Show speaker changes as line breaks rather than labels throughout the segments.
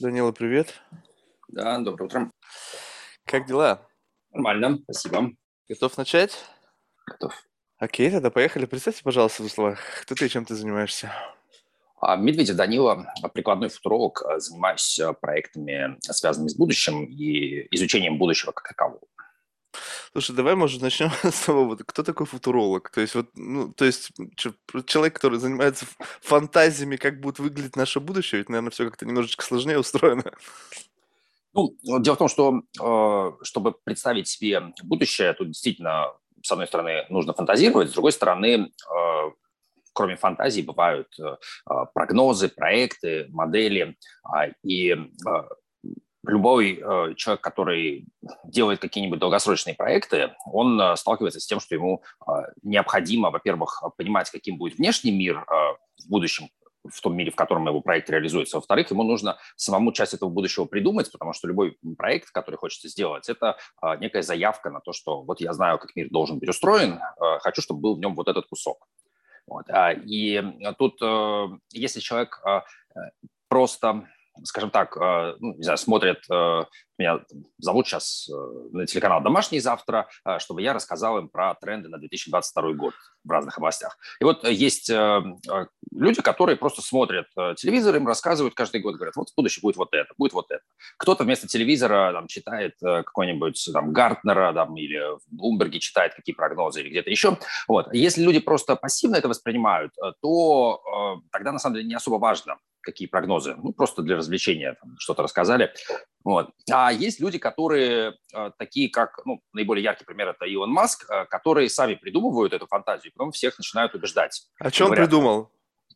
Данила, привет.
Да, доброе утро.
Как дела?
Нормально, спасибо.
Готов начать?
Готов.
Окей, тогда поехали. Представьте, пожалуйста, в словах, кто ты и чем ты занимаешься?
А, Медведев Данила, прикладной футуролог, занимаюсь проектами, связанными с будущим и изучением будущего как такового.
Слушай, давай, может, начнем с того, вот, кто такой футуролог? То есть, вот, ну, то есть, человек, который занимается фантазиями, как будет выглядеть наше будущее, ведь, наверное, все как-то немножечко сложнее устроено.
Ну, дело в том, что э, чтобы представить себе будущее, тут действительно, с одной стороны, нужно фантазировать, с другой стороны, э, кроме фантазии, бывают э, прогнозы, проекты, модели. А, и любой э, человек, который делает какие-нибудь долгосрочные проекты, он э, сталкивается с тем, что ему э, необходимо, во-первых, понимать, каким будет внешний мир э, в будущем, в том мире, в котором его проект реализуется. Во-вторых, ему нужно самому часть этого будущего придумать, потому что любой проект, который хочется сделать, это э, некая заявка на то, что вот я знаю, как мир должен быть устроен, э, хочу, чтобы был в нем вот этот кусок. Вот. А, и тут, э, если человек э, просто скажем так, э, ну, не знаю, смотрят, э, меня зовут сейчас э, на телеканал «Домашний» завтра, чтобы я рассказал им про тренды на 2022 год в разных областях. И вот есть люди, которые просто смотрят телевизор, им рассказывают каждый год, говорят, вот в будущем будет вот это, будет вот это. Кто-то вместо телевизора там, читает какой-нибудь там Гартнера там, или в Блумберге читает какие прогнозы или где-то еще. Вот. Если люди просто пассивно это воспринимают, то тогда на самом деле не особо важно, какие прогнозы, ну, просто для развлечения что-то рассказали. Вот. А есть люди, которые э, такие, как, ну, наиболее яркий пример – это Илон Маск, э, которые сами придумывают эту фантазию, и потом всех начинают убеждать.
А что он придумал?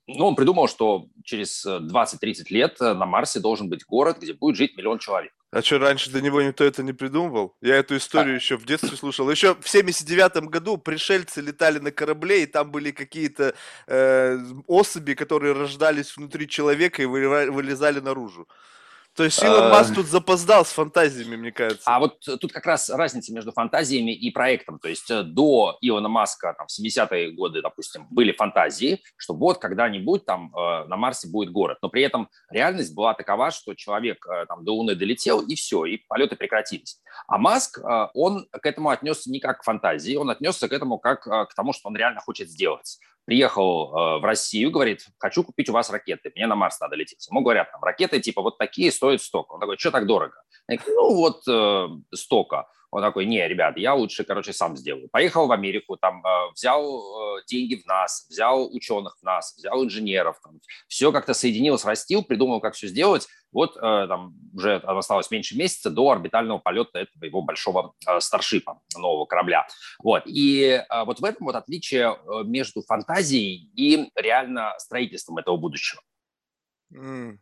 Ну, он придумал, что через 20-30 лет на Марсе должен быть город, где будет жить миллион человек.
А что, раньше до него никто это не придумывал? Я эту историю а. еще в детстве слушал. Еще в 79 году пришельцы летали на корабле, и там были какие-то э, особи, которые рождались внутри человека и вылезали наружу. То есть Илон Маск а. тут запоздал с фантазиями, мне кажется.
А вот тут как раз разница между фантазиями и проектом. То есть э, до Илона Маска там, в 70-е годы, допустим, были фантазии, что вот когда-нибудь там э, на Марсе будет город. Но при этом реальность была такова, что человек э, там до Луны долетел, и все, и полеты прекратились. А Маск, он к этому отнесся не как к фантазии, он отнесся к этому как к тому, что он реально хочет сделать приехал э, в Россию, говорит, хочу купить у вас ракеты, мне на Марс надо лететь. Ему говорят, там, ракеты типа вот такие стоят столько. Он такой, что так дорого? Я говорю, ну вот э, столько. Он такой, не, ребят, я лучше, короче, сам сделаю. Поехал в Америку, там э, взял э, деньги в нас, взял ученых в нас, взял инженеров, там, все как-то соединил, срастил, придумал, как все сделать. Вот э, там уже осталось меньше месяца до орбитального полета этого его большого старшипа, нового корабля. Вот. И вот в этом вот отличие между фантазией и реально строительством этого будущего.
Mm.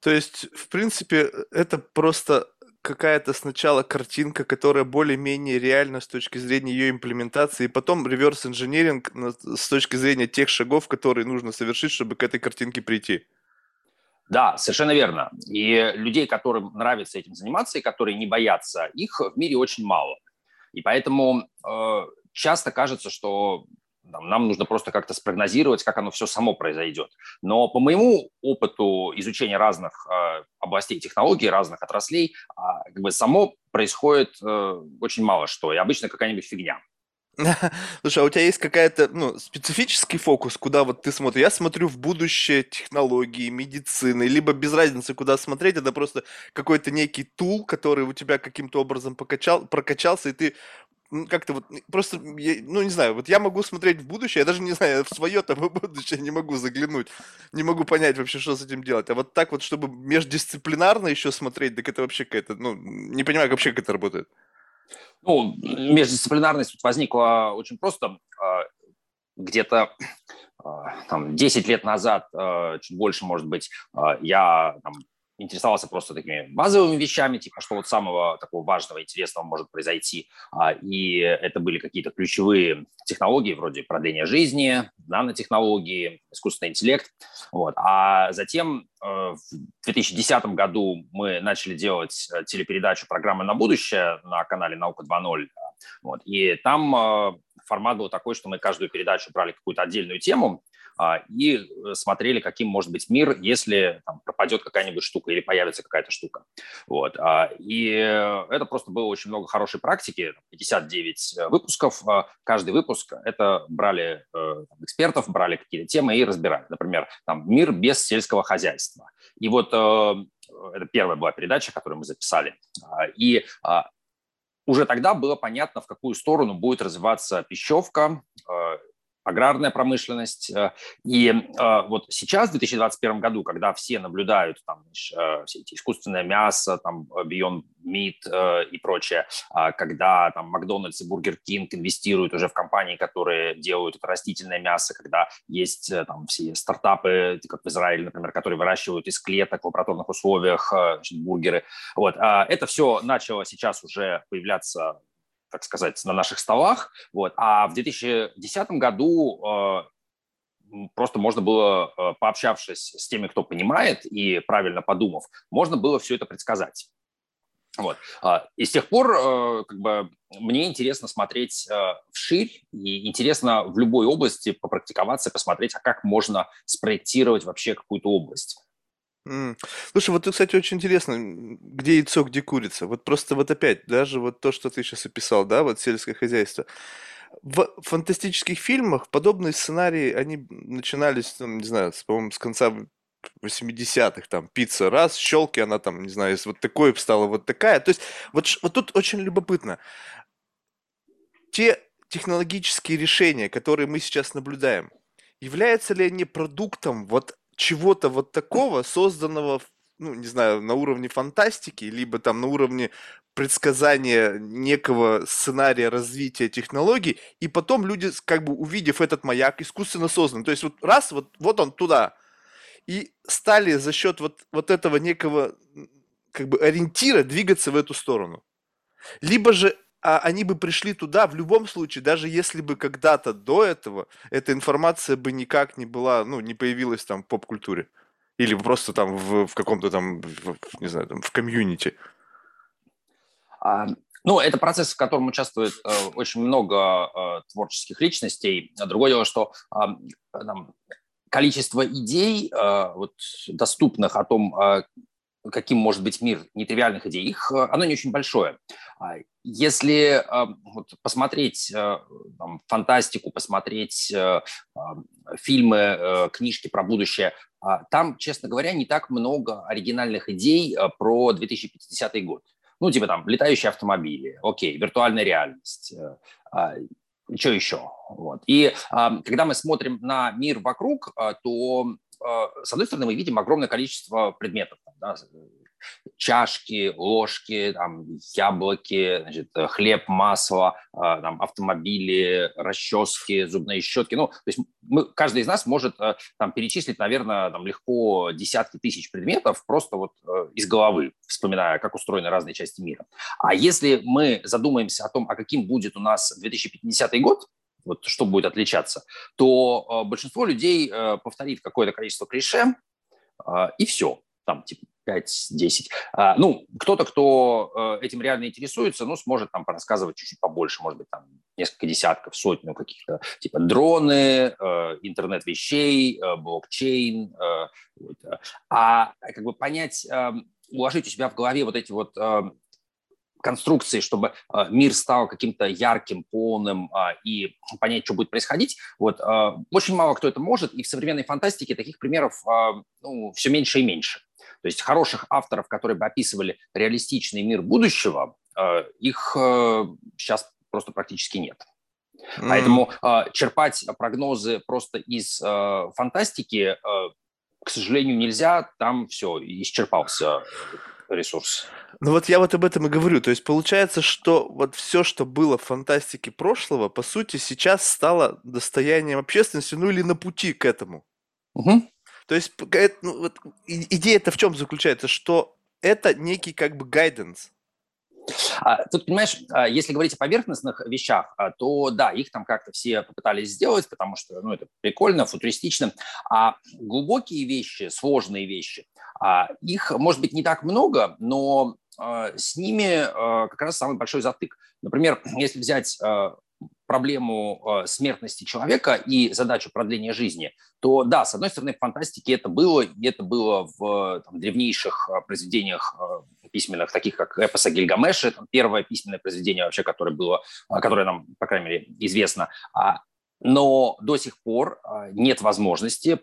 То есть, в принципе, это просто какая-то сначала картинка, которая более-менее реальна с точки зрения ее имплементации, и потом реверс-инженеринг с точки зрения тех шагов, которые нужно совершить, чтобы к этой картинке прийти.
Да, совершенно верно. И людей, которым нравится этим заниматься, и которые не боятся, их в мире очень мало. И поэтому э, часто кажется, что нам нужно просто как-то спрогнозировать, как оно все само произойдет. Но по моему опыту изучения разных э, областей технологий, разных отраслей, э, как бы само происходит э, очень мало что, и обычно какая-нибудь фигня.
Слушай, а у тебя есть какая-то, ну, специфический фокус, куда вот ты смотришь? Я смотрю в будущее технологии, медицины, либо без разницы, куда смотреть, это просто какой-то некий тул, который у тебя каким-то образом покачал, прокачался, и ты как-то вот просто, ну, не знаю, вот я могу смотреть в будущее, я даже не знаю, в свое там будущее не могу заглянуть, не могу понять вообще, что с этим делать. А вот так вот, чтобы междисциплинарно еще смотреть, так это вообще какая-то, ну, не понимаю вообще, как это работает.
Ну, междисциплинарность возникла очень просто. А, где-то а, там 10 лет назад, а, чуть больше, может быть, я там, интересовался просто такими базовыми вещами, типа что вот самого такого важного, интересного может произойти. А, и это были какие-то ключевые технологии вроде продления жизни, нанотехнологии, искусственный интеллект. Вот. А затем э, в 2010 году мы начали делать э, телепередачу «Программа на будущее» на канале «Наука 2.0». Вот. И там э, формат был такой, что мы каждую передачу брали какую-то отдельную тему, и э, смотрели, каким может быть мир, если там, пропадет какая-нибудь штука или появится какая-то штука. Вот. А, и это просто было очень много хорошей практики, 59 э, выпусков. А, каждый выпуск это брали э, экспертов, брали какие-то темы и разбирали. Например, там, мир без сельского хозяйства. И вот это первая была передача, которую мы записали. И уже тогда было понятно, в какую сторону будет развиваться пищевка, аграрная промышленность. Э, и э, вот сейчас, в 2021 году, когда все наблюдают там, э, все эти искусственное мясо, там, Beyond Meat и прочее, а когда там Макдональдс и Бургер Кинг инвестируют уже в компании, которые делают это растительное мясо, когда есть там все стартапы, как в Израиле, например, которые выращивают из клеток в лабораторных условиях значит, бургеры. Вот. А это все начало сейчас уже появляться так сказать, на наших столах. Вот. А в 2010 году э, просто можно было, э, пообщавшись с теми, кто понимает, и правильно подумав, можно было все это предсказать. Вот. А, и с тех пор э, как бы, мне интересно смотреть вширь, и интересно в любой области попрактиковаться, посмотреть, а как можно спроектировать вообще какую-то область.
М. Слушай, вот, кстати, очень интересно, где яйцо, где курица. Вот просто вот опять, даже вот то, что ты сейчас описал, да, вот сельское хозяйство. В фантастических фильмах подобные сценарии, они начинались, там, не знаю, с, по-моему, с конца 80-х, там, пицца раз, щелки, она там, не знаю, из вот такой стала вот такая. То есть вот, вот тут очень любопытно. Те технологические решения, которые мы сейчас наблюдаем, являются ли они продуктом вот чего-то вот такого, созданного, ну, не знаю, на уровне фантастики, либо там на уровне предсказания некого сценария развития технологий, и потом люди, как бы увидев этот маяк, искусственно создан. То есть вот раз, вот, вот он туда. И стали за счет вот, вот этого некого как бы ориентира двигаться в эту сторону. Либо же а они бы пришли туда в любом случае, даже если бы когда-то до этого эта информация бы никак не была, ну, не появилась там в поп-культуре. Или просто там в, в каком-то там, в, не знаю, там в комьюнити.
А, ну, это процесс, в котором участвует э, очень много э, творческих личностей. Другое дело, что э, там, количество идей, э, вот, доступных о том, э, каким может быть мир нетривиальных идей, их, э, оно не очень большое. А если э, вот, посмотреть э, там, фантастику, посмотреть фильмы, книжки про будущее, а, там, честно говоря, не так много оригинальных идей про 2050 год. Ну, типа там летающие автомобили, окей, виртуальная реальность, а, что еще? Вот. И когда мы смотрим на мир вокруг, то с одной стороны, мы видим огромное количество предметов. Да, чашки, ложки, там, яблоки, значит, хлеб, масло, а, там, автомобили, расчески, зубные щетки. Ну, то есть мы, каждый из нас может э, там, перечислить, наверное, там, легко десятки тысяч предметов просто вот э, из головы, вспоминая, как устроены разные части мира. А если мы задумаемся о том, а каким будет у нас 2050 год, вот что будет отличаться, то э, большинство людей э, повторит какое-то количество клише, э, и все. Там, типа, 5-10. А, ну, кто-то, кто этим реально интересуется, ну, сможет там порассказывать чуть-чуть побольше, может быть, там несколько десятков, сотню каких-то, типа дроны, интернет вещей, блокчейн. А как бы понять, э, уложить у себя в голове вот эти вот э, конструкции, чтобы э, мир стал каким-то ярким, полным э, и понять, что будет происходить. Вот э, очень мало кто это может, и в современной фантастике таких примеров э, ну, все меньше и меньше. То есть хороших авторов, которые бы описывали реалистичный мир будущего, э, их э, сейчас просто практически нет. Mm. Поэтому э, черпать прогнозы просто из фантастики, к сожалению, нельзя. Там все, исчерпался ресурс.
Ну вот я вот об этом и говорю. То есть получается, что вот все, что было в фантастике прошлого, по сути, сейчас стало достоянием общественности, ну или на пути к этому. Угу. То есть ну, вот, идея-то в чем заключается, что это некий как бы гайденс.
А, тут, понимаешь, а, если говорить о поверхностных вещах, а, то да, их там как-то все попытались сделать, потому что ну, это прикольно, футуристично. А глубокие вещи, сложные вещи, их может быть не так много, но с ними как раз самый большой затык. Например, если взять проблему смертности человека и задачу продления жизни, то да, с одной стороны, в фантастике это было, и это было в там, древнейших произведениях письменных, таких как эпоса Гильгамеша, там, первое письменное произведение вообще, которое было, которое нам, по крайней мере, известно. А, но до сих пор нет возможности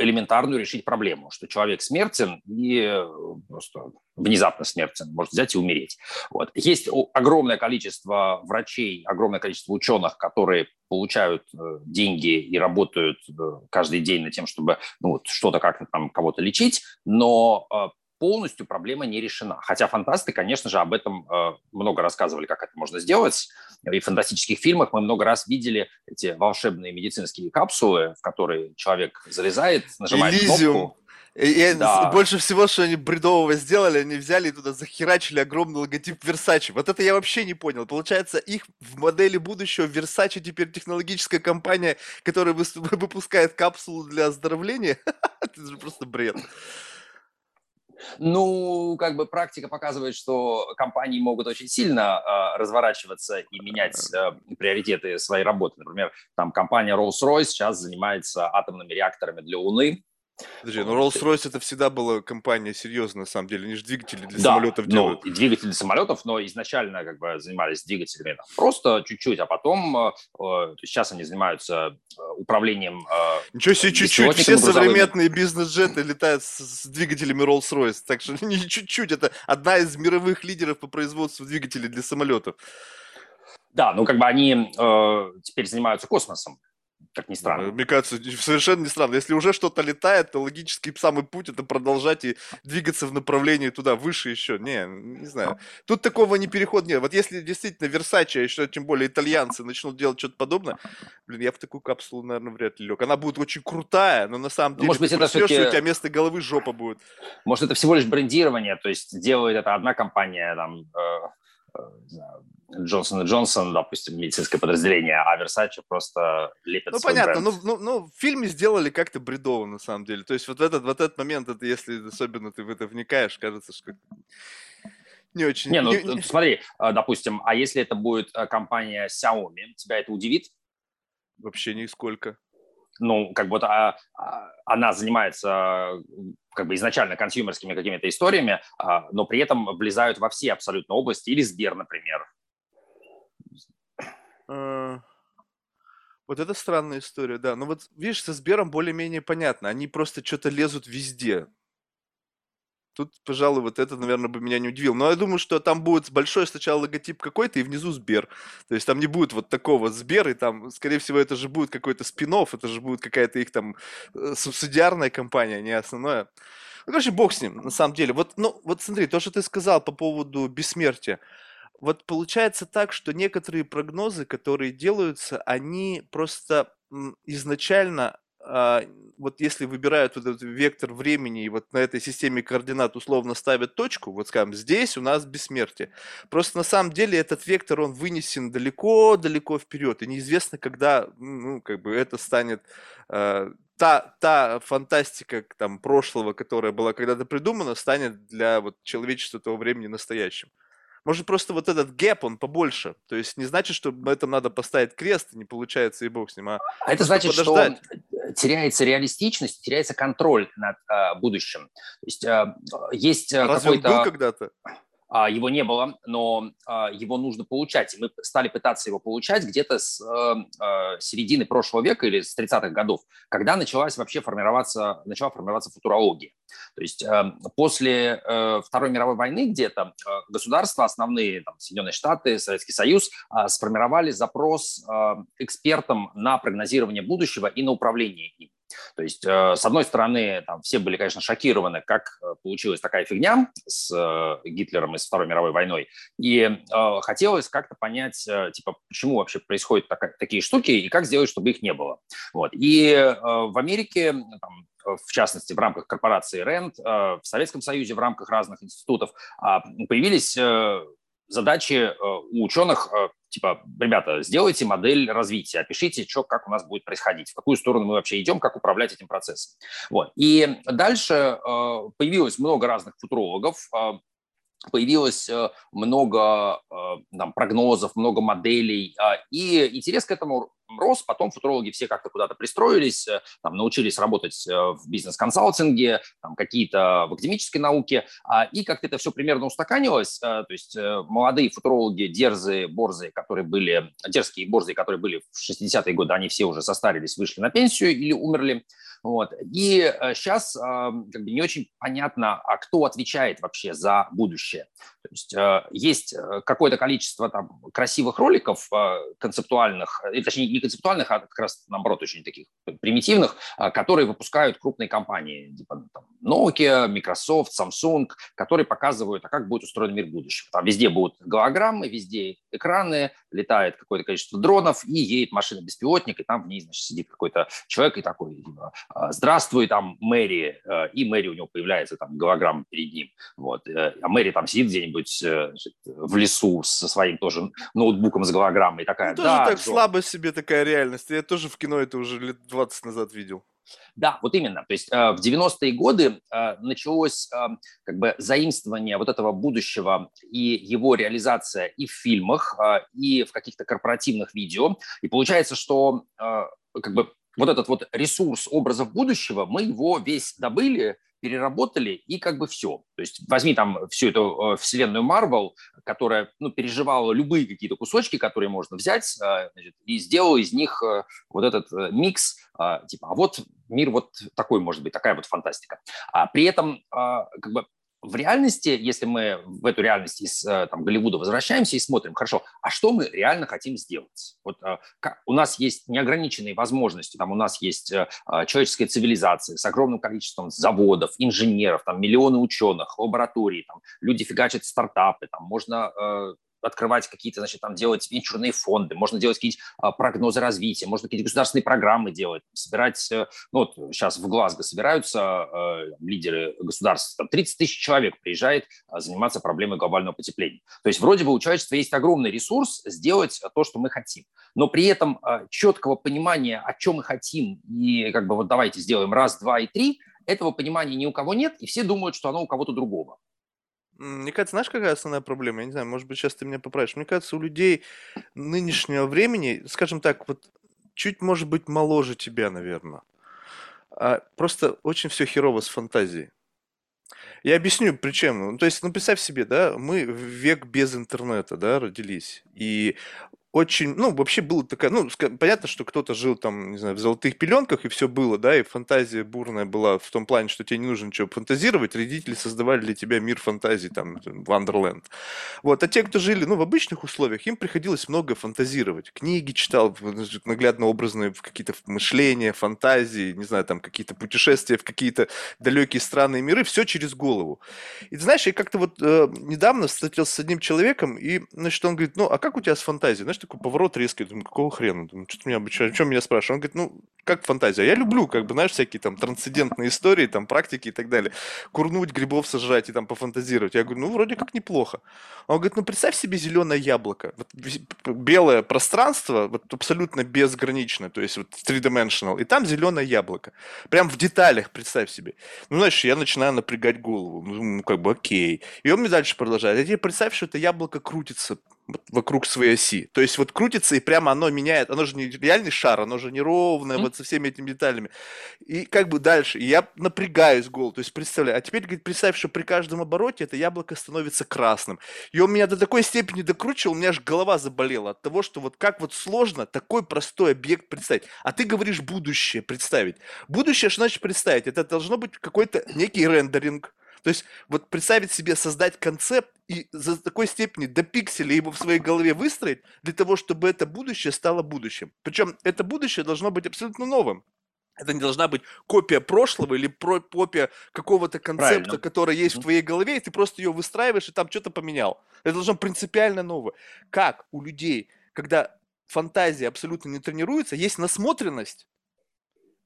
элементарную решить проблему, что человек смертен и э, просто внезапно смертен, может взять и умереть. Вот. Есть огромное количество врачей, огромное количество ученых, которые получают э, деньги и работают э, каждый день над тем, чтобы ну, вот, что-то как-то там кого-то лечить, но полностью проблема не решена. Хотя фантасты, конечно же, об этом э, много рассказывали, как это можно сделать. И в фантастических фильмах мы много раз видели эти волшебные медицинские капсулы, в которые человек залезает, нажимает Элизиум. кнопку.
И, да. больше всего, что они бредового сделали, они взяли и туда захерачили огромный логотип Versace. Вот это я вообще не понял. Получается, их в модели будущего Versace теперь технологическая компания, которая выпускает капсулу для оздоровления. это же просто бред.
Ну, как бы практика показывает, что компании могут очень сильно э, разворачиваться и менять э, приоритеты своей работы. Например, там компания Rolls-Royce сейчас занимается атомными реакторами для Луны,
Подожди, ну Rolls-Royce это вседа была компания серьезная, на самом деле. Они же двигатели для да, самолетов ну, делают.
Ну, двигатели для самолетов, но изначально как бы занимались двигателями там, просто чуть-чуть, а потом э, э сейчас они занимаются э, управлением э,
Ничего себе чуть-чуть. Все современные бизнес-джеты летают с, с двигателями Rolls-Royce. Так что не чуть-чуть, это одна из мировых лидеров по производству двигателей для самолетов.
Да, ну как бы они э, теперь занимаются космосом как ни странно.
Мне кажется, совершенно не странно. Если уже что-то летает, то логический самый путь это продолжать и двигаться в направлении туда, выше еще. Не, не знаю. Тут такого не переход нет. Вот если действительно Версачи, а еще тем более итальянцы начнут делать что-то подобное, блин, я в такую капсулу, наверное, вряд ли лег. Она будет очень крутая, но на самом ну, деле
может быть, это все-таки...
у тебя вместо головы жопа будет.
Может, это всего лишь брендирование, то есть делает это одна компания, там, э, Джонсон и Джонсон, допустим, медицинское подразделение, а Versace просто лепит
Ну, понятно, ну, ну, ну, в фильме сделали как-то бредово, на самом деле. То есть вот этот, вот этот момент, это если особенно ты в это вникаешь, кажется, что не очень...
Не, ну, не, смотри, а, допустим, а если это будет а, компания Xiaomi, тебя это удивит?
Вообще нисколько
ну, как будто а, а, она занимается как бы изначально консюмерскими какими-то историями, а, но при этом влезают во все абсолютно области, или Сбер, например.
А, вот это странная история, да. Но вот, видишь, со Сбером более-менее понятно. Они просто что-то лезут везде. Тут, пожалуй, вот это, наверное, бы меня не удивило. Но я думаю, что там будет большой сначала логотип какой-то и внизу Сбер. То есть там не будет вот такого Сбер, и там, скорее всего, это же будет какой-то спин это же будет какая-то их там э, субсидиарная компания, а не основное. Ну, короче, бог с ним, на самом деле. Вот, ну, вот смотри, то, что ты сказал по поводу бессмертия. Вот получается так, что некоторые прогнозы, которые делаются, они просто изначально вот если выбирают вот этот вектор времени и вот на этой системе координат условно ставят точку, вот скажем, здесь у нас бессмертие. Просто на самом деле этот вектор, он вынесен далеко-далеко вперед, и неизвестно, когда, ну, как бы это станет э, та, та фантастика там прошлого, которая была когда-то придумана, станет для вот человечества того времени настоящим. Может, просто вот этот гэп, он побольше. То есть не значит, что в этом надо поставить крест, не получается и бог с ним, а
А это значит, подождать. что теряется реалистичность, теряется контроль над э, будущим. То есть э, есть
а Разве какой-то... был когда-то?
А, его не было, но а, его нужно получать. Мы стали пытаться его получать где-то с э, э, середины прошлого века или с 30-х годов, когда началась вообще формироваться, начала формироваться футурология. То есть э, после Второй мировой войны где-то государства, основные там, Соединенные Штаты, Советский Союз, сформировали запрос экспертам на прогнозирование будущего и на управление им. То есть, э, с одной стороны, там все были, конечно, шокированы, как э, получилась такая фигня с э, Гитлером и с Второй мировой войной. И э, хотелось как-то понять, типа, почему вообще происходят так, такие штуки и как сделать, чтобы их не было. Вот. И э, в Америке, там, в частности, в рамках корпорации РЕНД, в Советском Союзе, в рамках разных институтов, а, появились задачи э, у ученых, э, типа, ребята, сделайте модель развития, опишите, что, как у нас будет происходить, в какую сторону мы вообще идем, как управлять этим процессом. Вот. И дальше э, появилось много разных футурологов, появилось э, много э, там, прогнозов, много моделей, а, и интерес к этому рос, потом футурологи все как-то куда-то пристроились, э, там, научились работать в бизнес-консалтинге, там, какие-то в академической науке, а, и как-то это все примерно устаканилось, то есть молодые футурологи, дерзые, борзые, которые были, дерзкие и борзые, которые были в 60-е годы, они все уже состарились, вышли на пенсию или умерли, вот. И сейчас как бы не очень понятно, а кто отвечает вообще за будущее. То есть э, есть э, какое-то количество там, красивых роликов э, концептуальных, точнее не концептуальных, а как раз наоборот очень таких примитивных, которые выпускают крупные компании, типа там, Nokia, Microsoft, Samsung, которые показывают, а как будет устроен мир будущего. Там везде будут голограммы, везде экраны, летает какое-то количество дронов и едет машина-беспилотник, и там в ней, значит, сидит какой-то человек и такой, типа, здравствуй, там, Мэри, и Мэри у него появляется там голограмма перед ним, вот, а Мэри там сидит где-нибудь э, в лесу со своим тоже ноутбуком с голограммой. Такая,
ну, тоже да, так Джон. слабо себе такая реальность. Я тоже в кино это уже лет 20 назад видел.
Да, вот именно. То есть э, в 90-е годы э, началось как бы заимствование вот этого будущего и его реализация и в фильмах, и в каких-то корпоративных видео. И получается, что как бы вот этот вот ресурс образов будущего, мы его весь добыли, переработали, и как бы все. То есть возьми там всю эту э, вселенную Marvel, которая ну, переживала любые какие-то кусочки, которые можно взять, э, значит, и сделал из них э, вот этот микс, типа, а вот мир вот такой может быть, такая вот фантастика. А при этом как бы в реальности, если мы в эту реальность из э, там, Голливуда возвращаемся и смотрим, хорошо, а что мы реально хотим сделать? Вот э, как, у нас есть неограниченные возможности, там у нас есть э, человеческая цивилизация с огромным количеством заводов, инженеров, там миллионы ученых, лабораторий, там люди фигачат стартапы, там можно открывать какие-то, значит, там делать венчурные фонды, можно делать какие-то а, прогнозы развития, можно какие-то государственные программы делать, собирать, э, ну вот сейчас в Глазго собираются э, лидеры государств, там 30 тысяч человек приезжает э, заниматься проблемой глобального потепления. То есть вроде бы у человечества есть огромный ресурс сделать то, что мы хотим, но при этом э, четкого понимания, о чем мы хотим, и как бы вот давайте сделаем раз, два и три, этого понимания ни у кого нет, и все думают, что оно у кого-то другого.
Мне кажется, знаешь, какая основная проблема? Я не знаю, может быть, сейчас ты меня поправишь. Мне кажется, у людей нынешнего времени, скажем так, вот чуть, может быть, моложе тебя, наверное. А просто очень все херово с фантазией. Я объясню, причем. Ну, то есть, ну, представь себе, да, мы в век без интернета, да, родились. И очень, ну, вообще было такая, ну, понятно, что кто-то жил там, не знаю, в золотых пеленках, и все было, да, и фантазия бурная была в том плане, что тебе не нужно ничего фантазировать, родители создавали для тебя мир фантазий, там, Вандерленд. Вот, а те, кто жили, ну, в обычных условиях, им приходилось много фантазировать. Книги читал, наглядно-образные какие-то мышления, фантазии, не знаю, там, какие-то путешествия в какие-то далекие страны и миры, все через голову. И знаешь, я как-то вот э, недавно встретился с одним человеком, и, значит, он говорит, ну, а как у тебя с фантазией? Знаешь, такой поворот резкий, думаю, какого хрена? Думаю, что меня обучают, о чем меня спрашивают? Он говорит, ну, как фантазия? Я люблю, как бы, знаешь, всякие там трансцендентные истории, там, практики и так далее. Курнуть, грибов сожрать и там пофантазировать. Я говорю, ну, вроде как неплохо. Он говорит, ну, представь себе зеленое яблоко. Вот белое пространство, вот абсолютно безграничное, то есть вот three-dimensional, и там зеленое яблоко. Прям в деталях представь себе. Ну, знаешь, я начинаю напрягать голову. Ну, как бы, окей. И он мне дальше продолжает. Я тебе представь, что это яблоко крутится вокруг своей оси. То есть вот крутится, и прямо оно меняет. Оно же не реальный шар, оно же неровное, mm-hmm. вот со всеми этими деталями. И как бы дальше. И я напрягаюсь голову. То есть представляю. А теперь, говорит, представь, что при каждом обороте это яблоко становится красным. И он меня до такой степени докручивал, у меня аж голова заболела от того, что вот как вот сложно такой простой объект представить. А ты говоришь будущее представить. Будущее, что значит представить? Это должно быть какой-то некий рендеринг, то есть вот представить себе, создать концепт и за такой степени до пикселя его в своей голове выстроить для того, чтобы это будущее стало будущим. Причем это будущее должно быть абсолютно новым. Это не должна быть копия прошлого или про копия какого-то концепта, Правильно. который есть в твоей голове, и ты просто ее выстраиваешь и там что-то поменял. Это должно принципиально новое. Как у людей, когда фантазия абсолютно не тренируется, есть насмотренность,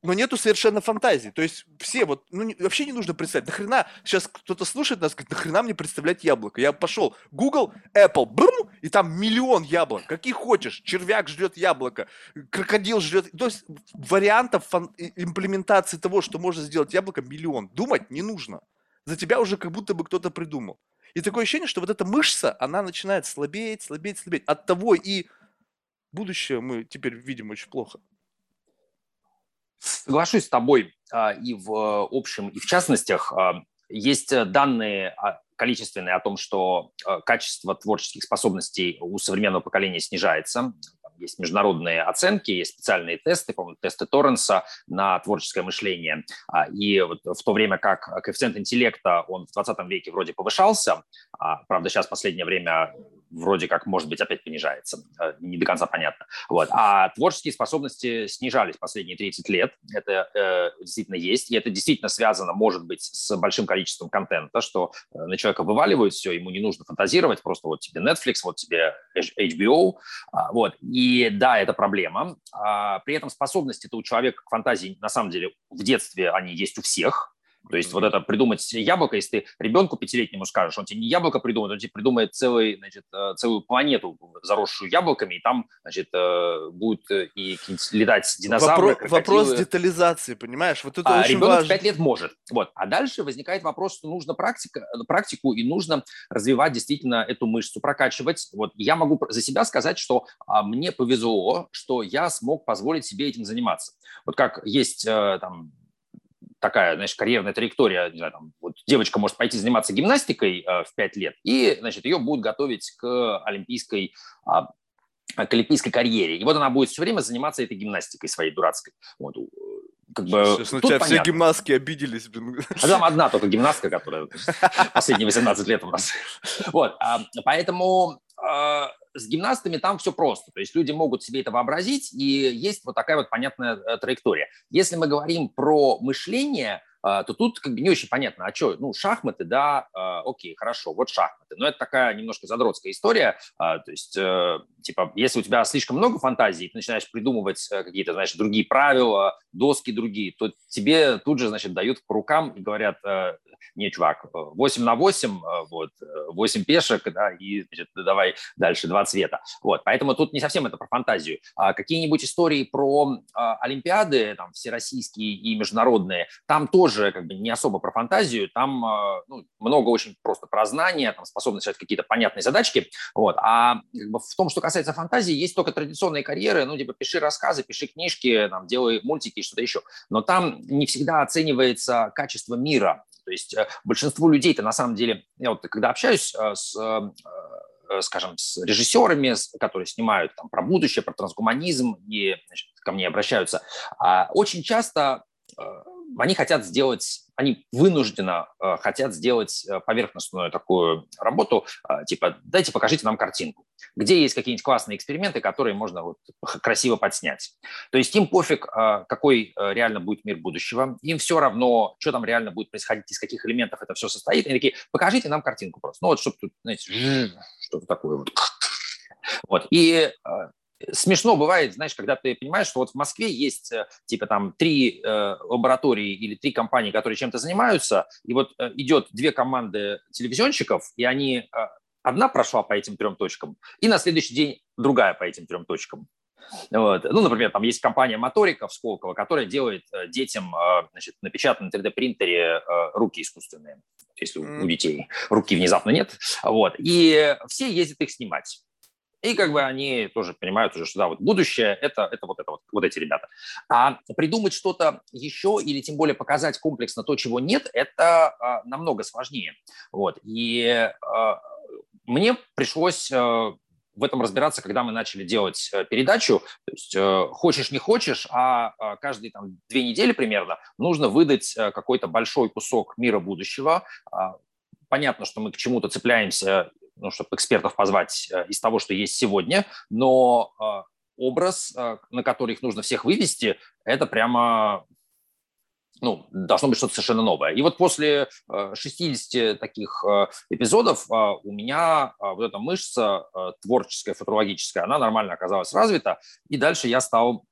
но нету совершенно фантазии. То есть все вот, ну не, вообще не нужно представить. Нахрена, сейчас кто-то слушает нас, говорит, нахрена мне представлять яблоко? Я пошел, Google, Apple, брум, и там миллион яблок. Какие хочешь. Червяк жрет яблоко, крокодил жрет. То есть вариантов фан- имплементации того, что можно сделать яблоко, миллион. Думать не нужно. За тебя уже как будто бы кто-то придумал. И такое ощущение, что вот эта мышца, она начинает слабеть, слабеть, слабеть. От того и будущее мы теперь видим очень плохо.
Соглашусь с тобой а, и в э, общем, и в частностях. А, есть данные а, количественные о том, что качество творческих способностей у современного поколения снижается есть международные оценки, есть специальные тесты, по-моему, тесты Торренса на творческое мышление. И вот в то время как коэффициент интеллекта, он в 20 веке вроде повышался, правда, сейчас в последнее время вроде как, может быть, опять понижается. Не до конца понятно. Вот. А творческие способности снижались последние 30 лет. Это э, действительно есть. И это действительно связано, может быть, с большим количеством контента, что э, на человека вываливают все, ему не нужно фантазировать, просто вот тебе Netflix, вот тебе HBO. А, вот. И да, это проблема. А, при этом способности-то у человека к фантазии, на самом деле, в детстве они есть у всех. То есть вот это придумать яблоко, если ты ребенку пятилетнему скажешь, он тебе не яблоко придумает, он тебе придумает целый, значит, э, целую планету, заросшую яблоками, и там значит, э, будут э, и летать динозавры,
Вопро- Вопрос детализации, понимаешь? Вот
это а очень ребенок важно. в 5 лет может. Вот. А дальше возникает вопрос, что нужно практика, практику, и нужно развивать действительно эту мышцу, прокачивать. Вот я могу за себя сказать, что а, мне повезло, что я смог позволить себе этим заниматься. Вот как есть там такая, знаешь, карьерная траектория, не знаю, там, вот девочка может пойти заниматься гимнастикой э, в 5 лет, и, значит, ее будут готовить к олимпийской а, к олимпийской карьере. И вот она будет все время заниматься этой гимнастикой своей дурацкой. Вот,
как бы, Сейчас на тебя все гимнастки обиделись. Блин.
А там одна только гимнастка, которая последние 18 лет у нас. Вот, а, поэтому с гимнастами там все просто. То есть люди могут себе это вообразить, и есть вот такая вот понятная э, траектория. Если мы говорим про мышление, а, то тут как бы не очень понятно, а что, ну, шахматы, да, а, окей, хорошо, вот шахматы. Но это такая немножко задротская история. То есть, э, типа, если у тебя слишком много фантазий, ты начинаешь придумывать э, какие-то, знаешь, другие правила, доски другие, то тебе тут же, значит, дают по рукам и говорят, не, чувак, 8 на 8, э, вот, 8 э, пешек, да, и значит, давай дальше два цвета. Вот, поэтому тут не совсем это про фантазию. А какие-нибудь истории про а, Олимпиады, там, всероссийские и международные, там тоже как бы не особо про фантазию, там а, ну, много очень просто про знания, там, способность решать какие-то понятные задачки, вот, а как бы, в том, что касается фантазии, есть только традиционные карьеры, ну, типа, пиши рассказы, пиши книжки, там, делай мультики и что-то еще, но там не всегда оценивается качество мира, то есть э, большинству людей-то на самом деле, я вот когда общаюсь э, с э, скажем, с режиссерами, которые снимают там, про будущее, про трансгуманизм, и значит, ко мне обращаются, а очень часто они хотят сделать они вынужденно э, хотят сделать э, поверхностную такую работу, э, типа дайте покажите нам картинку, где есть какие-нибудь классные эксперименты, которые можно вот красиво подснять. То есть им пофиг, какой реально будет мир будущего, им все равно, что там реально будет происходить, из каких элементов это все состоит. Они такие, покажите нам картинку просто. Ну вот, чтобы тут, знаете, что-то такое вот. Вот. И смешно бывает, знаешь, когда ты понимаешь, что вот в Москве есть э, типа там три э, лаборатории или три компании, которые чем-то занимаются, и вот э, идет две команды телевизионщиков, и они э, одна прошла по этим трем точкам, и на следующий день другая по этим трем точкам. Вот. Ну, например, там есть компания Моторика в Сколково, которая делает э, детям э, значит, напечатанные 3D-принтере руки искусственные, если у детей руки внезапно нет. Вот. И все ездят их снимать. И как бы они тоже понимают уже, что да, вот будущее это, это вот это вот, вот эти ребята. А придумать что-то еще или тем более показать комплексно то, чего нет, это а, намного сложнее. Вот. И а, мне пришлось а, в этом разбираться, когда мы начали делать э, передачу. То есть э, хочешь не хочешь, а, а каждые там, две недели примерно нужно выдать э, какой-то большой кусок мира будущего. А, понятно, что мы к чему-то цепляемся ну, чтобы экспертов позвать э, из того, что есть сегодня, но э, образ, э, на который их нужно всех вывести, это прямо ну, должно быть что-то совершенно новое. И вот после 60 таких эпизодов у меня вот эта мышца творческая, футурологическая, она нормально оказалась развита, и дальше я стал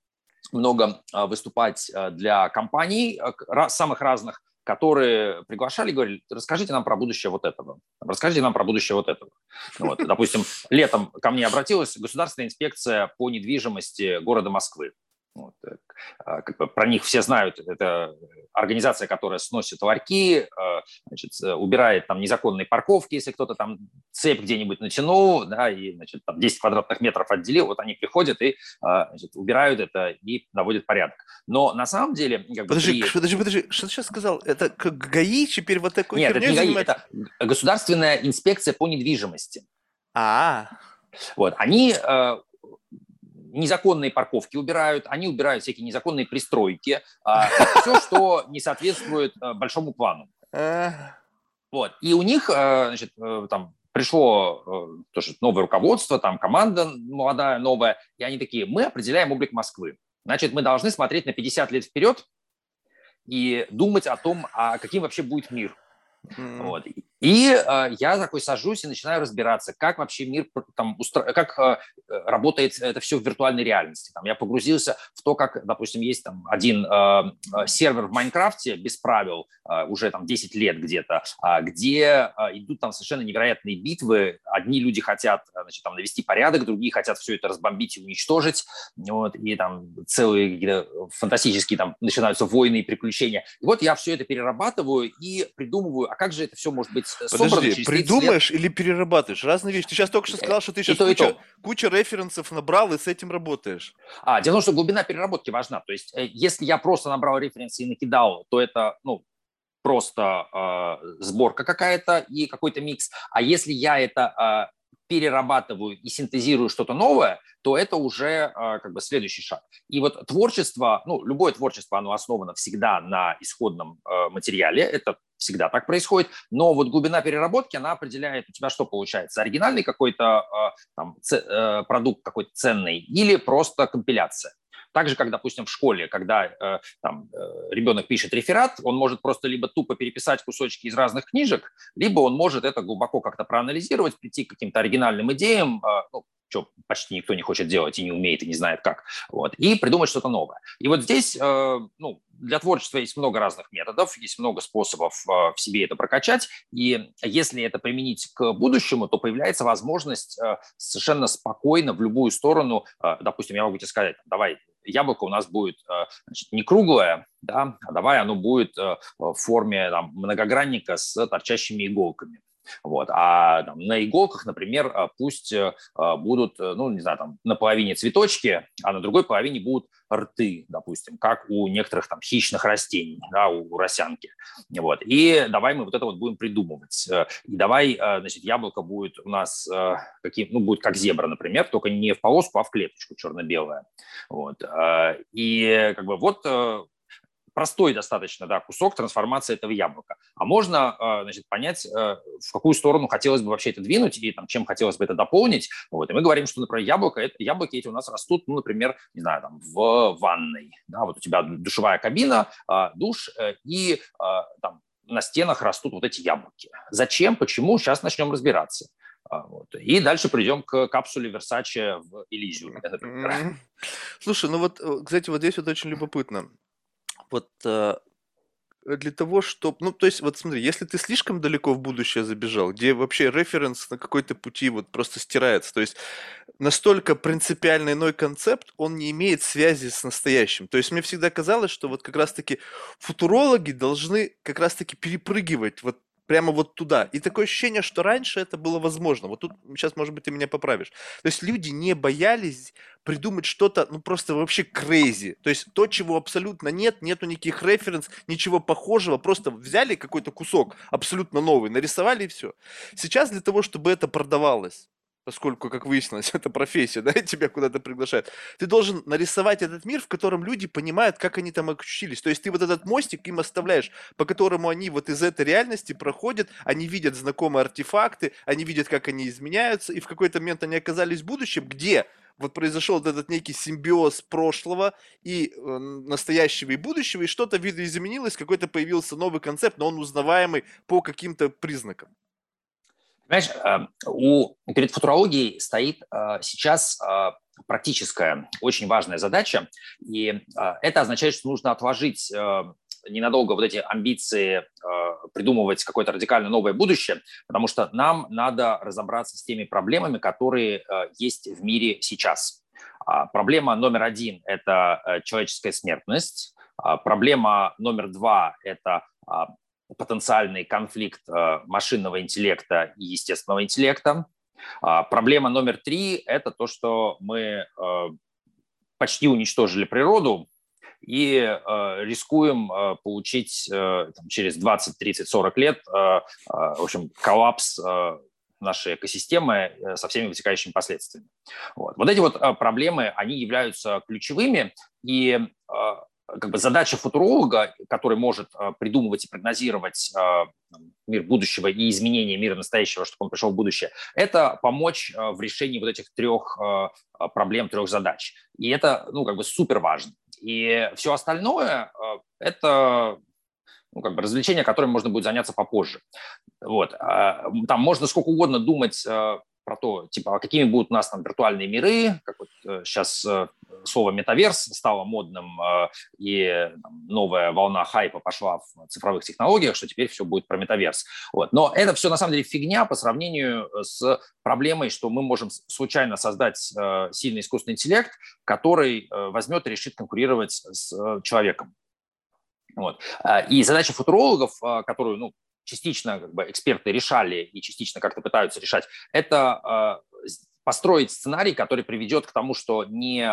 много выступать для компаний самых разных, которые приглашали, говорили, расскажите нам про будущее вот этого, расскажите нам про будущее вот этого. Ну вот, допустим, летом ко мне обратилась государственная инспекция по недвижимости города Москвы. Вот, э, а, про них все знают. Это организация, которая сносит ларьки, э, значит, э, убирает там незаконные парковки, если кто-то там цепь где-нибудь натянул, да, и значит, там 10 квадратных метров отделил, вот они приходят и значит, убирают это и наводят порядок. Но на самом деле...
Как подожди, бы, при... подожди, подожди, что ты сейчас сказал? Это как ГАИ теперь вот такой
Нет, это не ГАИ, занимает... это государственная инспекция по недвижимости.
А,
вот, они незаконные парковки убирают, они убирают всякие незаконные пристройки, а, все, что не соответствует а, большому плану. Вот. И у них, а, значит, э, там пришло э, тоже новое руководство, там команда молодая, новая, и они такие, мы определяем облик Москвы. Значит, мы должны смотреть на 50 лет вперед и думать о том, а каким вообще будет мир. Mm. Вот. И э, я такой сажусь и начинаю разбираться, как вообще мир, там, устро... как э, работает это все в виртуальной реальности. Там, я погрузился в то, как, допустим, есть там один э, сервер в Майнкрафте без правил, э, уже там 10 лет где-то, э, где э, идут там совершенно невероятные битвы. Одни люди хотят значит, там, навести порядок, другие хотят все это разбомбить и уничтожить. Вот, и там целые фантастические там начинаются войны и приключения. И вот я все это перерабатываю и придумываю, а как же это все может быть
Подожди, придумаешь лет. или перерабатываешь? Разные вещи. Ты сейчас только что сказал, что ты сейчас то, куча, куча референсов набрал и с этим работаешь.
А, дело в том, что глубина переработки важна. То есть, э, если я просто набрал референсы и накидал, то это, ну, просто э, сборка какая-то и какой-то микс. А если я это э, перерабатываю и синтезирую что-то новое, то это уже э, как бы следующий шаг. И вот творчество, ну, любое творчество, оно основано всегда на исходном э, материале, это всегда так происходит, но вот глубина переработки, она определяет у тебя, что получается, оригинальный какой-то э, там, ц, продукт какой-то ценный или просто компиляция. Так же, как, допустим, в школе, когда э, там, э, ребенок пишет реферат, он может просто либо тупо переписать кусочки из разных книжек, либо он может это глубоко как-то проанализировать, прийти к каким-то оригинальным идеям, э, ну, что почти никто не хочет делать и не умеет и не знает как, вот, и придумать что-то новое. И вот здесь, э, ну, для творчества есть много разных методов, есть много способов э, в себе это прокачать, и если это применить к будущему, то появляется возможность э, совершенно спокойно в любую сторону, э, допустим, я могу тебе сказать, давай яблоко у нас будет э, значит, не круглое, да, а давай оно будет э, в форме там, многогранника с торчащими иголками. Вот. А там, на иголках, например, э, пусть будут, ну, не знаю, там, на половине цветочки, а на другой половине будут рты, допустим, как у некоторых там хищных растений, да, у росянки. Вот. И давай мы вот это вот будем придумывать. И давай, значит, яблоко будет у нас каким, ну, будет как зебра, например, только не в полоску, а в клеточку черно-белое. Вот. А, и как бы вот э, простой достаточно да, кусок трансформации этого яблока. А можно э, значит, понять, э, в какую сторону хотелось бы вообще это двинуть и там, чем хотелось бы это дополнить. Вот. И мы говорим, что, например, яблоко, это, яблоки эти у нас растут, ну, например, не знаю, там, в ванной. Да, вот у тебя душевая кабина, душ, и там, на стенах растут вот эти яблоки. Зачем, почему, сейчас начнем разбираться. А, вот. И дальше придем к капсуле Versace в Элизиуме.
Слушай, ну вот, э, кстати, вот здесь вот очень любопытно. Вот э, для того, чтобы... Ну, то есть, вот смотри, если ты слишком далеко в будущее забежал, где вообще референс на какой-то пути вот просто стирается, то есть настолько принципиально иной концепт, он не имеет связи с настоящим. То есть мне всегда казалось, что вот как раз-таки футурологи должны как раз-таки перепрыгивать вот прямо вот туда. И такое ощущение, что раньше это было возможно. Вот тут сейчас, может быть, ты меня поправишь. То есть люди не боялись придумать что-то, ну, просто вообще крейзи. То есть то, чего абсолютно нет, нету никаких референс, ничего похожего, просто взяли какой-то кусок абсолютно новый, нарисовали и все. Сейчас для того, чтобы это продавалось, поскольку, как выяснилось, это профессия, да, тебя куда-то приглашают, ты должен нарисовать этот мир, в котором люди понимают, как они там очутились. То есть ты вот этот мостик им оставляешь, по которому они вот из этой реальности проходят, они видят знакомые артефакты, они видят, как они изменяются, и в какой-то момент они оказались в будущем, где вот произошел вот этот некий симбиоз прошлого и э, настоящего и будущего, и что-то видоизменилось, какой-то появился новый концепт, но он узнаваемый по каким-то признакам.
Понимаешь, э, у, перед футурологией стоит э, сейчас э, практическая, очень важная задача, и это означает, что нужно отложить ненадолго вот эти амбиции придумывать какое-то радикально новое будущее, потому что нам надо разобраться с теми проблемами, которые есть в мире сейчас. А, проблема номер один – это э, человеческая смертность. А, проблема номер два – это а, потенциальный конфликт э, машинного интеллекта и естественного интеллекта. Проблема номер три – это то, что мы э, почти уничтожили природу, и э, рискуем получить через 20, 30, 40 лет, в общем, коллапс нашей экосистемы со всеми вытекающими последствиями. Вот, вот эти вот проблемы, они являются ключевыми, и как бы задача футуролога, который может придумывать и прогнозировать мир будущего и изменение мира настоящего, чтобы он пришел в будущее, это помочь в решении вот этих трех проблем, трех задач. И это, ну, как бы супер важно. И все остальное – это ну, как бы развлечение, которым можно будет заняться попозже. Вот. А, там можно сколько угодно думать про то, типа, а какими будут у нас там виртуальные миры, как вот сейчас э, э, слово метаверс стало модным, и там, новая волна хайпа пошла в цифровых технологиях, что теперь все будет про метаверс. Вот. Но это все на самом деле фигня по сравнению с проблемой, что мы можем случайно создать сильный искусственный интеллект, который возьмет и решит конкурировать с человеком. Вот. И задача футурологов, которую ну, частично как бы, эксперты решали и частично как-то пытаются решать, это а, построить сценарий, который приведет к тому, что не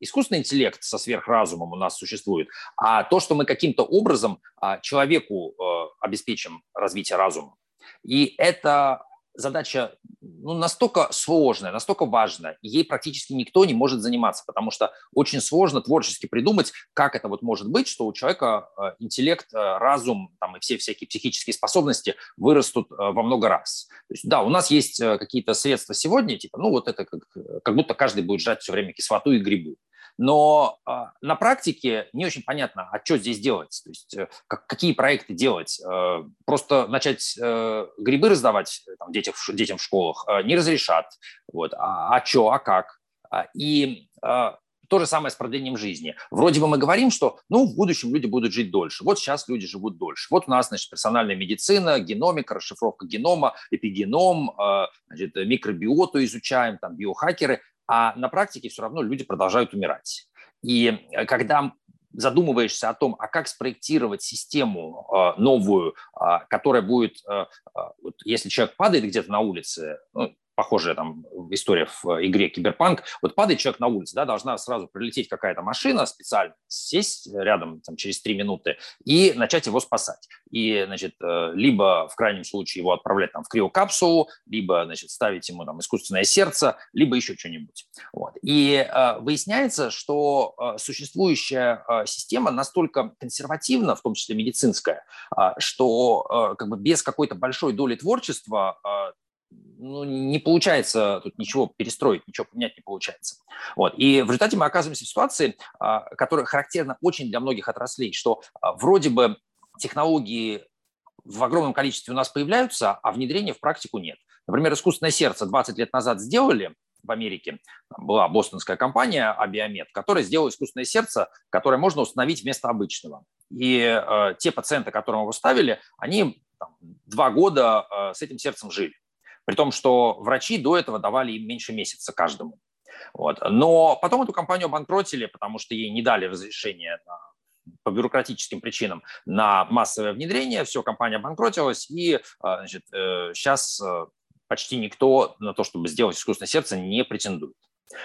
искусственный интеллект со сверхразумом у нас существует, а то, что мы каким-то образом человеку обеспечим развитие разума. И это задача ну, настолько сложная, настолько важная, ей практически никто не может заниматься, потому что очень сложно творчески придумать, как это вот может быть, что у человека э, интеллект, э, разум там, и все всякие психические способности вырастут э, во много раз. То есть, да, у нас есть какие-то средства сегодня, типа, ну вот это как, как будто каждый будет жать все время кислоту и грибы. Но э, на практике не очень понятно, а что здесь делать, то есть э, как, какие проекты делать. Э, просто начать э, грибы раздавать там, детям, детям в школах не разрешат. Вот. А, а что, а как? А, и э, то же самое с продлением жизни. Вроде бы мы говорим, что ну, в будущем люди будут жить дольше. Вот сейчас люди живут дольше. Вот у нас значит, персональная медицина, геномика, расшифровка генома, эпигеном, значит, микробиоту изучаем, там, биохакеры а на практике все равно люди продолжают умирать. И э, когда задумываешься о том, а как спроектировать систему э, новую, э, которая будет, вот если человек падает где-то на улице, ну, похожая там история в игре Киберпанк. Вот падает человек на улице, да, должна сразу прилететь какая-то машина специально, сесть рядом там, через три минуты и начать его спасать. И, значит, э, либо в крайнем случае его отправлять там в криокапсулу, либо, значит, ставить ему там искусственное сердце, либо еще что-нибудь. Вот. И э, выясняется, что э, существующая э, система настолько консервативна, в том числе медицинская, э, что э, как бы без какой-то большой доли творчества э, ну, не получается тут ничего перестроить, ничего поменять не получается. Вот. И в результате мы оказываемся в ситуации, а, которая характерна очень для многих отраслей, что а, вроде бы технологии в огромном количестве у нас появляются, а внедрения в практику нет. Например, искусственное сердце 20 лет назад сделали в Америке. Была бостонская компания Abiomed, которая сделала искусственное сердце, которое можно установить вместо обычного. И э, те пациенты, которым его ставили, они там, два года э, с этим сердцем жили. При том, что врачи до этого давали им меньше месяца каждому. Вот. Но потом эту компанию обанкротили, потому что ей не дали разрешения на по бюрократическим причинам на массовое внедрение, все, компания обанкротилась, и а, значит, сейчас э, э, почти никто на то, чтобы сделать искусственное сердце, не претендует.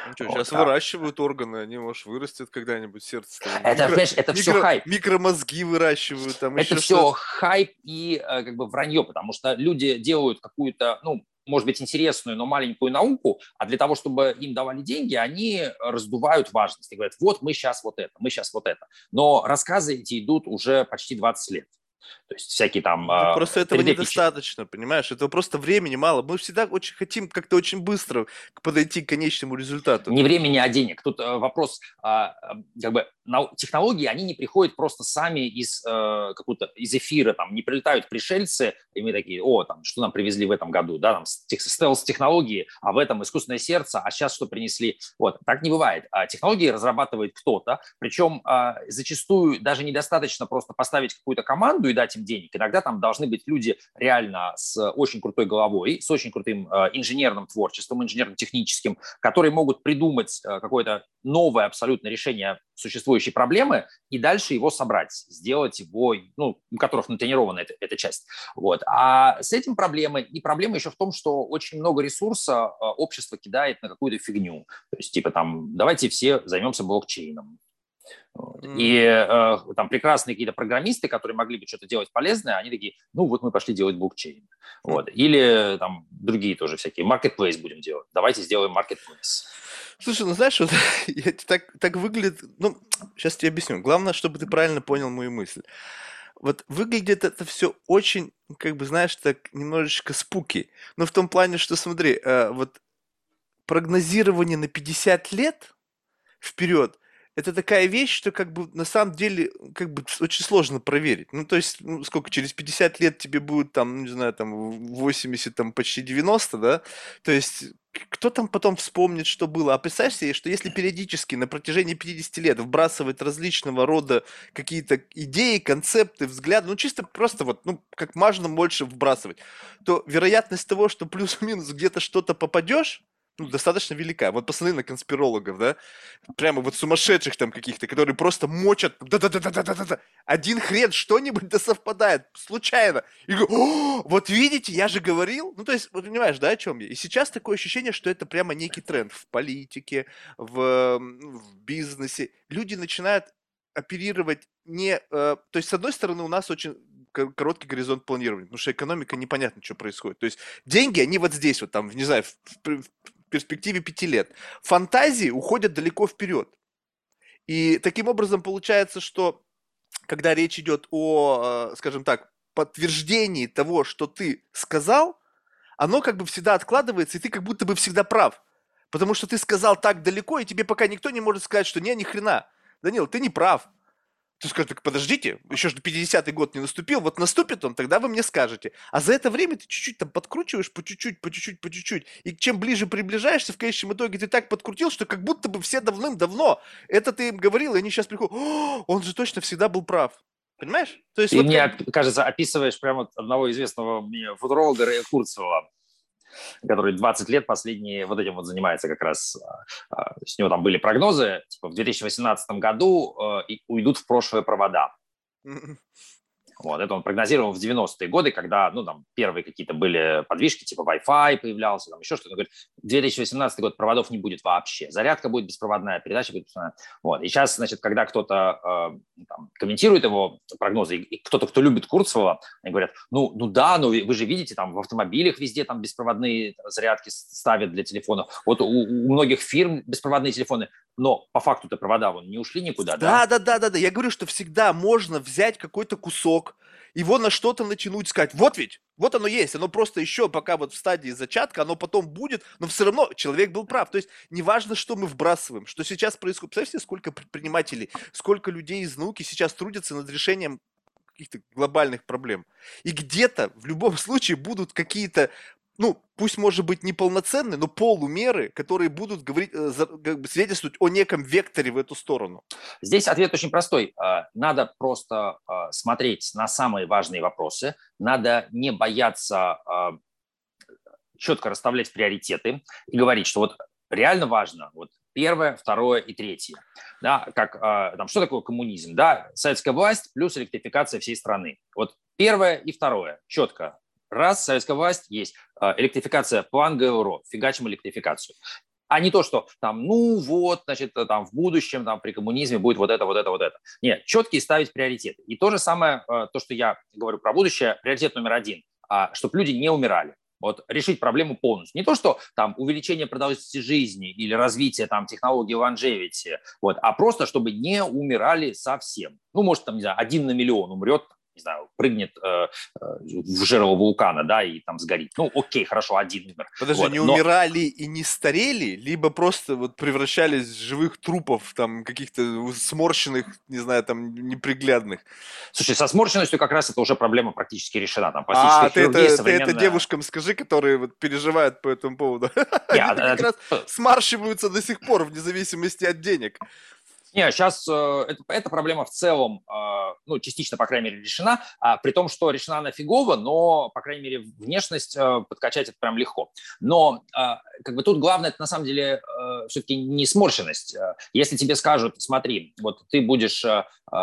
Ну что, вот, сейчас а... выращивают органы, они, может, вырастет когда-нибудь сердце.
Это, микро, это микро, все хайп.
Микромозги выращивают. Там
это все хайп и э, как бы вранье, потому что люди делают какую-то, ну, может быть, интересную, но маленькую науку, а для того, чтобы им давали деньги, они раздувают важность и говорят, вот мы сейчас вот это, мы сейчас вот это. Но рассказы эти идут уже почти 20 лет. То есть всякие там...
Ну, просто этого недостаточно, понимаешь? Этого просто времени мало. Мы всегда очень хотим как-то очень быстро подойти к конечному результату.
Не времени, а денег. Тут э, вопрос, а, как бы, технологии, они не приходят просто сами из э, какого-то из эфира, там, не прилетают пришельцы, и мы такие, о, там, что нам привезли в этом году, да, там, стелс-технологии, а в этом искусственное сердце, а сейчас что принесли? Вот, так не бывает. А технологии разрабатывает кто-то, причем а, зачастую даже недостаточно просто поставить какую-то команду и дать им денег. Иногда там должны быть люди реально с очень крутой головой, с очень крутым э, инженерным творчеством, инженерно-техническим, которые могут придумать э, какое-то новое абсолютно решение существующей проблемы и дальше его собрать, сделать его, ну, у которых натренирована эта, эта часть. Вот. А с этим проблемы, и проблема еще в том, что очень много ресурса э, общество кидает на какую-то фигню. То есть, типа там, давайте все займемся блокчейном. И э, там прекрасные какие-то программисты, которые могли бы что-то делать полезное, они такие, ну вот мы пошли делать блокчейн. Вот. Или там другие тоже всякие, marketplace будем делать. Давайте сделаем marketplace.
Слушай, ну знаешь, вот так, так выглядит, ну, сейчас тебе объясню. Главное, чтобы ты правильно понял мою мысль. Вот выглядит это все очень, как бы, знаешь, так немножечко спуки. Но в том плане, что, смотри, э, вот прогнозирование на 50 лет вперед – это такая вещь, что как бы на самом деле как бы очень сложно проверить. Ну, то есть, ну, сколько, через 50 лет тебе будет там, не знаю, там 80, там почти 90, да? То есть, кто там потом вспомнит, что было? А представь себе, что если периодически на протяжении 50 лет вбрасывать различного рода какие-то идеи, концепты, взгляды, ну чисто просто вот, ну как можно больше вбрасывать, то вероятность того, что плюс-минус где-то что-то попадешь, ну, достаточно велика. Вот посмотри на конспирологов, да, прямо вот сумасшедших там каких-то, которые просто мочат, да-да-да-да-да-да, один хрен что-нибудь да совпадает, случайно. И говорю, вот видите, я же говорил. Ну, то есть, вот понимаешь, да, о чем я? И сейчас такое ощущение, что это прямо некий тренд в политике, в, в бизнесе. Люди начинают оперировать не... Э, то есть, с одной стороны, у нас очень короткий горизонт планирования, потому что экономика непонятно, что происходит. То есть деньги, они вот здесь, вот там, не знаю, в, в, перспективе пяти лет. Фантазии уходят далеко вперед. И таким образом получается, что когда речь идет о, э, скажем так, подтверждении того, что ты сказал, оно как бы всегда откладывается, и ты как будто бы всегда прав. Потому что ты сказал так далеко, и тебе пока никто не может сказать, что не, ни хрена. Данил, ты не прав. Ты скажешь, так подождите, еще же 50-й год не наступил, вот наступит он, тогда вы мне скажете. А за это время ты чуть-чуть там подкручиваешь, по чуть-чуть, по чуть-чуть, по чуть-чуть. И чем ближе приближаешься, в конечном итоге ты так подкрутил, что как будто бы все давным-давно это ты им говорил, и они сейчас приходят, О, он же точно всегда был прав. Понимаешь?
То есть, ты вот мне, как... кажется, описываешь прямо одного известного мне футуролога Курцева, который 20 лет последние вот этим вот занимается как раз. А, а, с него там были прогнозы, типа в 2018 году э, уйдут в прошлое провода. Вот, это он прогнозировал в 90-е годы, когда, ну, там, первые какие-то были подвижки, типа Wi-Fi появлялся, там еще что-то. Он говорит, 2018 год проводов не будет вообще. Зарядка будет беспроводная, передача будет беспроводная. Вот. И сейчас, значит, когда кто-то э, там, комментирует его прогнозы, и кто-то, кто любит Курцева, они говорят, ну, ну да, но вы же видите, там в автомобилях везде там беспроводные зарядки ставят для телефонов. Вот у, у многих фирм беспроводные телефоны, но по факту-то провода вон не ушли никуда,
да? Да, да, да, да, да. Я говорю, что всегда можно взять какой-то кусок его на что-то натянуть, сказать, вот ведь, вот оно есть, оно просто еще пока вот в стадии зачатка, оно потом будет, но все равно человек был прав. То есть неважно, что мы вбрасываем, что сейчас происходит. Представьте, сколько предпринимателей, сколько людей из науки сейчас трудятся над решением каких-то глобальных проблем. И где-то в любом случае будут какие-то ну, пусть может быть неполноценные, но полумеры, которые будут говорить, э, как бы свидетельствовать о неком векторе в эту сторону?
Здесь ответ очень простой. А, надо просто а, смотреть на самые важные вопросы, надо не бояться а, четко расставлять приоритеты и говорить, что вот реально важно вот первое, второе и третье. Да, как, там, что такое коммунизм? Да, советская власть плюс электрификация всей страны. Вот первое и второе четко Раз советская власть есть, а, электрификация, план ГРО, фигачим электрификацию. А не то, что там, ну вот, значит, там в будущем, там при коммунизме будет вот это, вот это, вот это. Нет, четкие ставить приоритеты. И то же самое, а, то, что я говорю про будущее, приоритет номер один, а, чтобы люди не умирали. Вот решить проблему полностью. Не то, что там увеличение продолжительности жизни или развитие там технологий longevity, вот, а просто, чтобы не умирали совсем. Ну, может, там, не знаю, один на миллион умрет не знаю, прыгнет э, э, в жерло вулкана, да, и там сгорит. Ну, окей, хорошо, один умер.
Подожди, вот, не но... умирали и не старели, либо просто вот превращались в живых трупов, там, каких-то сморщенных, не знаю, там, неприглядных?
Слушай, со сморщенностью как раз это уже проблема практически решена. Там,
а, ты это, современная... ты это девушкам скажи, которые вот переживают по этому поводу. Они как раз смарщиваются до сих пор, вне зависимости от денег.
Не, сейчас э, это, эта проблема в целом, э, ну, частично, по крайней мере, решена, а, при том, что решена она фигово, но, по крайней мере, внешность э, подкачать это прям легко. Но э, как бы тут главное, это на самом деле э, все-таки не сморщенность. Э, если тебе скажут, смотри, вот ты будешь э, э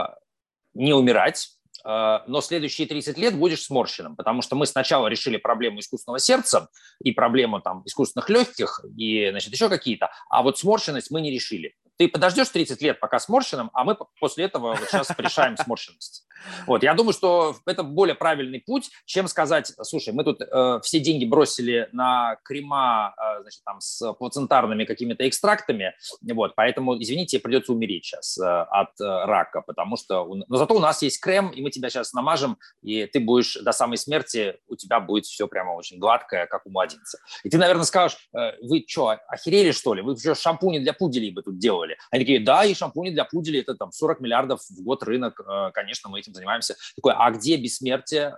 не умирать, э, но следующие 30 лет будешь сморщенным, потому что мы сначала решили проблему искусственного сердца и проблему там искусственных легких и, значит, еще какие-то, а вот сморщенность мы не решили ты подождешь 30 лет, пока сморщенным, а мы после этого вот сейчас решаем сморщенность. Вот, я думаю, что это более правильный путь, чем сказать, слушай, мы тут э, все деньги бросили на крема, э, значит, там, с плацентарными какими-то экстрактами, вот, поэтому, извините, придется умереть сейчас э, от э, рака, потому что, но зато у нас есть крем, и мы тебя сейчас намажем, и ты будешь до самой смерти, у тебя будет все прямо очень гладкое, как у младенца. И ты, наверное, скажешь, э, вы что, охерели, что ли? Вы что, шампуни для пуделей бы тут делали? Они такие, да, и шампуни для пуделей, это там 40 миллиардов в год рынок, э, конечно, мы этим занимаемся. Такой, а где бессмертие?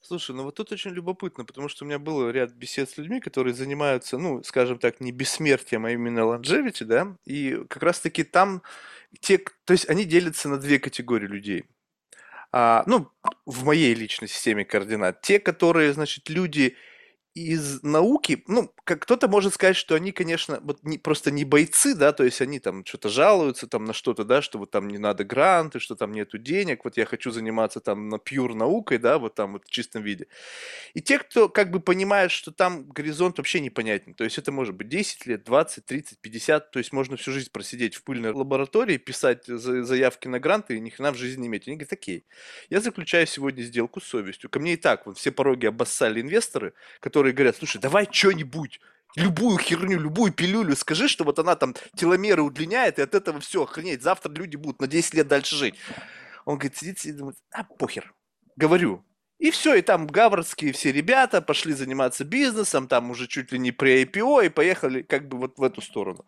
Слушай, ну вот тут очень любопытно, потому что у меня был ряд бесед с людьми, которые занимаются, ну, скажем так, не бессмертием, а именно longevity, да, и как раз-таки там те, то есть они делятся на две категории людей. А, ну, в моей личной системе координат. Те, которые, значит, люди из науки, ну, как кто-то может сказать, что они, конечно, вот не, просто не бойцы, да, то есть они там что-то жалуются там на что-то, да, что вот там не надо гранты, что там нету денег, вот я хочу заниматься там на пьюр наукой, да, вот там вот в чистом виде. И те, кто как бы понимает, что там горизонт вообще непонятен, то есть это может быть 10 лет, 20, 30, 50, то есть можно всю жизнь просидеть в пыльной лаборатории, писать заявки на гранты и ни хрена в жизни не иметь. Они говорят, окей, я заключаю сегодня сделку с совестью. Ко мне и так вот все пороги обоссали инвесторы, которые которые говорят, слушай, давай что-нибудь, любую херню, любую пилюлю, скажи, что вот она там теломеры удлиняет, и от этого все, охренеть, завтра люди будут на 10 лет дальше жить. Он говорит, сидит, сидит, думает, а, похер. Говорю, и все, и там гавардские все ребята пошли заниматься бизнесом, там уже чуть ли не при IPO, и поехали как бы вот в эту сторону.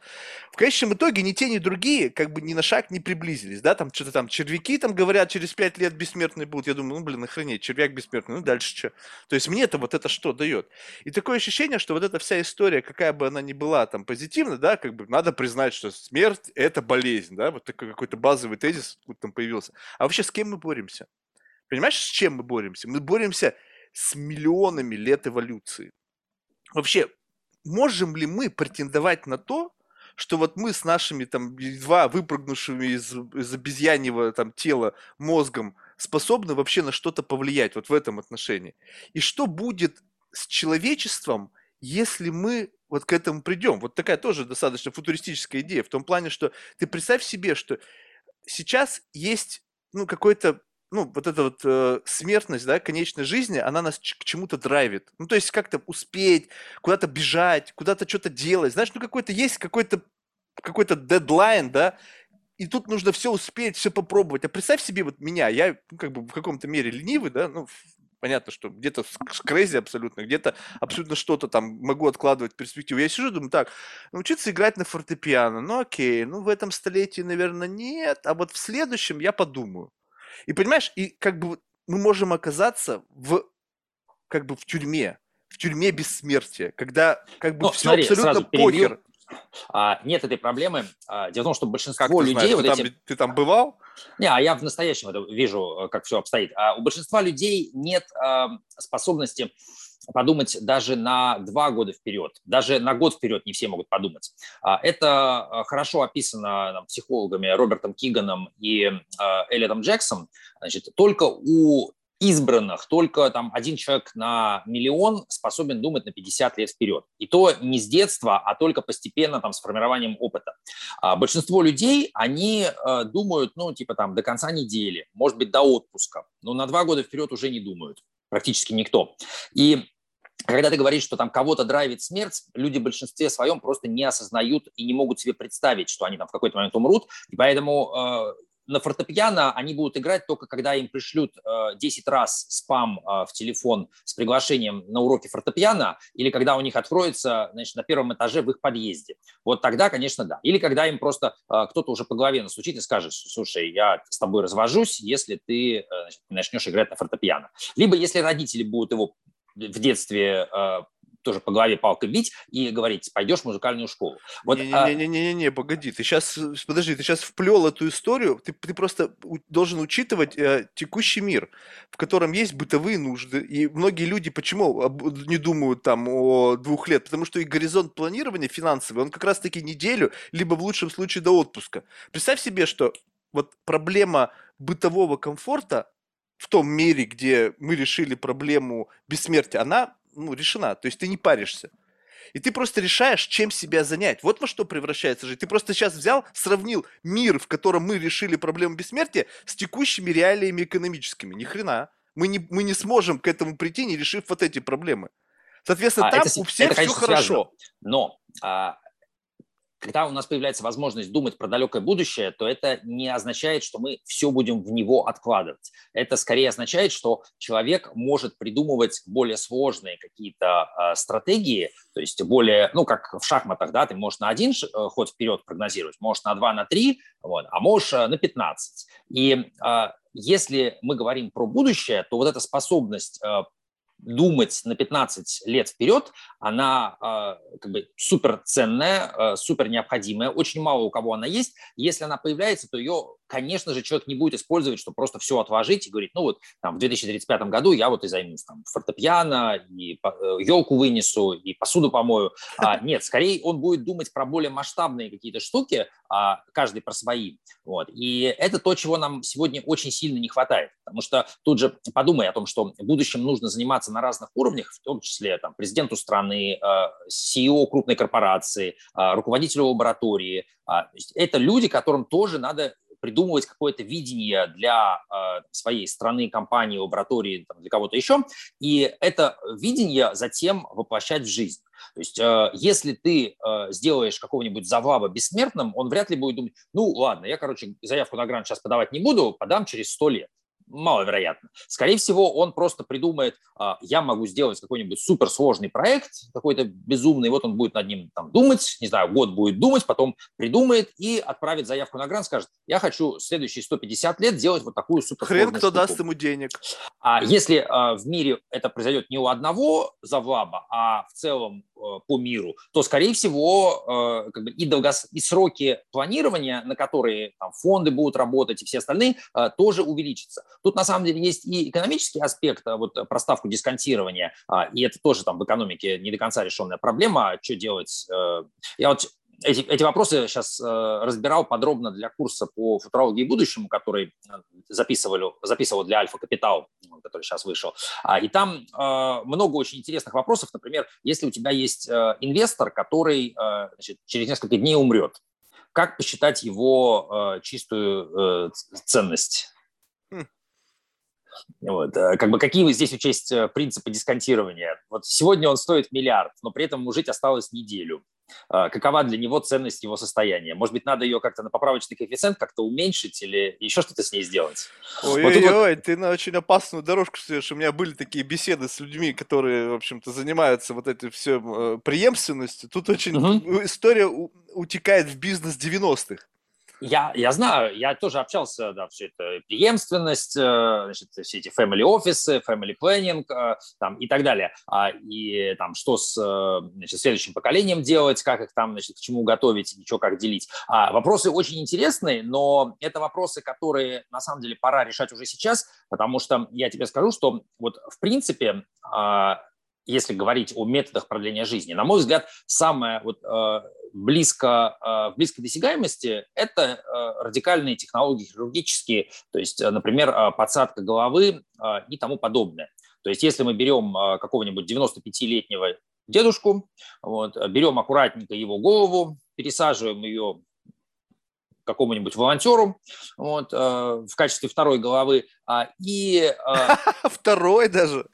В конечном итоге ни те, ни другие как бы ни на шаг не приблизились, да, там что-то там червяки там говорят, через пять лет бессмертные будут. Я думаю, ну, блин, охренеть, червяк бессмертный, ну, дальше что? То есть мне это вот это что дает? И такое ощущение, что вот эта вся история, какая бы она ни была там позитивна, да, как бы надо признать, что смерть – это болезнь, да, вот такой какой-то базовый тезис там появился. А вообще с кем мы боремся? Понимаешь, с чем мы боремся? Мы боремся с миллионами лет эволюции. Вообще, можем ли мы претендовать на то, что вот мы с нашими там едва выпрыгнувшими из, из обезьяньего там тела мозгом способны вообще на что-то повлиять вот в этом отношении? И что будет с человечеством, если мы вот к этому придем? Вот такая тоже достаточно футуристическая идея в том плане, что ты представь себе, что сейчас есть ну, какой-то ну, вот эта вот э, смертность, да, конечной жизни, она нас к чему-то драйвит. Ну, то есть как-то успеть, куда-то бежать, куда-то что-то делать. Знаешь, ну, какой-то есть какой-то какой-то дедлайн, да, и тут нужно все успеть, все попробовать. А представь себе вот меня, я ну, как бы в каком-то мере ленивый, да, ну, понятно, что где-то крейзи абсолютно, где-то абсолютно что-то там могу откладывать в перспективу. Я сижу, думаю, так, научиться играть на фортепиано, ну окей, ну в этом столетии, наверное, нет, а вот в следующем я подумаю. И понимаешь, и как бы мы можем оказаться в как бы в тюрьме, в тюрьме бессмертия, когда как бы ну, все смотри, абсолютно похер.
А, нет этой проблемы. А, дело в том, что большинство как людей...
Знаешь, вот ты, эти... там, ты там бывал?
Не, а я в настоящем это вижу, э, как все обстоит. А у большинства людей нет а, способности подумать даже на два года вперед, даже на год вперед не все могут подумать. А, это а, хорошо описано психологами Робертом Киганом и а, Эллиотом Джексом. Значит, только у избранных только там один человек на миллион способен думать на 50 лет вперед. И то не с детства, а только постепенно там с формированием опыта. А большинство людей, они э, думают, ну, типа там до конца недели, может быть, до отпуска, но на два года вперед уже не думают практически никто. И когда ты говоришь, что там кого-то драйвит смерть, люди в большинстве своем просто не осознают и не могут себе представить, что они там в какой-то момент умрут. И поэтому э, на фортепиано они будут играть только когда им пришлют э, 10 раз спам э, в телефон с приглашением на уроки фортепиано, или когда у них откроется значит, на первом этаже в их подъезде. Вот тогда, конечно, да. Или когда им просто э, кто-то уже по голове настучит и скажет, слушай, я с тобой развожусь, если ты э, значит, начнешь играть на фортепиано. Либо если родители будут его в детстве э, тоже по голове палкой бить и говорить, пойдешь в музыкальную школу.
Вот, Не-не-не, а... погоди, ты сейчас, подожди, ты сейчас вплел эту историю, ты, ты просто должен учитывать э, текущий мир, в котором есть бытовые нужды, и многие люди почему не думают там о двух лет, потому что и горизонт планирования финансовый, он как раз-таки неделю, либо в лучшем случае до отпуска. Представь себе, что вот проблема бытового комфорта в том мире, где мы решили проблему бессмертия, она ну, решена. То есть ты не паришься. И ты просто решаешь, чем себя занять. Вот во что превращается жизнь. Ты просто сейчас взял, сравнил мир, в котором мы решили проблему бессмертия, с текущими реалиями экономическими. Ни хрена. Мы не, мы не сможем к этому прийти, не решив вот эти проблемы. Соответственно, а, там это, у всех это, конечно, все хорошо. Связано.
Но а, когда у нас появляется возможность думать про далекое будущее, то это не означает, что мы все будем в него откладывать. Это скорее означает, что человек может придумывать более сложные какие-то э, стратегии, то есть более, ну, как в шахматах, да, ты можешь на один э, ход вперед прогнозировать, можешь на два, на три, вот, а можешь э, на 15. И э, если мы говорим про будущее, то вот эта способность думать на 15 лет вперед, она э, как бы супер ценная, э, супер необходимая. Очень мало у кого она есть. Если она появляется, то ее конечно же, человек не будет использовать, чтобы просто все отложить и говорить, ну вот там в 2035 году я вот и займусь там фортепиано, и елку э, вынесу, и посуду помою. А, нет, скорее он будет думать про более масштабные какие-то штуки, а, каждый про свои. Вот. И это то, чего нам сегодня очень сильно не хватает. Потому что тут же подумай о том, что в будущем нужно заниматься на разных уровнях, в том числе там, президенту страны, CEO э, крупной корпорации, э, руководителю лаборатории. А, это люди, которым тоже надо придумывать какое-то видение для э, своей страны, компании, лаборатории, там, для кого-то еще, и это видение затем воплощать в жизнь. То есть, э, если ты э, сделаешь какого-нибудь заваба бессмертным, он вряд ли будет думать, ну ладно, я, короче, заявку на грант сейчас подавать не буду, подам через сто лет маловероятно. Скорее всего, он просто придумает, а, я могу сделать какой-нибудь суперсложный проект, какой-то безумный, вот он будет над ним там думать, не знаю, год будет думать, потом придумает и отправит заявку на грант, скажет, я хочу следующие 150 лет делать вот такую суперсложную
Хрен кто штуку. даст ему денег.
А если а, в мире это произойдет не у одного завлаба, а в целом Э, по миру, то, скорее всего, э, как бы и, долгос... и сроки планирования, на которые там, фонды будут работать и все остальные, э, тоже увеличатся. Тут, на самом деле, есть и экономический аспект, вот проставку дисконтирования, а, и это тоже там в экономике не до конца решенная проблема, а что делать. Я вот эти, эти вопросы сейчас э, разбирал подробно для курса по футурологии будущему, который записывали, записывал для Альфа Капитал, который сейчас вышел. А, и там э, много очень интересных вопросов. Например, если у тебя есть э, инвестор, который э, значит, через несколько дней умрет, как посчитать его э, чистую э, ценность? Хм. Вот. Э, как бы какие здесь учесть э, принципы дисконтирования? Вот сегодня он стоит миллиард, но при этом ему жить осталось неделю. А, какова для него ценность его состояния. Может быть, надо ее как-то на поправочный коэффициент как-то уменьшить или еще что-то с ней сделать.
Ой-ой-ой, вот... ты на очень опасную дорожку стоишь. У меня были такие беседы с людьми, которые, в общем-то, занимаются вот этой все э, преемственностью. Тут очень угу. история утекает в бизнес 90-х.
Я, я знаю, я тоже общался, да, все это преемственность, э, значит, все эти family офисы, family planning э, там, и так далее. А, и там, что с э, значит, следующим поколением делать, как их там, значит, к чему готовить, ничего как делить. А, вопросы очень интересные, но это вопросы, которые на самом деле пора решать уже сейчас, потому что я тебе скажу, что вот в принципе а, если говорить о методах продления жизни, на мой взгляд, самое вот, близко, э, в близкой досягаемости, это э, радикальные технологии хирургические, то есть, э, например, подсадка головы и тому подобное. То есть если мы берем какого-нибудь 95-летнего дедушку, вот, берем аккуратненько его голову, пересаживаем ее какому-нибудь волонтеру вот, в качестве второй головы. А, и,
Второй даже?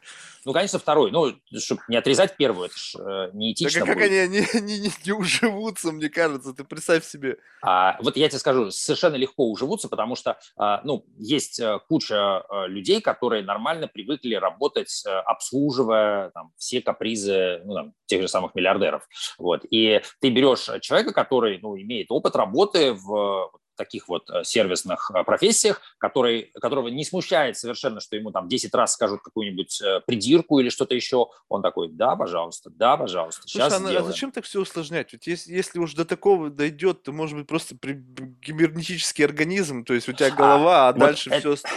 Ну, конечно, второй. Ну, чтобы не отрезать первую, это же э, неэтично
Так а как будет. они не, не, не, не уживутся, мне кажется, ты представь себе.
А, вот я тебе скажу, совершенно легко уживутся, потому что, а, ну, есть э, куча а, людей, которые нормально привыкли работать, а, обслуживая там, все капризы ну, там, тех же самых миллиардеров. Вот. И ты берешь человека, который ну, имеет опыт работы в таких вот э, сервисных э, профессиях, который, которого не смущает совершенно, что ему там 10 раз скажут какую-нибудь э, придирку или что-то еще, он такой, да, пожалуйста, да, пожалуйста, сейчас
Слушай, а, а зачем так все усложнять? Ведь если, если уж до такого дойдет, то может быть просто при, кибернетический организм, то есть у тебя голова, а, а вот дальше это, все...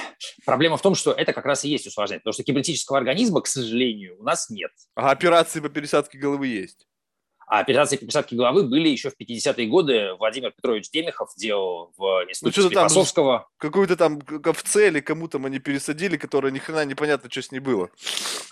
Проблема в том, что это как раз и есть усложнять, потому что кибернетического организма, к сожалению, у нас нет.
А операции по пересадке головы есть?
А операции по пересадке головы были еще в 50-е годы. Владимир Петрович Демихов делал в институте ну, Склифосовского.
Какую-то там овце или кому там они пересадили, которая ни хрена непонятно, что с ней было.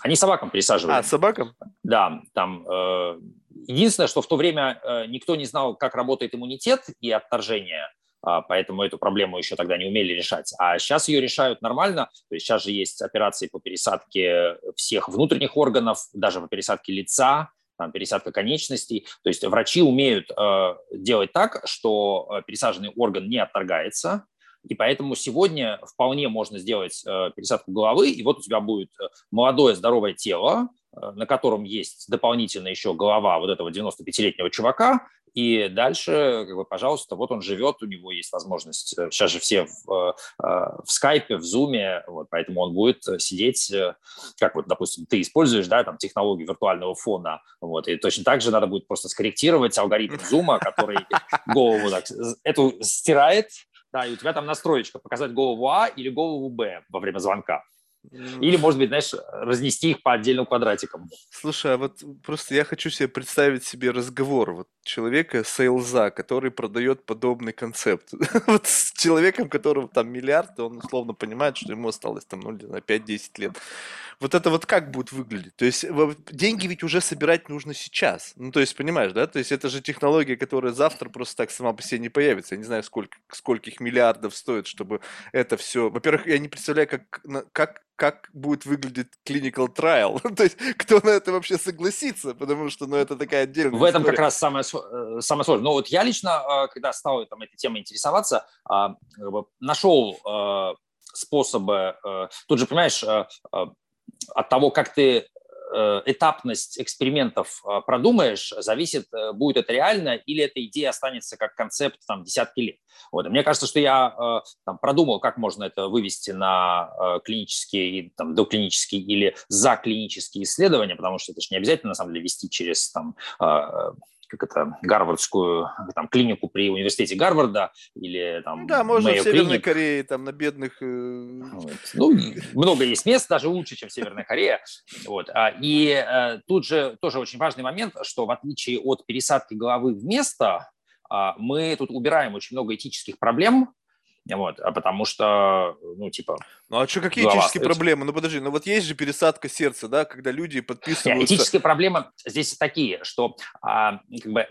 Они собакам пересаживали.
А, собакам?
Да, там... Э, единственное, что в то время э, никто не знал, как работает иммунитет и отторжение, э, поэтому эту проблему еще тогда не умели решать. А сейчас ее решают нормально. То есть сейчас же есть операции по пересадке всех внутренних органов, даже по пересадке лица, там, пересадка конечностей. То есть врачи умеют э, делать так, что э, пересаженный орган не отторгается, и поэтому сегодня вполне можно сделать э, пересадку головы, и вот у тебя будет э, молодое здоровое тело, на котором есть дополнительно еще голова вот этого 95-летнего чувака, и дальше, как бы, пожалуйста, вот он живет, у него есть возможность. Сейчас же все в, э, в скайпе, в зуме, вот, поэтому он будет сидеть, э, как вот, допустим, ты используешь, да, там, технологию виртуального фона, вот, и точно так же надо будет просто скорректировать алгоритм зума, который голову так, эту стирает, да, и у тебя там настроечка, показать голову А или голову Б во время звонка. Или, может быть, знаешь, разнести их по отдельным квадратикам.
Слушай, а вот просто я хочу себе представить себе разговор вот человека, сейлза, который продает подобный концепт. вот с человеком, которого там миллиард, он условно понимает, что ему осталось там, ну, на 5-10 лет. Вот это вот как будет выглядеть? То есть деньги ведь уже собирать нужно сейчас. Ну, то есть, понимаешь, да? То есть это же технология, которая завтра просто так сама по себе не появится. Я не знаю, сколько, скольких миллиардов стоит, чтобы это все... Во-первых, я не представляю, как, как как будет выглядеть clinical trial. То есть, кто на это вообще согласится, потому что, ну, это такая отдельная
В этом история. как раз самое, э, самое сложное. Но вот я лично, э, когда стал там, этой темой интересоваться, а, нашел э, способы, тут же, понимаешь, от того, как ты этапность экспериментов э, продумаешь, зависит, э, будет это реально или эта идея останется как концепт там, десятки лет. Вот. мне кажется, что я там, продумал, как можно это вывести на клинические, там, доклинические или заклинические исследования, потому что это же не обязательно, на самом деле, вести через там, как это, гарвардскую там, клинику при университете Гарварда или там
ну Да, можно Мэйо в Северной клиник. Корее, там на бедных... Э,
вот. Ну, много есть мест, даже лучше, чем Северная Корея. Вот. А, и э, тут же тоже очень важный момент, что в отличие от пересадки головы в место, а, мы тут убираем очень много этических проблем, вот, а потому что, ну, типа...
Ну, а что, какие этические остается? проблемы? Ну, подожди, ну вот есть же пересадка сердца, да, когда люди подписываются...
Этические проблемы здесь такие, что а, как бы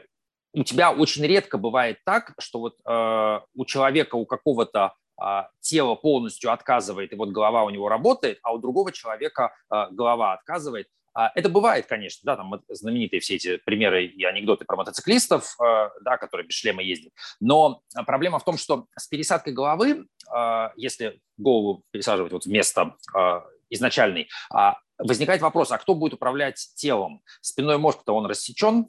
у тебя очень редко бывает так, что вот э, у человека, у какого-то а, тело полностью отказывает, и вот голова у него работает, а у другого человека а, голова отказывает. А, это бывает, конечно, да, там знаменитые все эти примеры и анекдоты про мотоциклистов, а, да, которые без шлема ездят. Но проблема в том, что с пересадкой головы, а, если голову пересаживать вот вместо изначальной, возникает вопрос, а кто будет управлять телом? Спинной мозг-то он рассечен,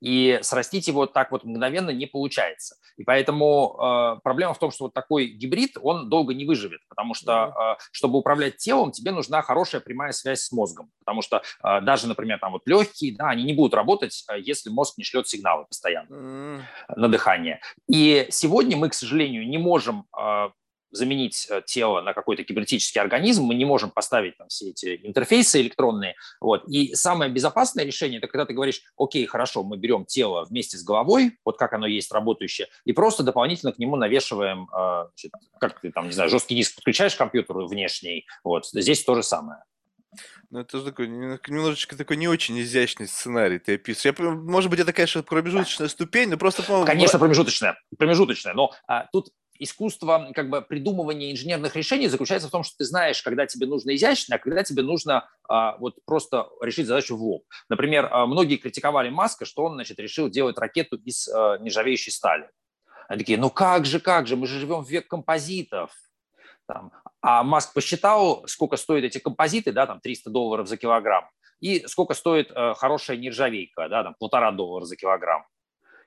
и срастить его так вот мгновенно не получается. И поэтому э, проблема в том, что вот такой гибрид, он долго не выживет, потому что, э, чтобы управлять телом, тебе нужна хорошая прямая связь с мозгом, потому что э, даже, например, там вот легкие, да, они не будут работать, э, если мозг не шлет сигналы постоянно mm. на дыхание. И сегодня мы, к сожалению, не можем э, заменить э, тело на какой-то кибернетический организм, мы не можем поставить там все эти интерфейсы электронные. Вот. И самое безопасное решение – это когда ты говоришь, окей, хорошо, мы берем тело вместе с головой, вот как оно есть работающее, и просто дополнительно к нему навешиваем, э, значит, как ты там, не знаю, жесткий диск подключаешь к компьютеру внешний, вот, здесь то же самое.
Ну, это такой немножечко такой не очень изящный сценарий ты описываешь. Я, может быть, это, конечно, промежуточная ступень, но просто,
по Конечно, промежуточная, промежуточная, но а, тут искусство как бы придумывания инженерных решений заключается в том, что ты знаешь, когда тебе нужно изящно, а когда тебе нужно а, вот просто решить задачу в лоб. Например, а, многие критиковали Маска, что он значит, решил делать ракету из а, нержавеющей стали. Они такие, ну как же, как же, мы же живем в век композитов. Там. А Маск посчитал, сколько стоят эти композиты, да, там 300 долларов за килограмм, и сколько стоит э, хорошая нержавейка, да, там полтора доллара за килограмм.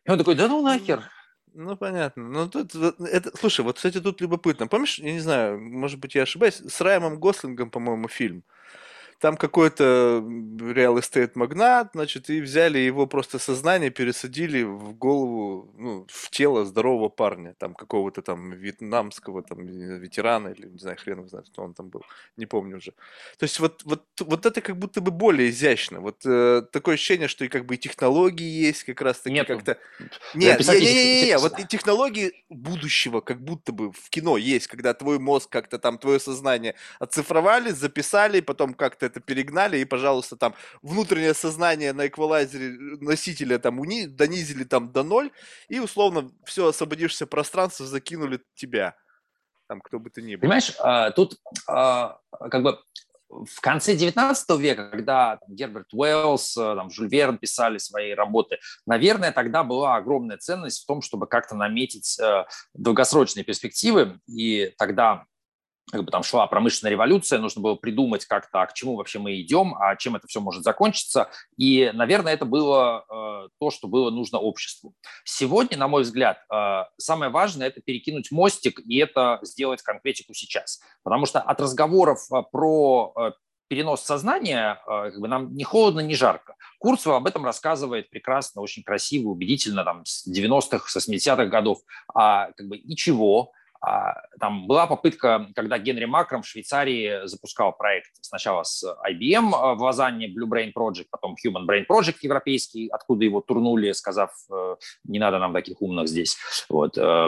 И он такой, да ну нахер,
Ну, понятно. Ну, тут, это, слушай, вот, кстати, тут любопытно. Помнишь, я не знаю, может быть, я ошибаюсь, с Раймом Гослингом, по-моему, фильм там какой-то real estate магнат, значит, и взяли его просто сознание, пересадили в голову, ну, в тело здорового парня, там, какого-то там вьетнамского там ветерана, или, не знаю, хрен знает, кто он там был, не помню уже. То есть вот, вот, вот это как будто бы более изящно. Вот э, такое ощущение, что и как бы и технологии есть как раз таки как-то... Нет, не, не, не, не, вот и технологии будущего как будто бы в кино есть, когда твой мозг как-то там, твое сознание оцифровали, записали, потом как-то это перегнали, и, пожалуйста, там внутреннее сознание на эквалайзере э, носителя там уни, донизили там до ноль, и условно все освободившееся пространство закинули тебя, там кто бы ты ни был.
Понимаешь, а, тут а, как бы в конце 19 века, когда там, Герберт Уэллс, э, там, Жюль Верн писали свои работы, наверное, тогда была огромная ценность в том, чтобы как-то наметить э, долгосрочные перспективы, и тогда как бы там шла промышленная революция, нужно было придумать как-то, к чему вообще мы идем, а чем это все может закончиться. И, наверное, это было э, то, что было нужно обществу. Сегодня, на мой взгляд, э, самое важное – это перекинуть мостик и это сделать конкретику сейчас. Потому что от разговоров э, про э, перенос сознания э, как бы нам не холодно, не жарко. Курцева об этом рассказывает прекрасно, очень красиво, убедительно, там, с 90-х, с 80-х годов. А, как бы, и чего? А, там была попытка, когда Генри Макром в Швейцарии запускал проект сначала с IBM в Лозанне, Blue Brain Project, потом Human Brain Project европейский, откуда его турнули, сказав, э, не надо нам таких умных здесь, вот, э,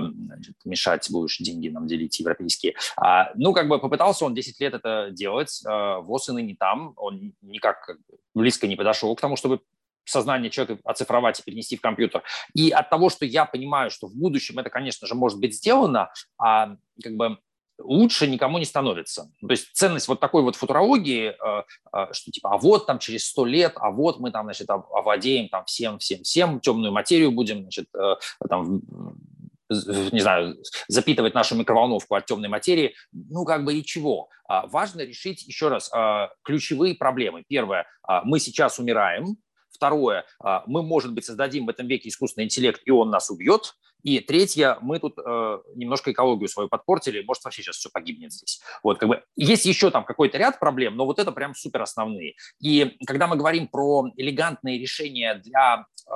мешать будешь деньги нам делить европейские. А, ну, как бы попытался он 10 лет это делать, ВОЗ и ныне там, он никак близко не подошел к тому, чтобы сознание человека оцифровать и перенести в компьютер. И от того, что я понимаю, что в будущем это, конечно же, может быть сделано, а как бы лучше никому не становится. То есть ценность вот такой вот футурологии, э, э, что типа, а вот там через сто лет, а вот мы там, значит, овладеем там всем, всем, всем, темную материю будем, значит, э, там, не знаю, запитывать нашу микроволновку от темной материи, ну, как бы и чего. А важно решить, еще раз, ключевые проблемы. Первое, мы сейчас умираем, Второе, а, мы, может быть, создадим в этом веке искусственный интеллект, и он нас убьет. И третье, мы тут э, немножко экологию свою подпортили, может, вообще сейчас все погибнет здесь. Вот, как бы, есть еще там какой-то ряд проблем, но вот это прям супер основные. И когда мы говорим про элегантные решения для э,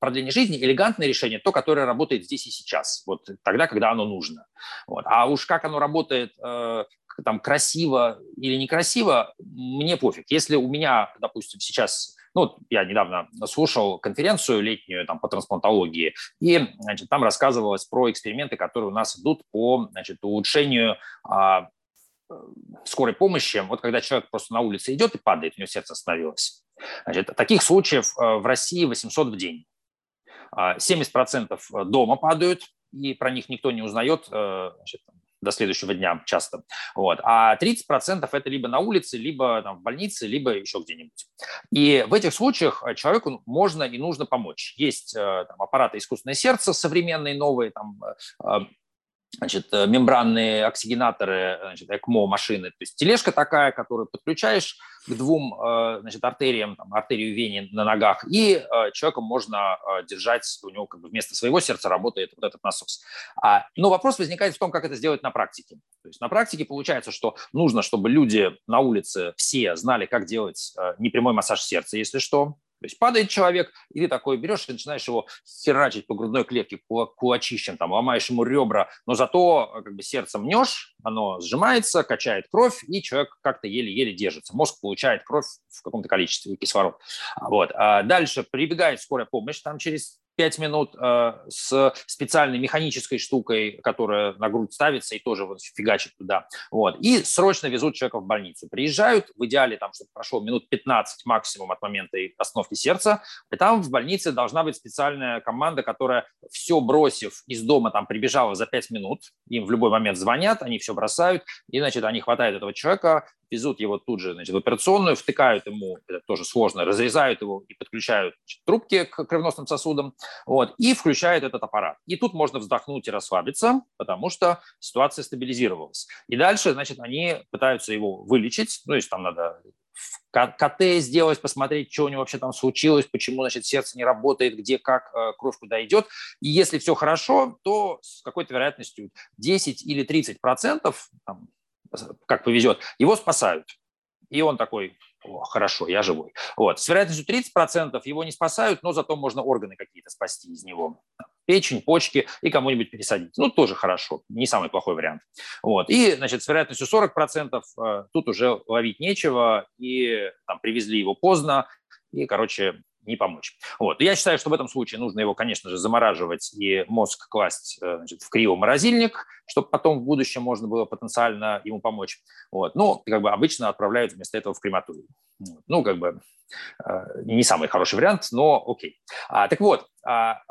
продления жизни, элегантное решение то, которое работает здесь и сейчас, вот тогда, когда оно нужно. Вот. А уж как оно работает э, там красиво или некрасиво, мне пофиг. Если у меня, допустим, сейчас ну, я недавно слушал конференцию летнюю там, по трансплантологии, и значит, там рассказывалось про эксперименты, которые у нас идут по значит, улучшению а, скорой помощи. Вот когда человек просто на улице идет и падает, у него сердце остановилось. Значит, таких случаев э, в России 800 в день. 70% а, дома падают, и про них никто не узнает. Э, значит, до следующего дня часто. Вот. А 30% это либо на улице, либо там, в больнице, либо еще где-нибудь. И в этих случаях э, человеку можно и нужно помочь. Есть э, там, аппараты искусственное сердце современные, новые, там, э, значит, э, мембранные оксигенаторы, значит, ЭКМО машины, то есть тележка такая, которую подключаешь к двум э, значит, артериям, там, артерию вене на ногах, и э, человеком можно держать, у него как бы вместо своего сердца работает вот этот насос. А, но вопрос возникает в том, как это сделать на практике. То есть на практике получается, что нужно, чтобы люди на улице все знали, как делать непрямой массаж сердца, если что, то есть падает человек, и ты такой берешь и начинаешь его херачить по грудной клетке кулачищем, там, ломаешь ему ребра, но зато э, как бы сердце мнешь, оно сжимается, качает кровь, и человек как-то еле-еле держится. Мозг получает кровь в каком-то количестве, кислород. Вот. А дальше прибегает скорая помощь там через 5 минут э, с специальной механической штукой, которая на грудь ставится и тоже вот фигачит туда. Вот. И срочно везут человека в больницу. Приезжают, в идеале, там, чтобы прошло минут 15 максимум от момента остановки сердца, и там в больнице должна быть специальная команда, которая все бросив из дома, там прибежала за 5 минут, им в любой момент звонят, они все бросают, и, значит, они хватают этого человека, везут его тут же значит, в операционную, втыкают ему, это тоже сложно, разрезают его и подключают значит, трубки к кровеносным сосудам, вот, и включают этот аппарат. И тут можно вздохнуть и расслабиться, потому что ситуация стабилизировалась. И дальше, значит, они пытаются его вылечить, ну, если там надо КТ сделать, посмотреть, что у него вообще там случилось, почему, значит, сердце не работает, где, как, э, кровь куда идет. И если все хорошо, то с какой-то вероятностью 10 или 30 процентов, как повезет, его спасают. И он такой, О, хорошо, я живой. Вот. С вероятностью 30% его не спасают, но зато можно органы какие-то спасти из него печень, почки и кому-нибудь пересадить. Ну, тоже хорошо, не самый плохой вариант. Вот. И, значит, с вероятностью 40% э, тут уже ловить нечего, и там привезли его поздно, и, короче, не помочь. Вот. Я считаю, что в этом случае нужно его, конечно же, замораживать и мозг класть э, значит, в криоморозильник, чтобы потом в будущем можно было потенциально ему помочь. Вот. Но как бы обычно отправляют вместо этого в крематорий. Ну, как бы Э, не самый хороший вариант, но окей. А, так вот,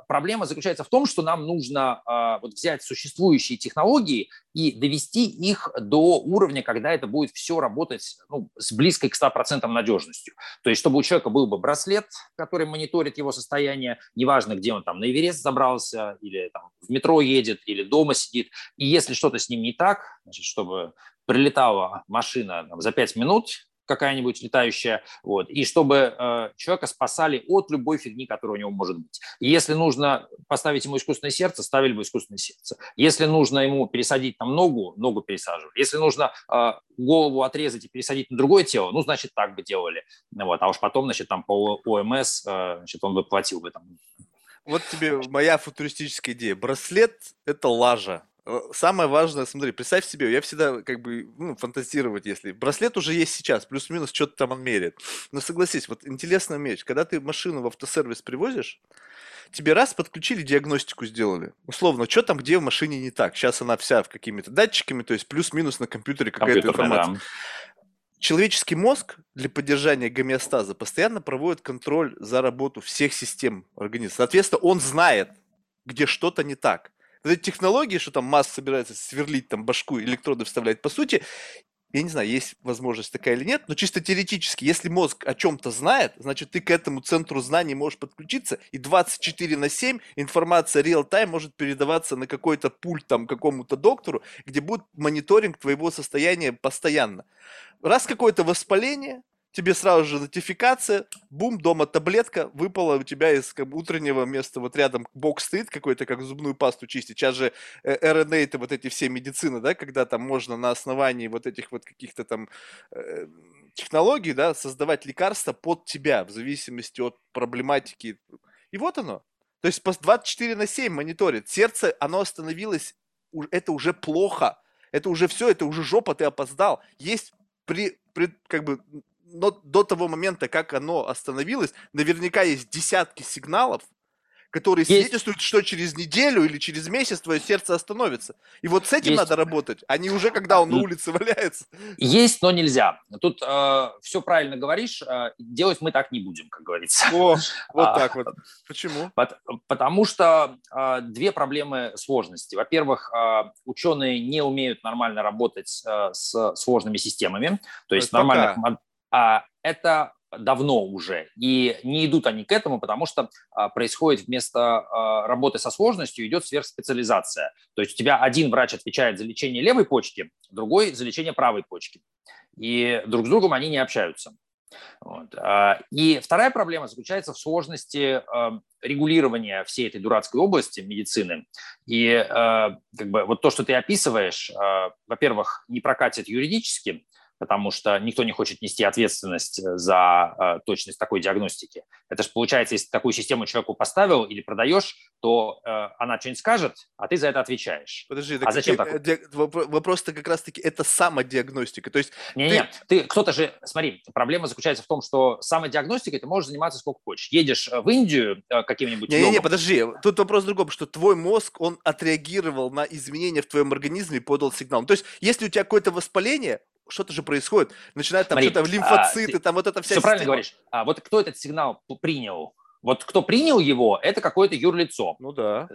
проблема заключается в том, что нам нужно а, вот взять существующие технологии и довести их до уровня, когда это будет все работать ну, с близкой к 100% надежностью. То есть, чтобы у человека был бы браслет, который мониторит его состояние, неважно, где он там на Эверест забрался, или там, в метро едет, или дома сидит, и если что-то с ним не так, значит, чтобы прилетала машина там, за 5 минут, какая-нибудь летающая, вот, и чтобы э, человека спасали от любой фигни, которая у него может быть. И если нужно поставить ему искусственное сердце, ставили бы искусственное сердце. Если нужно ему пересадить там ногу, ногу пересаживали. Если нужно э, голову отрезать и пересадить на другое тело, ну, значит, так бы делали. Вот, а уж потом, значит, там по ОМС, э, значит, он бы платил бы там.
Вот тебе моя футуристическая идея. Браслет – это лажа. Э, самое важное, смотри, представь себе, я всегда как бы, ну, фантазировать, если... Браслет уже есть сейчас, плюс-минус что-то там он меряет. Но согласись, вот интересная вещь, когда ты машину в автосервис привозишь, тебе раз подключили, диагностику сделали. Условно, что там, где в машине не так. Сейчас она вся в какими-то датчиками, то есть плюс-минус на компьютере какая-то информация. Да. Человеческий мозг для поддержания гомеостаза постоянно проводит контроль за работу всех систем организма. Соответственно, он знает, где что-то не так вот эти технологии, что там Маск собирается сверлить там башку, электроды вставлять, по сути, я не знаю, есть возможность такая или нет, но чисто теоретически, если мозг о чем-то знает, значит, ты к этому центру знаний можешь подключиться, и 24 на 7 информация real-time может передаваться на какой-то пульт там какому-то доктору, где будет мониторинг твоего состояния постоянно. Раз какое-то воспаление, тебе сразу же нотификация, бум, дома таблетка, выпала у тебя из как утреннего места, вот рядом бокс стоит какой-то, как зубную пасту чистить. Сейчас же э, это вот эти все медицины, да, когда там можно на основании вот этих вот каких-то там э, технологий, да, создавать лекарства под тебя, в зависимости от проблематики. И вот оно. То есть 24 на 7 мониторит. Сердце, оно остановилось, это уже плохо. Это уже все, это уже жопа, ты опоздал. Есть при, при как бы но до того момента, как оно остановилось, наверняка есть десятки сигналов, которые есть. свидетельствуют, что через неделю или через месяц твое сердце остановится. И вот с этим есть. надо работать, а не уже когда он на улице валяется.
Есть, но нельзя. Тут э, все правильно говоришь, э, делать мы так не будем, как говорится.
О, вот так вот. Почему?
Потому что э, две проблемы сложности. Во-первых, э, ученые не умеют нормально работать э, с сложными системами, то есть, то есть нормальных, а, это давно уже. И не идут они к этому, потому что а, происходит вместо а, работы со сложностью идет сверхспециализация. То есть у тебя один врач отвечает за лечение левой почки, другой за лечение правой почки. И друг с другом они не общаются. Вот. И вторая проблема заключается в сложности регулирования всей этой дурацкой области медицины. И как бы, вот то, что ты описываешь, во-первых, не прокатит юридически, потому что никто не хочет нести ответственность э, за э, точность такой диагностики. Это же получается, если такую систему человеку поставил или продаешь, то э, она что-нибудь скажет, а ты за это отвечаешь.
Подожди, а зачем так? Вопрос-то как раз-таки это самодиагностика. То есть
не, ты... не, ты кто-то же, смотри, проблема заключается в том, что самодиагностикой ты можешь заниматься сколько хочешь. Едешь в Индию каким-нибудь.
Не, не, не, подожди, тут вопрос в другом, что твой мозг он отреагировал на изменения в твоем организме и подал сигнал. То есть, если у тебя какое-то воспаление, что-то же происходит. Начинает там что-то лимфоциты, а, там вот это вся
Все система. правильно говоришь. А вот кто этот сигнал принял? Вот кто принял его, это какое-то юрлицо.
Ну да.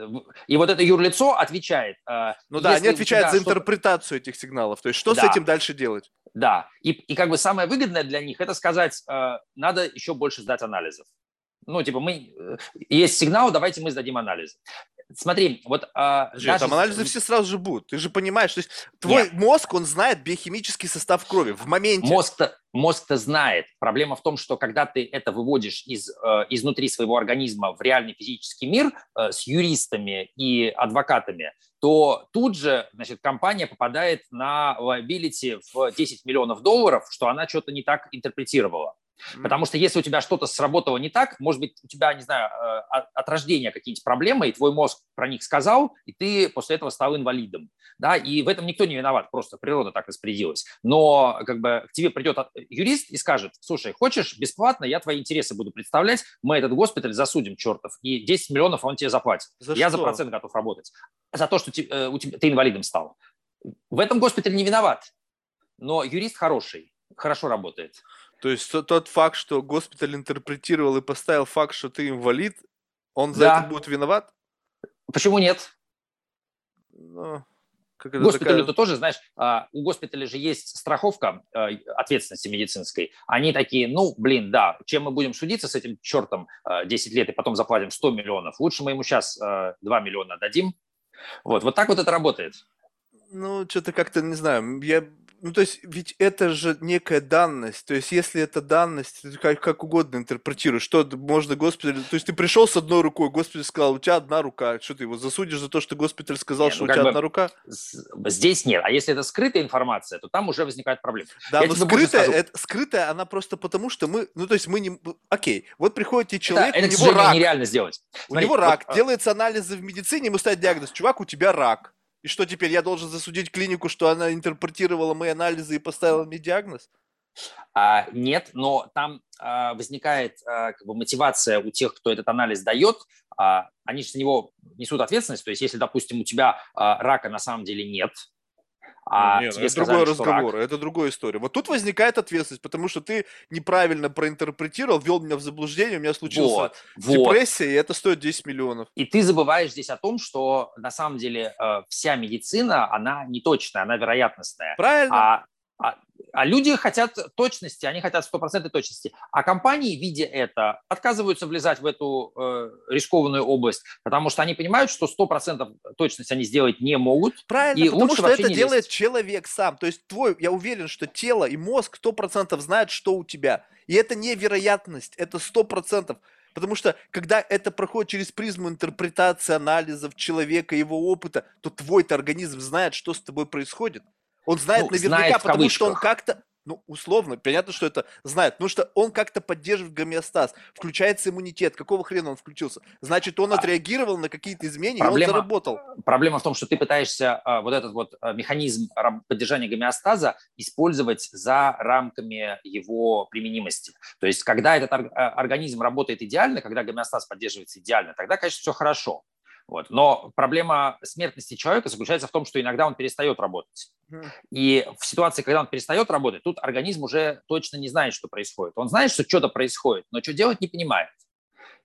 И вот это юрлицо отвечает.
Э, ну да, они отвечают за интерпретацию этих сигналов. То есть что да. с этим дальше делать?
Да. И, и как бы самое выгодное для них это сказать, э, надо еще больше сдать анализов. Ну, типа, мы, э, есть сигнал, давайте мы сдадим анализы. Смотри, вот...
А, Подожди, даже... Там анализы все сразу же будут. Ты же понимаешь, то есть твой Нет. мозг, он знает биохимический состав крови в моменте.
Мозг-то, мозг-то знает. Проблема в том, что когда ты это выводишь из, э, изнутри своего организма в реальный физический мир э, с юристами и адвокатами, то тут же значит, компания попадает на liability в 10 миллионов долларов, что она что-то не так интерпретировала. Потому что если у тебя что-то сработало не так, может быть, у тебя, не знаю, э, от рождения какие-нибудь проблемы, и твой мозг про них сказал, и ты после этого стал инвалидом. Да? И в этом никто не виноват, просто природа так распорядилась. Но как бы к тебе придет юрист и скажет, слушай, хочешь бесплатно, я твои интересы буду представлять, мы этот госпиталь засудим, чертов, и 10 миллионов он тебе заплатит. За я что? за процент готов работать. За то, что ты, э, у тебя, ты инвалидом стал. В этом госпиталь не виноват, но юрист хороший, хорошо работает.
То есть тот факт, что госпиталь интерпретировал и поставил факт, что ты инвалид, он за да. это будет виноват?
Почему нет? Ну, как это Госпиталю такая... то тоже, знаешь, а, у госпиталя же есть страховка а, ответственности медицинской. Они такие, ну, блин, да, чем мы будем судиться с этим чертом 10 а, лет и потом заплатим 100 миллионов, лучше мы ему сейчас 2 миллиона дадим. Вот, вот так вот это работает.
Ну, что-то как-то, не знаю, я ну, то есть, ведь это же некая данность. То есть, если это данность, ты как, как угодно интерпретируешь. Что можно госпиталь... То есть, ты пришел с одной рукой, госпиталь сказал, у тебя одна рука. Что ты его засудишь за то, что госпиталь сказал, нет, что ну, у тебя одна рука?
Здесь нет. А если это скрытая информация, то там уже возникает проблема.
Да, Я но скрытая, это, скрытая, она просто потому, что мы... Ну, то есть, мы не... Окей, вот приходит тебе человек, это, это, у него рак.
нереально сделать.
У Смотри, него рак, а делается анализы в медицине, ему ставят диагноз, чувак, у тебя рак. И что теперь, я должен засудить клинику, что она интерпретировала мои анализы и поставила мне диагноз?
А, нет, но там а, возникает а, как бы мотивация у тех, кто этот анализ дает. А, они же за него несут ответственность. То есть, если, допустим, у тебя а, рака на самом деле нет,
а Нет, это сказали, другой разговор, рак... это другая история. Вот тут возникает ответственность, потому что ты неправильно проинтерпретировал, ввел меня в заблуждение, у меня случилась вот, депрессия, вот. и это стоит 10 миллионов.
И ты забываешь здесь о том, что на самом деле э, вся медицина, она не точная, она вероятностная.
Правильно.
А а, а люди хотят точности, они хотят стопроцентной точности. А компании, видя это, отказываются влезать в эту э, рискованную область, потому что они понимают, что 100% точности они сделать не могут.
Правильно, и потому что это делает лезть. человек сам. То есть твой, я уверен, что тело и мозг 100% знают, что у тебя. И это не вероятность, это 100%. Потому что когда это проходит через призму интерпретации анализов человека, его опыта, то твой организм знает, что с тобой происходит. Он знает ну, наверняка, знает потому что он как-то, ну, условно, понятно, что это знает, потому что он как-то поддерживает гомеостаз, включается иммунитет. Какого хрена он включился? Значит, он а отреагировал на какие-то изменения, проблема, и он заработал.
Проблема в том, что ты пытаешься а, вот этот вот а, механизм поддержания гомеостаза использовать за рамками его применимости. То есть, когда этот организм работает идеально, когда гомеостаз поддерживается идеально, тогда, конечно, все хорошо. Вот. Но проблема смертности человека заключается в том, что иногда он перестает работать. И в ситуации, когда он перестает работать, тут организм уже точно не знает, что происходит. Он знает, что что-то происходит, но что делать не понимает.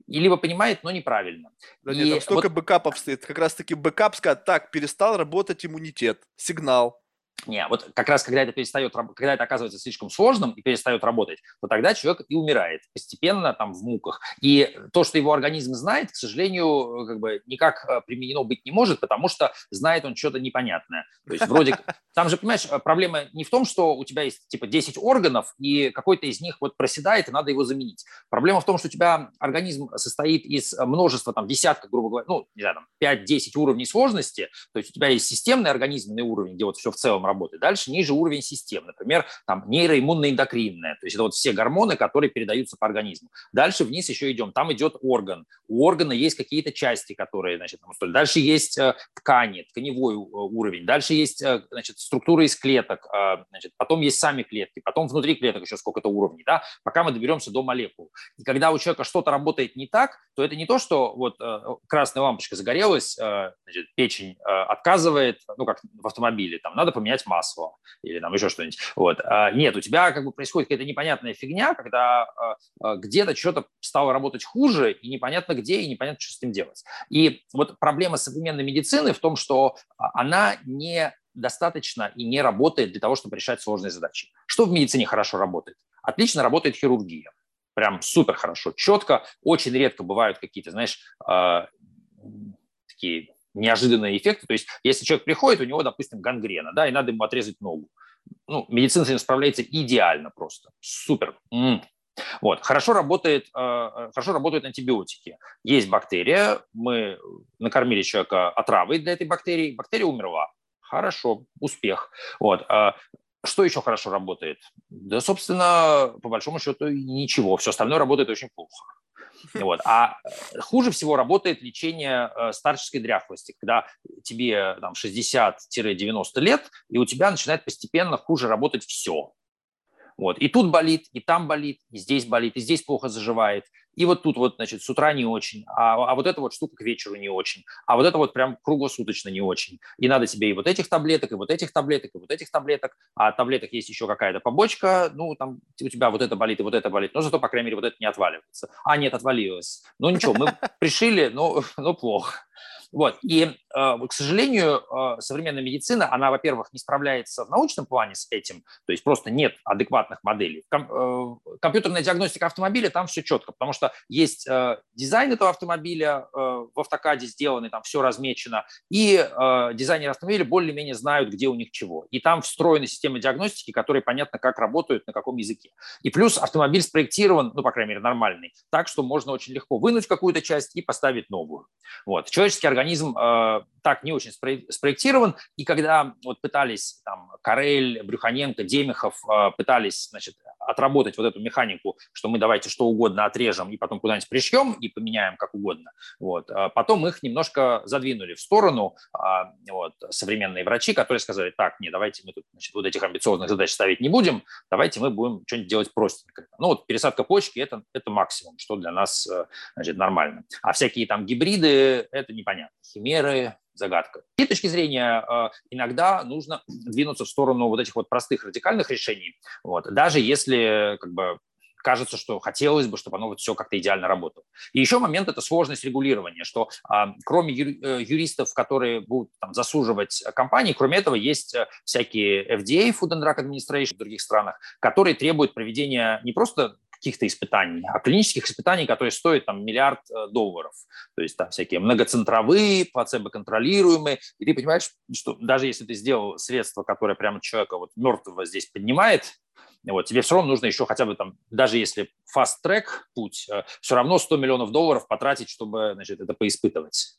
И либо понимает, но неправильно.
Да и нет, там столько вот... бэкапов стоит. Как раз-таки бэкап сказать, так, перестал работать иммунитет, сигнал.
Не, вот как раз когда это перестает, когда это оказывается слишком сложным и перестает работать, то тогда человек и умирает постепенно там в муках. И то, что его организм знает, к сожалению, как бы никак э, применено быть не может, потому что знает он что-то непонятное. То есть вроде там же, понимаешь, проблема не в том, что у тебя есть типа 10 органов, и какой-то из них вот проседает, и надо его заменить. Проблема в том, что у тебя организм состоит из множества, там, десятка, грубо говоря, ну, не знаю, там, 5-10 уровней сложности, то есть у тебя есть системный организменный уровень, где вот все в целом работает. Дальше ниже уровень систем, например, там нейроиммунно-эндокринная, то есть это вот все гормоны, которые передаются по организму. Дальше вниз еще идем, там идет орган. У органа есть какие-то части, которые, значит, там, дальше есть э, ткани, тканевой э, уровень, дальше есть, э, значит, структура из клеток, значит, потом есть сами клетки, потом внутри клеток еще сколько-то уровней, да, пока мы доберемся до молекул. И когда у человека что-то работает не так, то это не то, что вот красная лампочка загорелась, значит, печень отказывает, ну, как в автомобиле, там, надо поменять масло или там еще что-нибудь. Вот. А, нет, у тебя как бы происходит какая-то непонятная фигня, когда а, а, где-то что-то стало работать хуже, и непонятно где, и непонятно, что с этим делать. И вот проблема современной медицины в том, что она не достаточно и не работает для того, чтобы решать сложные задачи. Что в медицине хорошо работает? Отлично работает хирургия. Прям супер хорошо, четко. Очень редко бывают какие-то, знаешь, такие неожиданные эффекты. То есть, если человек приходит, у него, допустим, гангрена, да, и надо ему отрезать ногу. Ну, медицина с этим справляется идеально просто. Супер. М-м. Вот. Хорошо, работает, э, э, хорошо работают антибиотики. Есть бактерия, мы накормили человека отравой для этой бактерии, бактерия умерла. Хорошо, успех. Вот. А что еще хорошо работает? Да, собственно, по большому счету ничего. Все остальное работает очень плохо. Вот. А э, хуже всего работает лечение старческой дряхлости, когда тебе там, 60-90 лет, и у тебя начинает постепенно хуже работать все. Вот. И тут болит, и там болит, и здесь болит, и здесь плохо заживает. И вот тут вот, значит, с утра не очень, а, а вот эта вот штука к вечеру не очень, а вот это вот прям круглосуточно не очень. И надо тебе и вот этих таблеток, и вот этих таблеток, и вот этих таблеток, а от таблеток есть еще какая-то побочка, ну, там у тебя вот это болит, и вот это болит, но зато, по крайней мере, вот это не отваливается. А, нет, отвалилось. Ну, ничего, мы пришили, но, но плохо. Вот. И, к сожалению, э, современная медицина, она, во-первых, не справляется в научном плане с этим, то есть просто нет адекватных моделей. Э, компьютерная диагностика автомобиля, там все четко, потому что есть дизайн этого автомобиля в автокаде сделанный, там все размечено, и дизайнеры автомобиля более-менее знают, где у них чего. И там встроены системы диагностики, которые понятно, как работают, на каком языке. И плюс автомобиль спроектирован, ну, по крайней мере, нормальный, так, что можно очень легко вынуть какую-то часть и поставить новую. Вот. Человеческий организм э, так не очень спроектирован, и когда вот пытались там Карель, Брюханенко, Демихов э, пытались значит, отработать вот эту механику, что мы давайте что угодно отрежем и потом куда-нибудь пришьем и поменяем как угодно, вот, э, потом их немножко задвинули в сторону э, вот, современные врачи, которые сказали, так, не, давайте мы тут значит, вот этих амбициозных задач ставить не будем, давайте мы будем что-нибудь делать простенькое. Ну вот пересадка почки это, – это максимум, что для нас э, значит, нормально. А всякие там гибриды – это непонятно химеры, загадка. С этой точки зрения э, иногда нужно двинуться в сторону вот этих вот простых радикальных решений, вот, даже если как бы кажется, что хотелось бы, чтобы оно вот все как-то идеально работало. И еще момент – это сложность регулирования, что а, кроме э, юристов, которые будут там, засуживать компании, кроме этого есть э, всякие FDA, Food and Drug Administration в других странах, которые требуют проведения не просто каких-то испытаний, а клинических испытаний, которые стоят там миллиард э, долларов. То есть там всякие многоцентровые, плацебо-контролируемые. И ты понимаешь, что даже если ты сделал средство, которое прямо человека вот мертвого здесь поднимает, вот, тебе все равно нужно еще хотя бы там, даже если fast-track путь, э, все равно 100 миллионов долларов потратить, чтобы значит, это поиспытывать.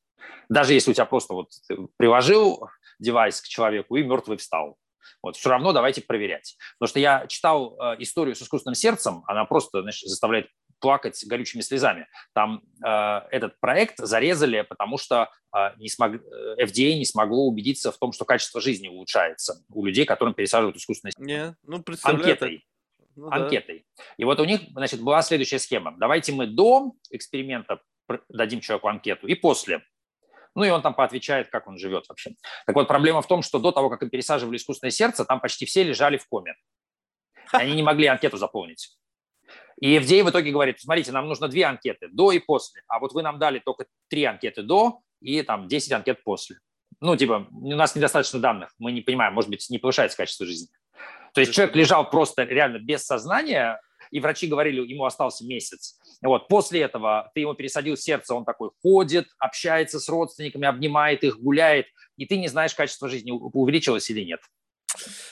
Даже если у тебя просто вот приложил девайс к человеку и мертвый встал. Вот, все равно давайте проверять. Потому что я читал э, историю с искусственным сердцем, она просто значит, заставляет плакать горючими слезами. Там э, этот проект зарезали, потому что э, не смог, э, FDA не смогло убедиться в том, что качество жизни улучшается у людей, которым пересаживают искусственное
сердце. ну,
анкетой. Ну, анкетой. Да. И вот у них, значит, была следующая схема. Давайте мы до эксперимента дадим человеку анкету и после. Ну и он там поотвечает, как он живет вообще. Так вот, проблема в том, что до того, как им пересаживали искусственное сердце, там почти все лежали в коме. Они не могли анкету заполнить. И FDA в итоге говорит, смотрите, нам нужно две анкеты, до и после. А вот вы нам дали только три анкеты до и там 10 анкет после. Ну, типа, у нас недостаточно данных, мы не понимаем, может быть, не повышается качество жизни. То есть человек лежал просто реально без сознания, и врачи говорили, ему остался месяц. Вот. После этого ты ему пересадил сердце, он такой ходит, общается с родственниками, обнимает их, гуляет, и ты не знаешь, качество жизни увеличилось или нет.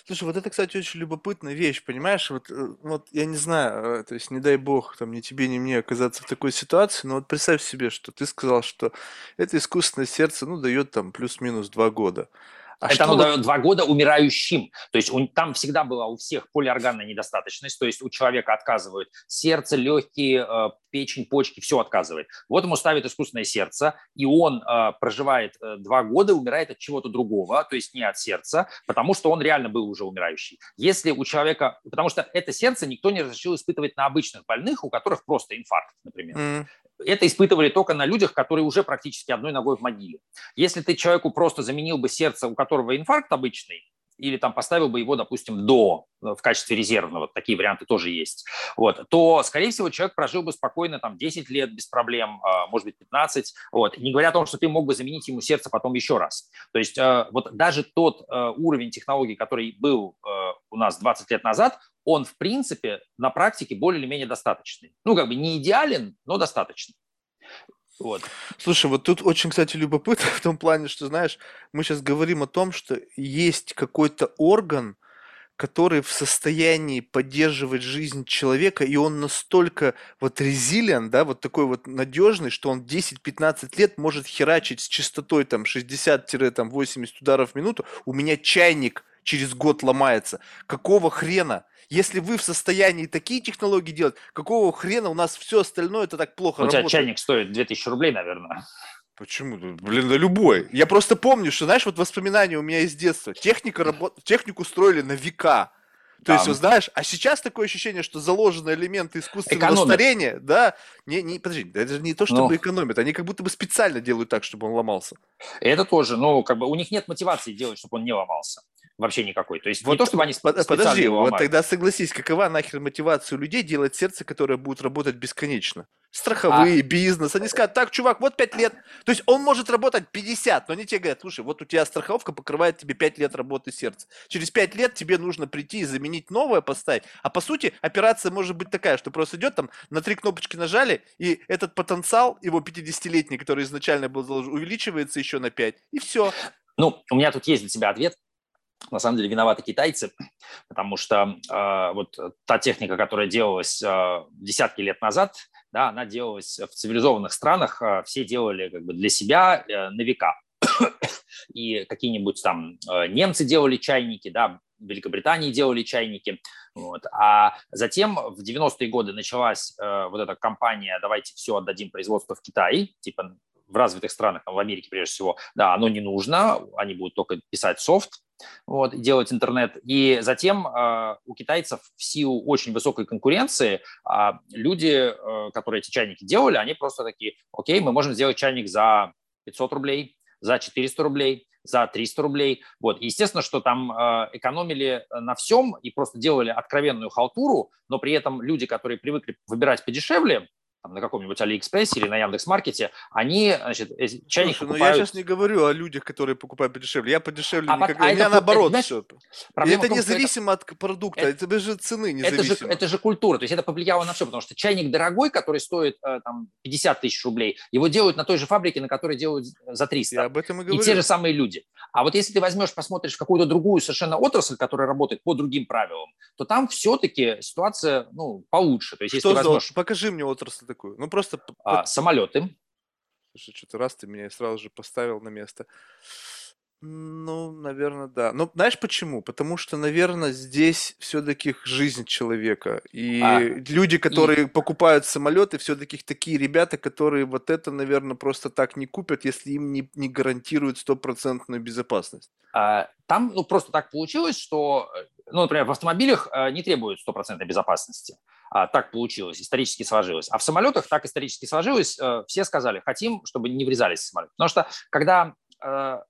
Слушай, вот это, кстати, очень любопытная вещь, понимаешь? Вот, э, вот я не знаю, э, то есть не дай бог там ни тебе, ни мне оказаться в такой ситуации, но вот представь себе, что ты сказал, что это искусственное сердце, ну, дает там плюс-минус два года.
А это оно дает два года умирающим. То есть у, там всегда была у всех полиорганная недостаточность, то есть у человека отказывают сердце, легкие, э, печень, почки, все отказывает. Вот ему ставят искусственное сердце, и он э, проживает э, два года, умирает от чего-то другого, то есть не от сердца, потому что он реально был уже умирающий. Если у человека, потому что это сердце никто не разрешил испытывать на обычных больных, у которых просто инфаркт, например. Mm это испытывали только на людях, которые уже практически одной ногой в могиле. Если ты человеку просто заменил бы сердце, у которого инфаркт обычный, или там поставил бы его, допустим, до, э, в качестве резервного, такие варианты тоже есть, вот, то, скорее всего, человек прожил бы спокойно там 10 лет без проблем, а, может быть, 15, вот, не говоря о том, что ты мог бы заменить ему сердце потом еще раз. То есть э, вот даже тот э, уровень технологий, который был у нас 20 лет назад, он, в принципе, на практике более или менее достаточный. Ну, как бы не идеален, но достаточный.
Вот. Слушай, вот тут очень, кстати, любопытно в том плане, что, знаешь, мы сейчас говорим о том, что есть какой-то орган, который в состоянии поддерживать жизнь человека, и он настолько вот резилиан, да, вот такой вот надежный, что он 10-15 лет может херачить с частотой там 60-80 ударов в минуту. У меня чайник через год ломается. Какого хрена? Если вы в состоянии такие технологии делать, какого хрена у нас все остальное это так плохо
у
работает?
У тебя чайник стоит 2000 рублей, наверное.
Почему? Блин, да любой. Я просто помню, что, знаешь, вот воспоминания у меня из детства. Техника работ... Технику строили на века. То есть, вот знаешь, а сейчас такое ощущение, что заложены элементы искусственного экономят. старения, да, не, не, подожди, это же не то, чтобы ну, экономят, они как будто бы специально делают так, чтобы он ломался.
Это тоже, ну, как бы у них нет мотивации делать, чтобы он не ломался вообще никакой. То есть
вот, не то, чтобы они Подожди, вот тогда согласись, какова нахер мотивация у людей делать сердце, которое будет работать бесконечно? Страховые, а... бизнес. Они скажут, так, чувак, вот 5 лет. То есть он может работать 50, но они тебе говорят, слушай, вот у тебя страховка покрывает тебе 5 лет работы сердца. Через 5 лет тебе нужно прийти и заменить новое поставить. А по сути операция может быть такая, что просто идет там, на три кнопочки нажали, и этот потенциал, его 50-летний, который изначально был заложен, увеличивается еще на 5, и все.
Ну, у меня тут есть для тебя ответ на самом деле виноваты китайцы, потому что э, вот та техника, которая делалась э, десятки лет назад, да, она делалась в цивилизованных странах, э, все делали как бы для себя э, на века. И какие-нибудь там э, немцы делали чайники, да, в Великобритании делали чайники. Вот. А затем в 90-е годы началась э, вот эта кампания «давайте все отдадим производство в Китай», типа в развитых странах, в Америке прежде всего, да, оно не нужно, они будут только писать софт, вот, делать интернет. И затем э, у китайцев в силу очень высокой конкуренции э, люди, э, которые эти чайники делали, они просто такие, окей, мы можем сделать чайник за 500 рублей, за 400 рублей, за 300 рублей. Вот. И естественно, что там э, экономили на всем и просто делали откровенную халтуру, но при этом люди, которые привыкли выбирать подешевле, там, на каком-нибудь Алиэкспрессе или на Яндекс.Маркете, они, значит, чайник Слушай, покупают...
ну я сейчас не говорю о людях, которые покупают подешевле. Я подешевле а, никогда... А У меня это, наоборот это, все. Это независимо это... от продукта, это, это же цены независимо.
Это же, это же культура, то есть это повлияло на все, потому что чайник дорогой, который стоит э, там 50 тысяч рублей, его делают на той же фабрике, на которой делают за 300.
Я об этом и говорю.
И те же самые люди. А вот если ты возьмешь, посмотришь какую-то другую совершенно отрасль, которая работает по другим правилам, то там все-таки ситуация ну, получше. То есть,
Что если возьмешь... Покажи мне отрасль такую. Ну, просто
а, самолеты.
Слушай, что-то раз ты меня сразу же поставил на место. Ну, наверное, да. Но знаешь почему? Потому что, наверное, здесь все-таки жизнь человека. И а, люди, которые и... покупают самолеты, все-таки такие ребята, которые вот это, наверное, просто так не купят, если им не, не гарантируют стопроцентную безопасность.
А, там ну, просто так получилось, что, э, ну, например, в автомобилях э, не требуют стопроцентной безопасности. А, так получилось, исторически сложилось. А в самолетах так исторически сложилось, э, все сказали, хотим, чтобы не врезались в самолет. Потому что когда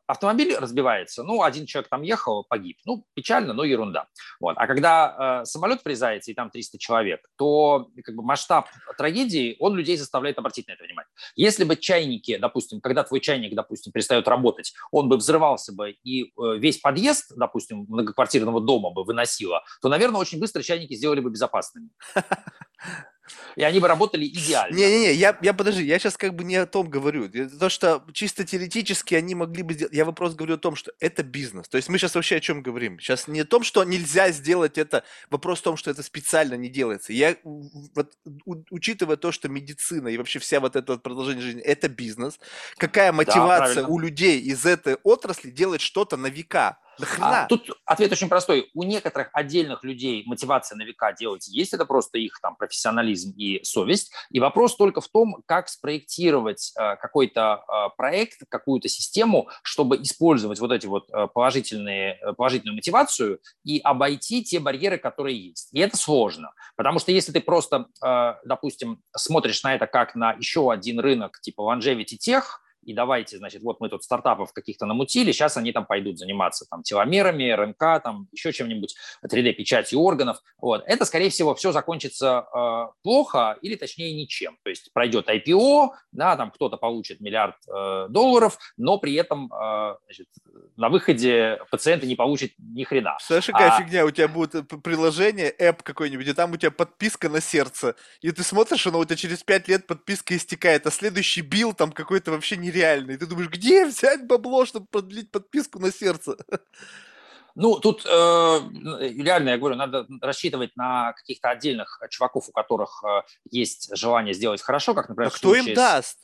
автомобиль разбивается, ну, один человек там ехал, погиб. Ну, печально, но ерунда. Вот. А когда э, самолет врезается, и там 300 человек, то как бы, масштаб трагедии, он людей заставляет обратить на это внимание. Если бы чайники, допустим, когда твой чайник, допустим, перестает работать, он бы взрывался бы, и э, весь подъезд, допустим, многоквартирного дома бы выносило, то, наверное, очень быстро чайники сделали бы безопасными. И они бы работали идеально.
Не-не-не, я, я подожди, я сейчас как бы не о том говорю. То, что чисто теоретически они могли бы сделать... Я вопрос говорю о том, что это бизнес. То есть мы сейчас вообще о чем говорим? Сейчас не о том, что нельзя сделать это, вопрос в том, что это специально не делается. Я, вот, у, учитывая то, что медицина и вообще вся вот это продолжение жизни, это бизнес, какая мотивация да, у людей из этой отрасли делать что-то на века?
А, тут ответ очень простой. У некоторых отдельных людей мотивация на века делать есть, это просто их там профессионализм и совесть. И вопрос только в том, как спроектировать э, какой-то э, проект, какую-то систему, чтобы использовать вот эти вот э, положительные, э, положительную мотивацию и обойти те барьеры, которые есть. И это сложно, потому что если ты просто, э, допустим, смотришь на это как на еще один рынок типа longevity тех, и давайте, значит, вот мы тут стартапов каких-то намутили, сейчас они там пойдут заниматься там теломерами, РНК, там еще чем-нибудь, 3D-печатью органов. Вот. Это, скорее всего, все закончится э, плохо или, точнее, ничем. То есть пройдет IPO, да, там кто-то получит миллиард э, долларов, но при этом э, значит, на выходе пациенты не получат ни хрена.
Слушай, какая а... фигня, у тебя будет э, приложение, app какой-нибудь, и там у тебя подписка на сердце, и ты смотришь, оно у тебя через 5 лет подписка истекает, а следующий бил там какой-то вообще нереальный. Ты думаешь, где взять бабло, чтобы продлить подписку на сердце?
Ну, тут э, реально, я говорю, надо рассчитывать на каких-то отдельных чуваков, у которых э, есть желание сделать хорошо, как, например,
а кто им даст?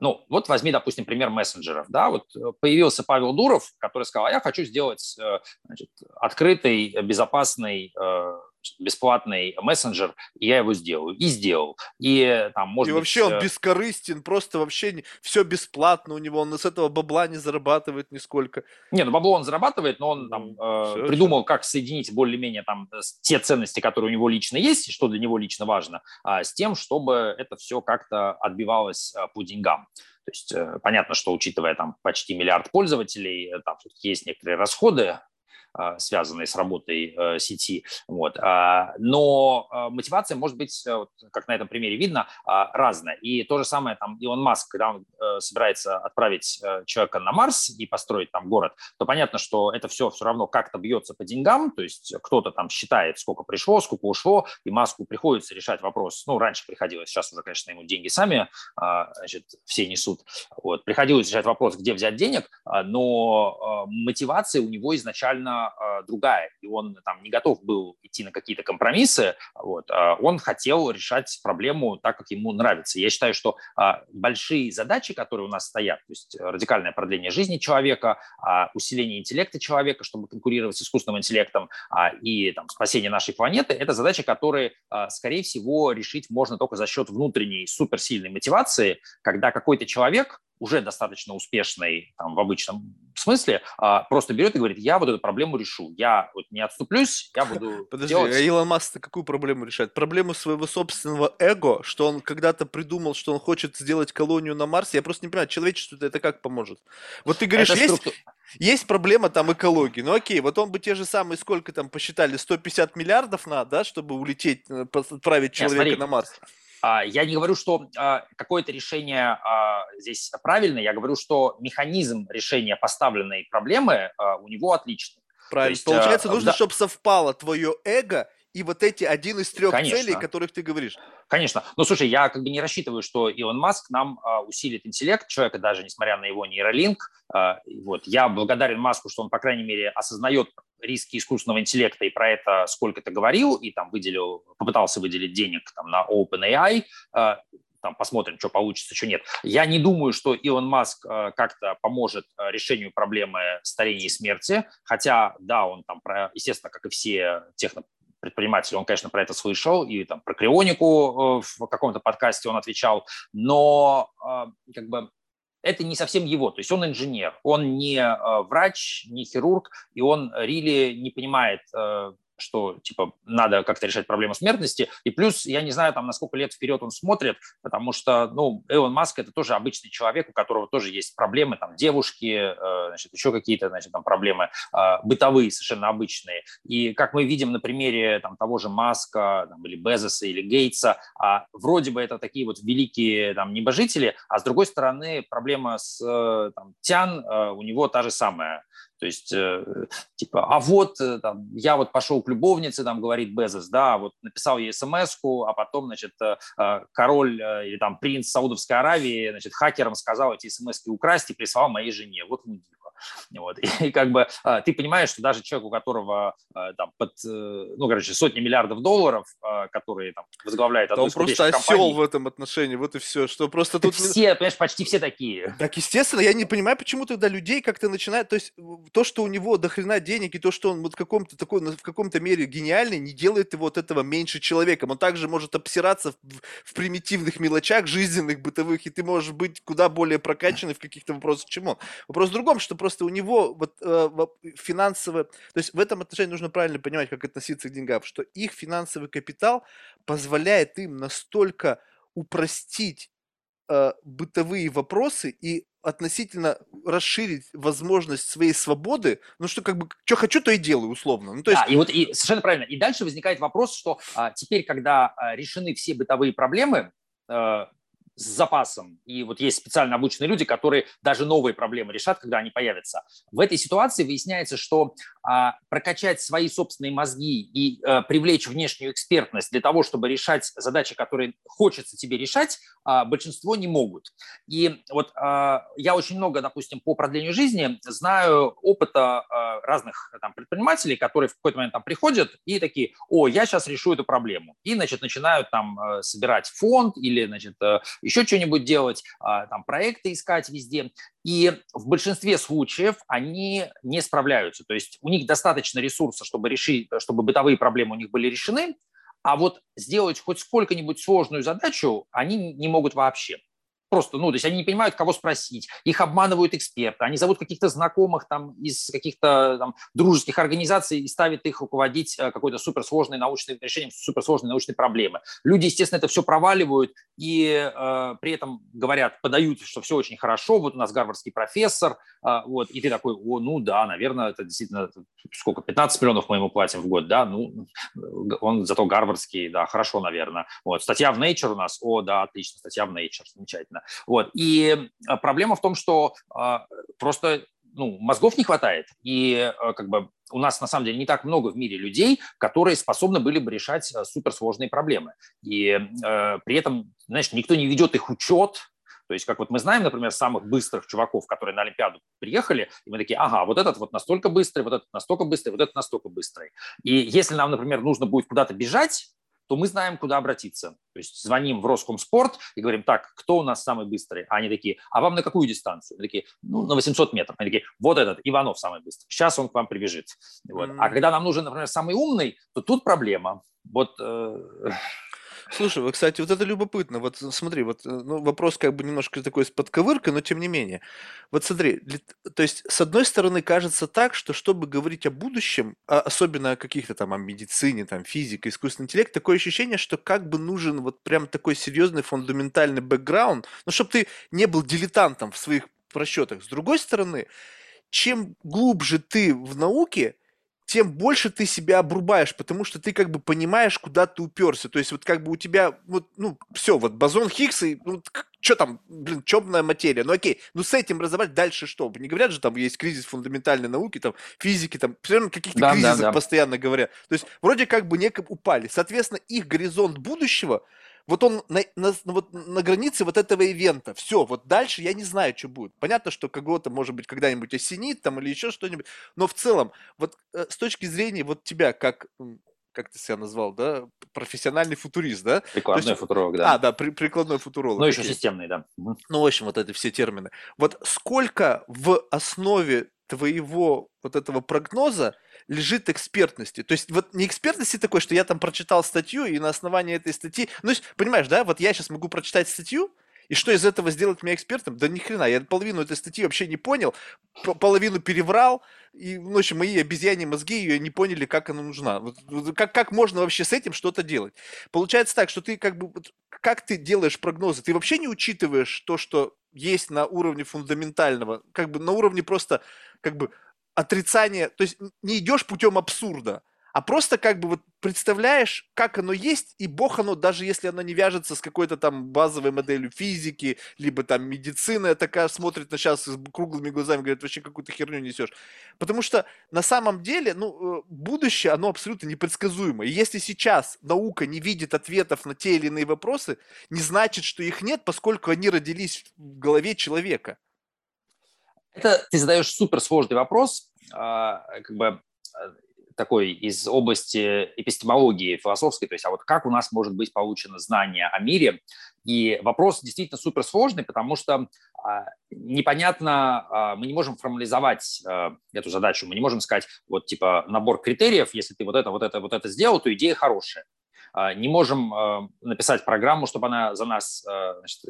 Ну, вот возьми, допустим, пример мессенджеров. Да, вот э, появился Павел Дуров, который сказал, а я хочу сделать э, значит, открытый, безопасный э, бесплатный мессенджер, и я его сделаю. И сделал. И там, может
И
быть,
вообще он бескорыстен, просто вообще не, все бесплатно у него, он с этого бабла не зарабатывает нисколько.
Не, ну бабло он зарабатывает, но он там ну, э, придумал, как соединить более-менее там те ценности, которые у него лично есть, что для него лично важно, а, с тем, чтобы это все как-то отбивалось а, по деньгам. То есть э, понятно, что учитывая там почти миллиард пользователей, э, там есть некоторые расходы связанные с работой э, сети. Вот. А, но а, мотивация может быть, э, как на этом примере видно, разная. И то же самое там Илон Маск, когда он э, собирается отправить человека на Марс и построить там город, то понятно, что это все все равно как-то бьется по деньгам, то есть кто-то там считает, сколько пришло, сколько ушло, и Маску приходится решать вопрос, ну, раньше приходилось, сейчас уже, конечно, ему деньги сами значит, все несут, вот, приходилось решать вопрос, где взять денег, но мотивация у него изначально а, другая, и он там не готов был идти на какие-то компромиссы, вот, а он хотел решать проблему так, как ему нравится. Я считаю, что а, большие задачи, которые у нас стоят, то есть радикальное продление жизни человека, усиление интеллекта человека, чтобы конкурировать с искусственным интеллектом, и там, спасение нашей планеты, это задачи, которые, скорее всего, решить можно только за счет внутренней суперсильной мотивации, когда какой-то человек уже достаточно успешный там, в обычном смысле, а, просто берет и говорит, я вот эту проблему решу, я вот не отступлюсь, я буду
Подожди, делать... а Илон Маск какую проблему решает? Проблему своего собственного эго, что он когда-то придумал, что он хочет сделать колонию на Марсе, я просто не понимаю, человечеству это как поможет? Вот ты говоришь, это есть, структу... есть проблема там экологии, ну окей, вот он бы те же самые, сколько там посчитали, 150 миллиардов надо, да, чтобы улететь, э, отправить человека Нет, на Марс?
А, я не говорю, что а, какое-то решение а, здесь правильное, я говорю, что механизм решения поставленной проблемы у него отличный.
Правильно. есть, Получается, нужно, да. чтобы совпало твое эго и вот эти один из трех Конечно. целей, о которых ты говоришь.
Конечно. Ну, слушай, я как бы не рассчитываю, что Илон Маск нам а, усилит интеллект человека, даже несмотря на его нейролинк. А, вот. Я благодарен Маску, что он, по крайней мере, осознает риски искусственного интеллекта и про это сколько-то говорил, и там выделил, попытался выделить денег там, на OpenAI, а, там посмотрим, что получится, что нет. Я не думаю, что Илон Маск э, как-то поможет э, решению проблемы старения и смерти, хотя, да, он там, про, естественно, как и все техно предприниматель, он, конечно, про это слышал, и там про крионику э, в каком-то подкасте он отвечал, но э, как бы это не совсем его, то есть он инженер, он не э, врач, не хирург, и он really не понимает что типа надо как-то решать проблему смертности. И плюс, я не знаю, там, на сколько лет вперед он смотрит, потому что, ну, Элон Маск это тоже обычный человек, у которого тоже есть проблемы, там, девушки, э, значит, еще какие-то, значит, там, проблемы э, бытовые, совершенно обычные. И как мы видим на примере там, того же Маска, там, или Безоса, или Гейтса, а, вроде бы это такие вот великие там, небожители, а с другой стороны проблема с э, там, Тян э, у него та же самая. То есть, э, типа, а вот э, там, я вот пошел к любовнице, там говорит Безос, да, вот написал ей смс а потом, значит, э, король или там принц Саудовской Аравии, значит, хакерам сказал эти смс украсть и прислал моей жене. Вот мудила. Вот. И, и как бы а, ты понимаешь, что даже человек, у которого а, там под, э, ну, короче, сотни миллиардов долларов, а, которые там возглавляет
одну да он просто осел компаний, в этом отношении, вот и все, что просто тут...
Все, понимаешь, почти все такие.
Так, естественно, я не понимаю, почему тогда людей как-то начинают, то есть то, что у него до хрена денег, и то, что он вот в каком-то такой, в каком-то мере гениальный, не делает его от этого меньше человеком. Он также может обсираться в, в примитивных мелочах жизненных, бытовых, и ты можешь быть куда более прокачанный в каких-то вопросах, чем он. Вопрос в другом, что просто просто у него вот э, финансовое, то есть в этом отношении нужно правильно понимать, как относиться к деньгам, что их финансовый капитал позволяет им настолько упростить э, бытовые вопросы и относительно расширить возможность своей свободы, ну что как бы, что хочу, то и делаю, условно. Ну, то есть...
Да, и вот и совершенно правильно. И дальше возникает вопрос, что а, теперь, когда а, решены все бытовые проблемы, а, с запасом. И вот есть специально обученные люди, которые даже новые проблемы решат, когда они появятся. В этой ситуации выясняется, что а, прокачать свои собственные мозги и а, привлечь внешнюю экспертность для того, чтобы решать задачи, которые хочется тебе решать, а, большинство не могут. И вот а, я очень много, допустим, по продлению жизни знаю опыта а, разных там, предпринимателей, которые в какой-то момент там приходят и такие, о, я сейчас решу эту проблему. И, значит, начинают там э, собирать фонд или, значит, э, еще что-нибудь делать, а, там проекты искать везде. И в большинстве случаев они не справляются. То есть у них достаточно ресурсов, чтобы решить, чтобы бытовые проблемы у них были решены, а вот сделать хоть сколько-нибудь сложную задачу они не могут вообще. Просто, ну, то есть они не понимают, кого спросить, их обманывают эксперты, они зовут каких-то знакомых там из каких-то там дружеских организаций и ставят их руководить э, какой-то суперсложной научной решением суперсложной научной проблемы. Люди, естественно, это все проваливают и э, при этом говорят, подают, что все очень хорошо, вот у нас гарвардский профессор, э, вот, и ты такой, о, ну да, наверное, это действительно, сколько, 15 миллионов мы ему платим в год, да, ну, он зато гарвардский, да, хорошо, наверное. Вот, статья в Nature у нас, о, да, отлично, статья в Nature, замечательно понятно. Вот. И а, проблема в том, что а, просто ну, мозгов не хватает. И а, как бы у нас на самом деле не так много в мире людей, которые способны были бы решать суперсложные проблемы. И э, при этом, знаешь, никто не ведет их учет, то есть, как вот мы знаем, например, самых быстрых чуваков, которые на Олимпиаду приехали, и мы такие, ага, вот этот вот настолько быстрый, вот этот настолько быстрый, вот этот настолько быстрый. И если нам, например, нужно будет куда-то бежать, то мы знаем, куда обратиться. То есть звоним в Роскомспорт и говорим, так, кто у нас самый быстрый? А они такие, а вам на какую дистанцию? Они такие, ну, на 800 метров. Они такие, вот этот, Иванов самый быстрый. Сейчас он к вам прибежит. Вот. Mm-hmm. А когда нам нужен, например, самый умный, то тут проблема. Вот э,
Слушай, вот, кстати, вот это любопытно. Вот смотри, вот э, ну, вопрос как бы немножко такой с подковыркой, но тем не менее. Вот смотри, то есть с одной стороны кажется так, что чтобы говорить о будущем, а особенно о каких-то там о медицине, там физике, искусственный интеллект, такое ощущение, что как бы нужен вот прям такой серьезный фундаментальный бэкграунд, ну чтобы ты не был дилетантом в своих просчетах. С другой стороны, чем глубже ты в науке, тем больше ты себя обрубаешь, потому что ты как бы понимаешь, куда ты уперся. То есть вот как бы у тебя, вот, ну, все, вот бозон Хиггса, ну, что там, блин, темная материя, ну окей, ну с этим разобрать дальше что? Не говорят же, там есть кризис фундаментальной науки, там, физики, там, все равно каких-то да, кризисов да, да. постоянно говорят. То есть вроде как бы неком упали. Соответственно, их горизонт будущего – вот он на, на, вот на границе вот этого ивента. Все, вот дальше я не знаю, что будет. Понятно, что кого-то, может быть, когда-нибудь осенит там или еще что-нибудь. Но в целом, вот э, с точки зрения вот тебя, как как ты себя назвал, да, профессиональный футурист, да?
Прикладной есть, футуролог, да.
А, да, при, прикладной футуролог.
Ну, еще системный, да.
Ну, в общем, вот эти все термины. Вот сколько в основе твоего вот этого прогноза лежит экспертности. То есть вот не экспертности такой, что я там прочитал статью, и на основании этой статьи... Ну, понимаешь, да, вот я сейчас могу прочитать статью, и что из этого сделать меня экспертом? Да ни хрена, я половину этой статьи вообще не понял, половину переврал, и, ну, в общем, мои обезьяне мозги ее не поняли, как она нужна. Как, как можно вообще с этим что-то делать? Получается так, что ты как бы, как ты делаешь прогнозы? Ты вообще не учитываешь то, что есть на уровне фундаментального, как бы на уровне просто, как бы, отрицание, то есть не идешь путем абсурда, а просто как бы вот представляешь, как оно есть, и бог оно, даже если оно не вяжется с какой-то там базовой моделью физики, либо там медицины, такая смотрит на сейчас с круглыми глазами, говорит, вообще какую-то херню несешь. Потому что на самом деле, ну, э, будущее, оно абсолютно непредсказуемо. И если сейчас наука не видит ответов на те или иные вопросы, не значит, что их нет, поскольку они родились в голове человека.
Это ты задаешь суперсложный вопрос, а, как бы э, такой из области эпистемологии философской, то есть, а вот как у нас может быть получено знание о мире? И вопрос действительно суперсложный, потому что а, непонятно, а, мы не можем формализовать эту задачу, мы не можем сказать, вот типа набор критериев, если ты вот это, вот это, вот это сделал, то идея хорошая. А, не можем а, написать программу, чтобы она за нас а, значит,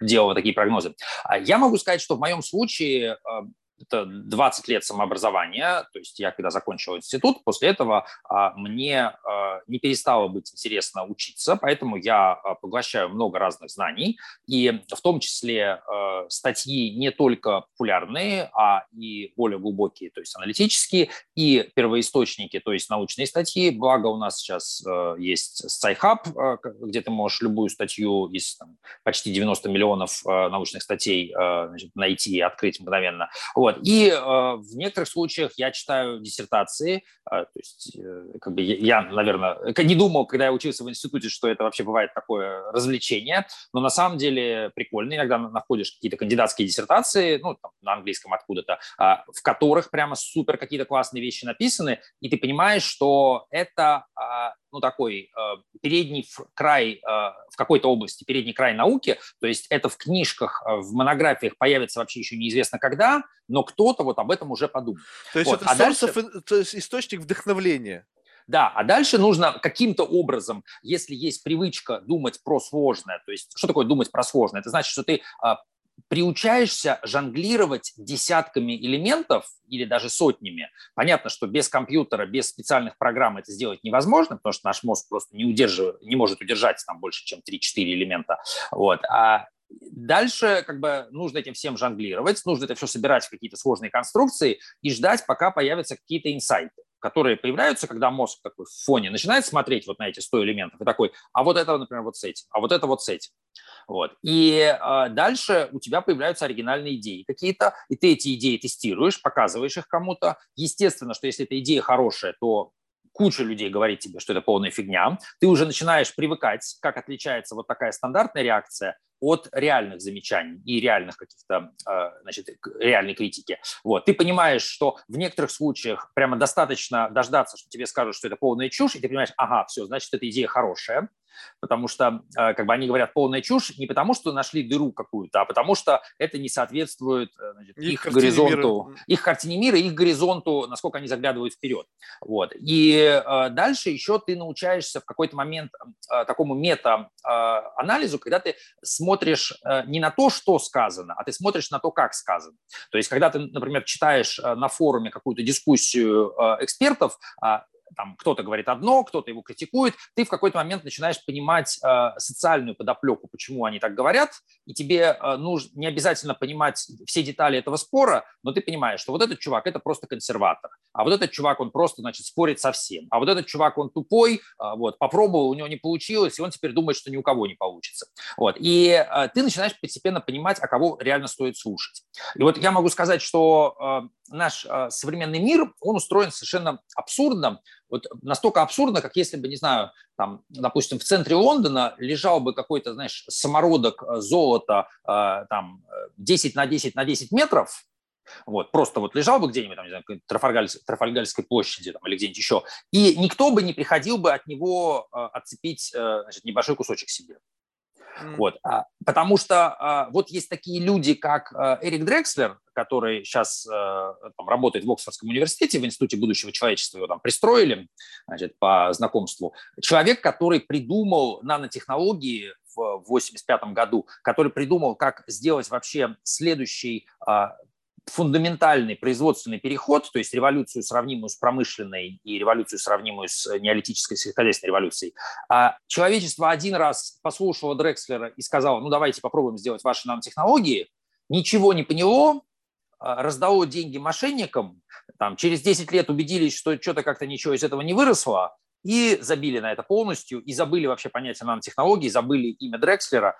делала такие прогнозы. Я могу сказать, что в моем случае это 20 лет самообразования, то есть я когда закончил институт, после этого а, мне а, не перестало быть интересно учиться, поэтому я а, поглощаю много разных знаний, и в том числе статьи не только популярные, а и более глубокие, то есть аналитические, и первоисточники, то есть научные статьи, благо у нас сейчас есть SciHub, где ты можешь любую статью из там, почти 90 миллионов научных статей значит, найти и открыть мгновенно. Вот. И э, в некоторых случаях я читаю диссертации, э, то есть э, как бы я, наверное, не думал, когда я учился в институте, что это вообще бывает такое развлечение, но на самом деле прикольно. Иногда находишь какие-то кандидатские диссертации, ну, там, на английском откуда-то, э, в которых прямо супер какие-то классные вещи написаны, и ты понимаешь, что это э, ну, такой э, передний край э, в какой-то области, передний край науки, то есть это в книжках, э, в монографиях появится вообще еще неизвестно когда, но кто-то вот об этом уже подумал.
То есть
вот.
это а дальше... то есть источник вдохновления.
Да, а дальше нужно каким-то образом, если есть привычка думать про сложное, то есть что такое думать про сложное? Это значит, что ты а, приучаешься жонглировать десятками элементов или даже сотнями. Понятно, что без компьютера, без специальных программ это сделать невозможно, потому что наш мозг просто не, удерживает, не может удержать там больше, чем 3-4 элемента. Вот. А Дальше как бы нужно этим всем жонглировать, нужно это все собирать в какие-то сложные конструкции и ждать, пока появятся какие-то инсайты которые появляются, когда мозг такой в фоне начинает смотреть вот на эти 100 элементов и такой, а вот это, например, вот с этим, а вот это вот с этим. Вот. И э, дальше у тебя появляются оригинальные идеи какие-то, и ты эти идеи тестируешь, показываешь их кому-то. Естественно, что если эта идея хорошая, то куча людей говорит тебе, что это полная фигня. Ты уже начинаешь привыкать, как отличается вот такая стандартная реакция от реальных замечаний и реальных каких-то, э, значит, реальной критики. Вот. Ты понимаешь, что в некоторых случаях прямо достаточно дождаться, что тебе скажут, что это полная чушь, и ты понимаешь, ага, все, значит, эта идея хорошая потому что э, как бы они говорят полная чушь не потому, что нашли дыру какую-то, а потому что это не соответствует э, значит, их, их горизонту, мира. их картине мира, их горизонту, насколько они заглядывают вперед. Вот. И э, дальше еще ты научаешься в какой-то момент такому мета-анализу, когда ты смотришь не на то, что сказано, а ты смотришь на то, как сказано. То есть, когда ты, например, читаешь на форуме какую-то дискуссию экспертов, а, там кто-то говорит одно, кто-то его критикует, ты в какой-то момент начинаешь понимать э, социальную подоплеку, почему они так говорят, и тебе э, нужно не обязательно понимать все детали этого спора, но ты понимаешь, что вот этот чувак это просто консерватор, а вот этот чувак он просто значит спорит со всем, а вот этот чувак он тупой, э, вот попробовал, у него не получилось, и он теперь думает, что ни у кого не получится, вот и э, ты начинаешь постепенно понимать, а кого реально стоит слушать. И вот я могу сказать, что э, наш э, современный мир, он устроен совершенно абсурдно, вот настолько абсурдно, как если бы, не знаю, там, допустим, в центре Лондона лежал бы какой-то, знаешь, самородок э, золота э, там 10 на 10 на 10 метров, вот, просто вот лежал бы где-нибудь, там, не знаю, Трафальгальской, Трафальгальской площади там, или где-нибудь еще, и никто бы не приходил бы от него отцепить значит, небольшой кусочек себе. Mm. Вот, а, потому что а, вот есть такие люди, как а, Эрик Дрекслер, который сейчас там, работает в Оксфордском университете, в Институте будущего человечества, его там пристроили значит, по знакомству. Человек, который придумал нанотехнологии в 1985 году, который придумал, как сделать вообще следующий фундаментальный производственный переход, то есть революцию, сравнимую с промышленной и революцию, сравнимую с неолитической сельскохозяйственной революцией, а человечество один раз послушало Дрекслера и сказало, ну давайте попробуем сделать ваши нанотехнологии, ничего не поняло, а, раздало деньги мошенникам, там, через 10 лет убедились, что что-то как-то ничего из этого не выросло, и забили на это полностью, и забыли вообще понятие нанотехнологий, забыли имя Дрекслера,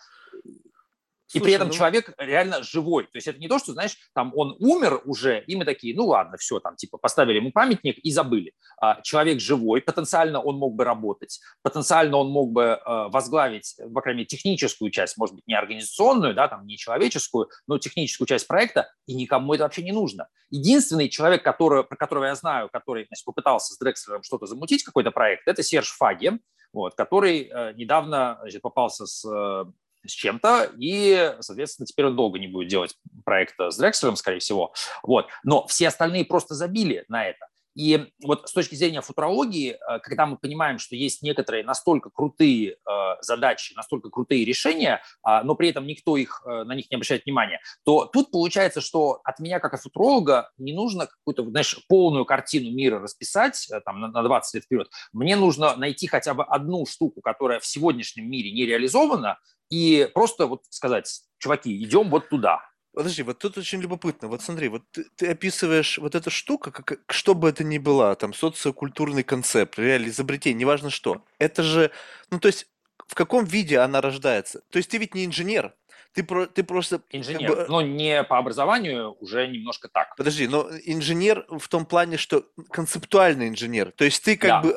Слушай, и при этом ну... человек реально живой. То есть это не то, что, знаешь, там он умер уже, и мы такие, ну ладно, все, там типа поставили ему памятник и забыли. А, человек живой, потенциально он мог бы работать, потенциально он мог бы э, возглавить, по крайней мере, техническую часть, может быть, не организационную, да, там не человеческую, но техническую часть проекта, и никому это вообще не нужно. Единственный человек, который, про которого я знаю, который значит, попытался с Дрекслером что-то замутить, какой-то проект, это Серж Фаги, вот, который э, недавно значит, попался с э, с чем-то, и, соответственно, теперь он долго не будет делать проект с Дрекслером, скорее всего. Вот. Но все остальные просто забили на это. И вот с точки зрения футурологии, э, когда мы понимаем, что есть некоторые настолько крутые э, задачи, настолько крутые решения, а, но при этом никто их, э, на них не обращает внимания, то тут получается, что от меня, как от футуролога, не нужно какую-то, знаешь, полную картину мира расписать там, на 20 лет вперед. Мне нужно найти хотя бы одну штуку, которая в сегодняшнем мире не реализована, и просто вот сказать, чуваки, идем вот туда.
Подожди, вот тут очень любопытно. Вот смотри, вот ты, ты описываешь вот эта штука, как, что бы это ни было, там, социокультурный концепт, реально изобретение, неважно что. Это же, ну, то есть, в каком виде она рождается? То есть, ты ведь не инженер, ты, про, ты просто...
Инженер, как бы... но не по образованию, уже немножко так.
Подожди, но инженер в том плане, что концептуальный инженер. То есть ты как да. бы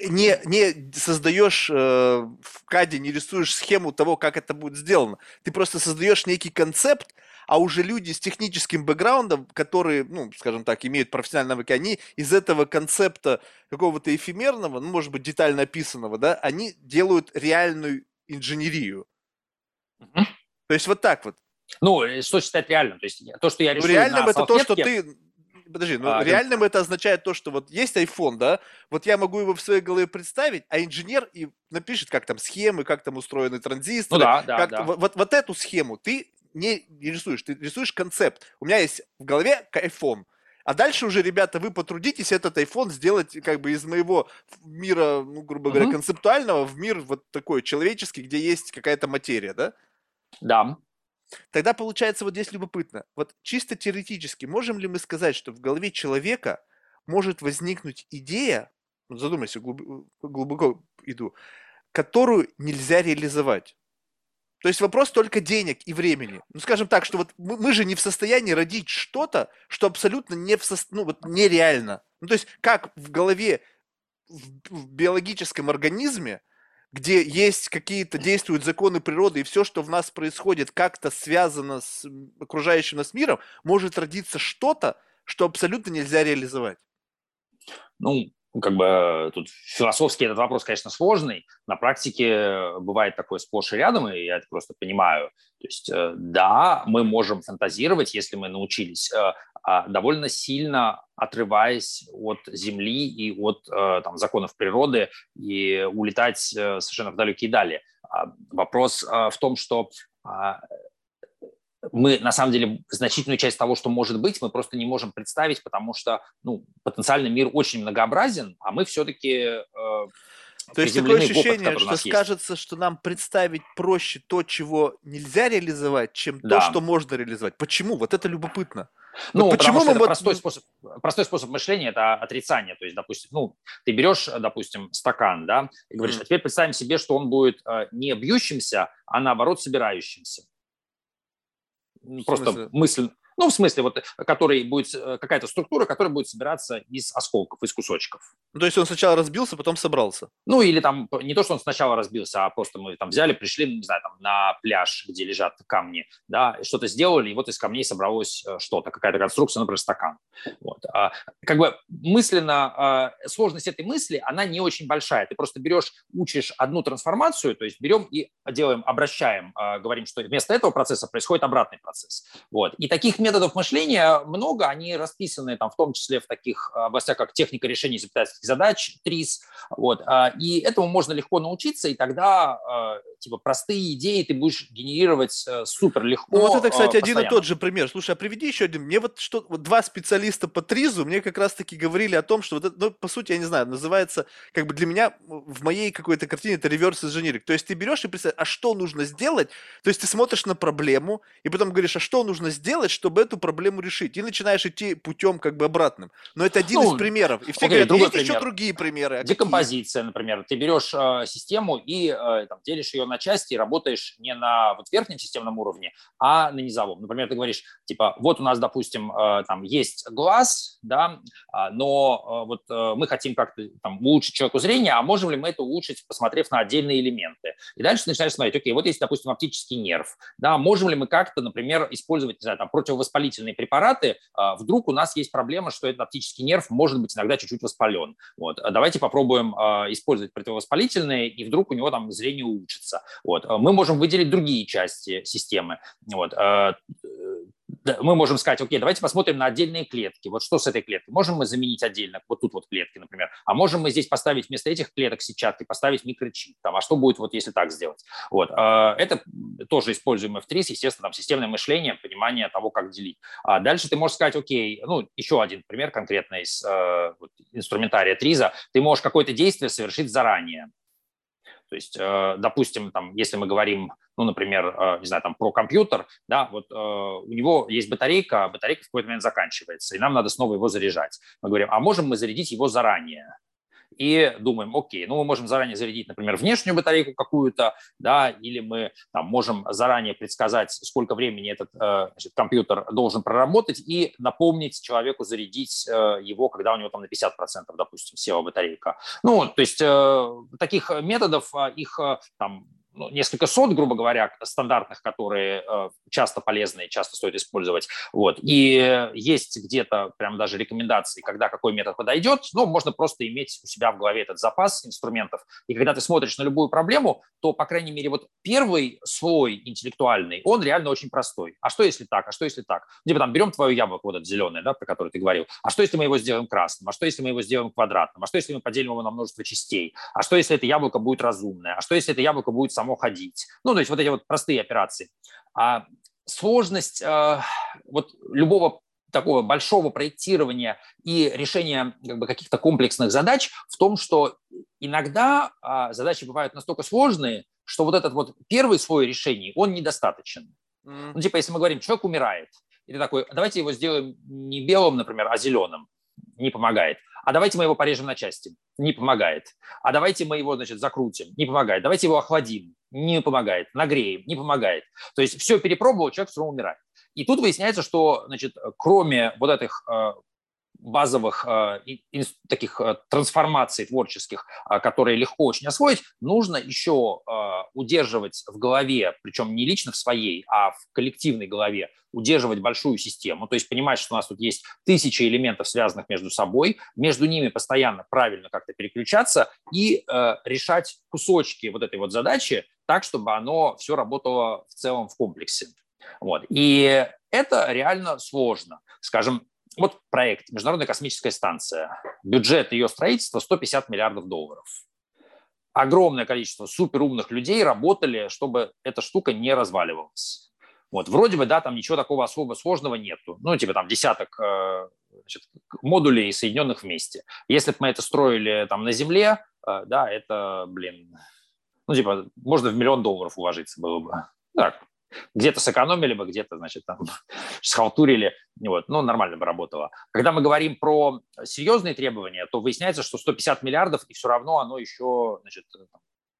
э, не, не создаешь э, в КАДе, не рисуешь схему того, как это будет сделано. Ты просто создаешь некий концепт, а уже люди с техническим бэкграундом, которые, ну, скажем так, имеют профессиональные навыки, они из этого концепта какого-то эфемерного, ну, может быть, детально описанного, да, они делают реальную инженерию. Угу. То есть вот так вот.
Ну, э, что считать реальным? То есть то, что я решил
ну, реальным это то, что ты подожди, ну а, реальным это означает то, что вот есть iPhone, да, вот я могу его в своей голове представить, а инженер и напишет, как там схемы, как там устроены транзисторы, ну, да, да, как, да. Вот, вот эту схему ты не рисуешь, ты рисуешь концепт. У меня есть в голове iPhone, а дальше уже, ребята, вы потрудитесь этот iPhone сделать как бы из моего мира, ну, грубо говоря, uh-huh. концептуального в мир вот такой человеческий, где есть какая-то материя, да?
Да.
Тогда получается вот здесь любопытно. Вот чисто теоретически можем ли мы сказать, что в голове человека может возникнуть идея, ну, задумайся, глубоко, иду, которую нельзя реализовать? То есть вопрос только денег и времени. Ну, скажем так, что вот мы, мы же не в состоянии родить что-то, что абсолютно не в со... ну, вот нереально. Ну, то есть как в голове, в, в биологическом организме, где есть какие-то, действуют законы природы, и все, что в нас происходит, как-то связано с окружающим нас миром, может родиться что-то, что абсолютно нельзя реализовать.
Ну, как бы э, тут философский этот вопрос, конечно, сложный. На практике бывает такое сплошь и рядом, и я это просто понимаю. То есть, э, да, мы можем фантазировать, если мы научились, э, довольно сильно отрываясь от Земли и от там, законов природы и улетать совершенно в далекие дали. А, вопрос в том, что а, мы, на самом деле, значительную часть того, что может быть, мы просто не можем представить, потому что ну, потенциальный мир очень многообразен, а мы все-таки э,
то есть такое ощущение, опыт, что скажется, что нам представить проще то, чего нельзя реализовать, чем да. то, что можно реализовать. Почему? Вот это любопытно.
Ну, вот почему мы вот... простой, способ, простой способ мышления – это отрицание. То есть, допустим, ну, ты берешь, допустим, стакан, да, и говоришь, mm. а теперь представим себе, что он будет э, не бьющимся, а наоборот собирающимся. Просто мысль, ну, в смысле, вот, который будет, э, какая-то структура, которая будет собираться из осколков, из кусочков.
Ну, то есть он сначала разбился, потом собрался?
Ну, или там, не то, что он сначала разбился, а просто мы там взяли, пришли, не знаю, там, на пляж, где лежат камни, да, что-то сделали, и вот из камней собралось э, что-то, какая-то конструкция, например, стакан. Вот. А, как бы мысленно, а, сложность этой мысли, она не очень большая. Ты просто берешь, учишь одну трансформацию, то есть берем и делаем, обращаем, а, говорим, что вместо этого процесса происходит обратный процесс. Вот. И таких методов мышления много, они расписаны там в том числе в таких областях, как техника решения изобретательских задач, ТРИС. Вот. А, и этому можно легко научиться, и тогда а, типа простые идеи ты будешь генерировать э, супер легко. Ну,
вот это, кстати, постоянно. один и тот же пример. Слушай, а приведи еще один. Мне вот что вот два специалиста по ТРИЗу мне как раз-таки говорили о том, что вот это, ну, по сути, я не знаю, называется, как бы для меня в моей какой-то картине это реверс инженеринг. То есть ты берешь и представляешь, а что нужно сделать? То есть ты смотришь на проблему, и потом говоришь, а что нужно сделать, чтобы эту проблему решить. И начинаешь идти путем как бы обратным. Но это один ну, из примеров. И все окей, говорят, есть пример. еще другие примеры.
А Декомпозиция, какие? например. Ты берешь э, систему и э, там, делишь ее на части и работаешь не на вот, верхнем системном уровне, а на низовом. Например, ты говоришь, типа, вот у нас, допустим, э, там есть глаз, да, э, но э, вот э, мы хотим как-то там улучшить человеку зрение, а можем ли мы это улучшить, посмотрев на отдельные элементы? И дальше начинаешь смотреть, окей, вот есть, допустим, оптический нерв, да, можем ли мы как-то, например, использовать, не знаю, там, противовоспалительные препараты, а, вдруг у нас есть проблема, что этот оптический нерв может быть иногда чуть-чуть воспален. Вот. А давайте попробуем а, использовать противовоспалительные, и вдруг у него там зрение улучшится. Вот. Мы можем выделить другие части системы. Вот. Мы можем сказать, окей, давайте посмотрим на отдельные клетки. Вот что с этой клеткой? Можем мы заменить отдельно, вот тут вот клетки, например. А можем мы здесь поставить вместо этих клеток сетчатки, поставить микрочип. Там, а что будет, вот если так сделать? Вот. А, это тоже используем F3, естественно, там системное мышление, понимание того, как делить. А дальше ты можешь сказать, окей, ну, еще один пример конкретно из э, вот, инструментария Триза. Ты можешь какое-то действие совершить заранее. То есть, э, допустим, там, если мы говорим, ну, например, э, не знаю, там, про компьютер, да, вот э, у него есть батарейка, батарейка в какой-то момент заканчивается, и нам надо снова его заряжать. Мы говорим, а можем мы зарядить его заранее? И думаем, окей, ну мы можем заранее зарядить, например, внешнюю батарейку какую-то, да, или мы там, можем заранее предсказать, сколько времени этот э, значит, компьютер должен проработать и напомнить человеку зарядить э, его, когда у него там на 50%, допустим, села батарейка. Ну, то есть э, таких методов, их там ну, несколько сот, грубо говоря, стандартных, которые э, часто полезны и часто стоит использовать. Вот. И есть где-то прям даже рекомендации, когда какой метод подойдет, но можно просто иметь у себя в голове этот запас инструментов. И когда ты смотришь на любую проблему, то, по крайней мере, вот первый слой интеллектуальный, он реально очень простой. А что если так? А что если так? Типа там берем твое яблоко, вот это зеленое, да, про которое ты говорил. А что если мы его сделаем красным? А что если мы его сделаем квадратным? А что если мы поделим его на множество частей? А что если это яблоко будет разумное? А что если это яблоко будет само ходить. Ну, то есть вот эти вот простые операции. А сложность э, вот любого такого большого проектирования и решения как бы, каких-то комплексных задач в том, что иногда а, задачи бывают настолько сложные, что вот этот вот первый слой решений, он недостаточен. Mm. Ну, типа, если мы говорим, человек умирает, и ты такой, давайте его сделаем не белым, например, а зеленым, не помогает а давайте мы его порежем на части, не помогает. А давайте мы его, значит, закрутим, не помогает. Давайте его охладим, не помогает. Нагреем, не помогает. То есть все перепробовал, человек все равно умирает. И тут выясняется, что, значит, кроме вот этих э, базовых э, таких э, трансформаций творческих, э, которые легко очень освоить, нужно еще удерживать в голове, причем не лично в своей, а в коллективной голове, удерживать большую систему, то есть понимать, что у нас тут есть тысячи элементов, связанных между собой, между ними постоянно правильно как-то переключаться и решать кусочки вот этой вот задачи так, чтобы оно все работало в целом в комплексе. Вот. И это реально сложно. Скажем, вот проект Международная космическая станция. Бюджет ее строительства 150 миллиардов долларов. Огромное количество суперумных людей работали, чтобы эта штука не разваливалась. Вот, вроде бы, да, там ничего такого особо сложного нету. Ну, типа там десяток э, значит, модулей, соединенных вместе. Если бы мы это строили там на Земле, э, да, это, блин, ну, типа, можно в миллион долларов уложиться было бы. Так, где-то сэкономили бы, где-то, значит, там схалтурили, вот, ну, нормально бы работало. Когда мы говорим про серьезные требования, то выясняется, что 150 миллиардов, и все равно оно еще, значит,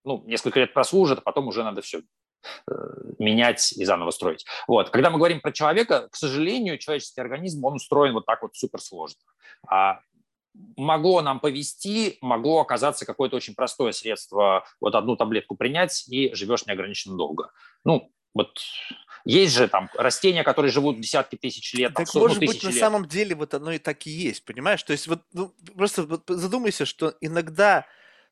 ну, несколько лет прослужит, а потом уже надо все э, менять и заново строить. Вот. Когда мы говорим про человека, к сожалению, человеческий организм, он устроен вот так вот суперсложно. А могло нам повести, могло оказаться какое-то очень простое средство, вот одну таблетку принять, и живешь неограниченно долго. Ну, вот есть же там растения, которые живут десятки тысяч лет.
Так
там,
может быть на лет. самом деле вот оно и так и есть, понимаешь? То есть вот ну, просто вот задумайся, что иногда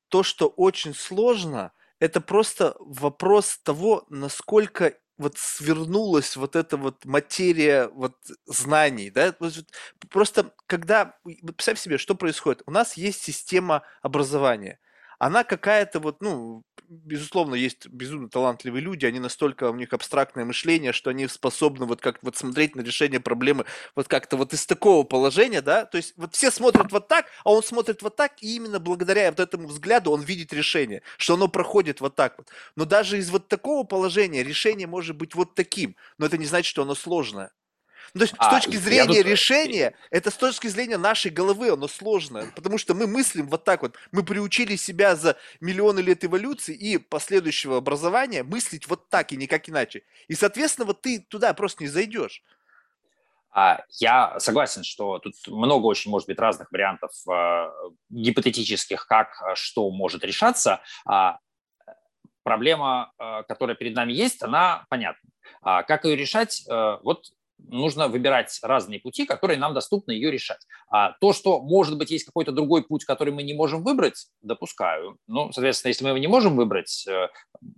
то, что очень сложно, это просто вопрос того, насколько вот свернулась вот эта вот материя вот знаний, да, просто когда, представь себе, что происходит, у нас есть система образования, она какая-то вот, ну, безусловно, есть безумно талантливые люди, они настолько, у них абстрактное мышление, что они способны вот как вот смотреть на решение проблемы вот как-то вот из такого положения, да, то есть вот все смотрят вот так, а он смотрит вот так, и именно благодаря вот этому взгляду он видит решение, что оно проходит вот так вот. Но даже из вот такого положения решение может быть вот таким, но это не значит, что оно сложное. Ну, то есть а, с точки зрения тут... решения, это с точки зрения нашей головы оно сложное, потому что мы мыслим вот так вот. Мы приучили себя за миллионы лет эволюции и последующего образования мыслить вот так и никак иначе. И, соответственно, вот ты туда просто не зайдешь.
А, я согласен, что тут много очень может быть разных вариантов э, гипотетических, как э, что может решаться. А, проблема, э, которая перед нами есть, она понятна. А как ее решать? Вот нужно выбирать разные пути, которые нам доступны ее решать. А то, что, может быть, есть какой-то другой путь, который мы не можем выбрать, допускаю. Ну, соответственно, если мы его не можем выбрать, э,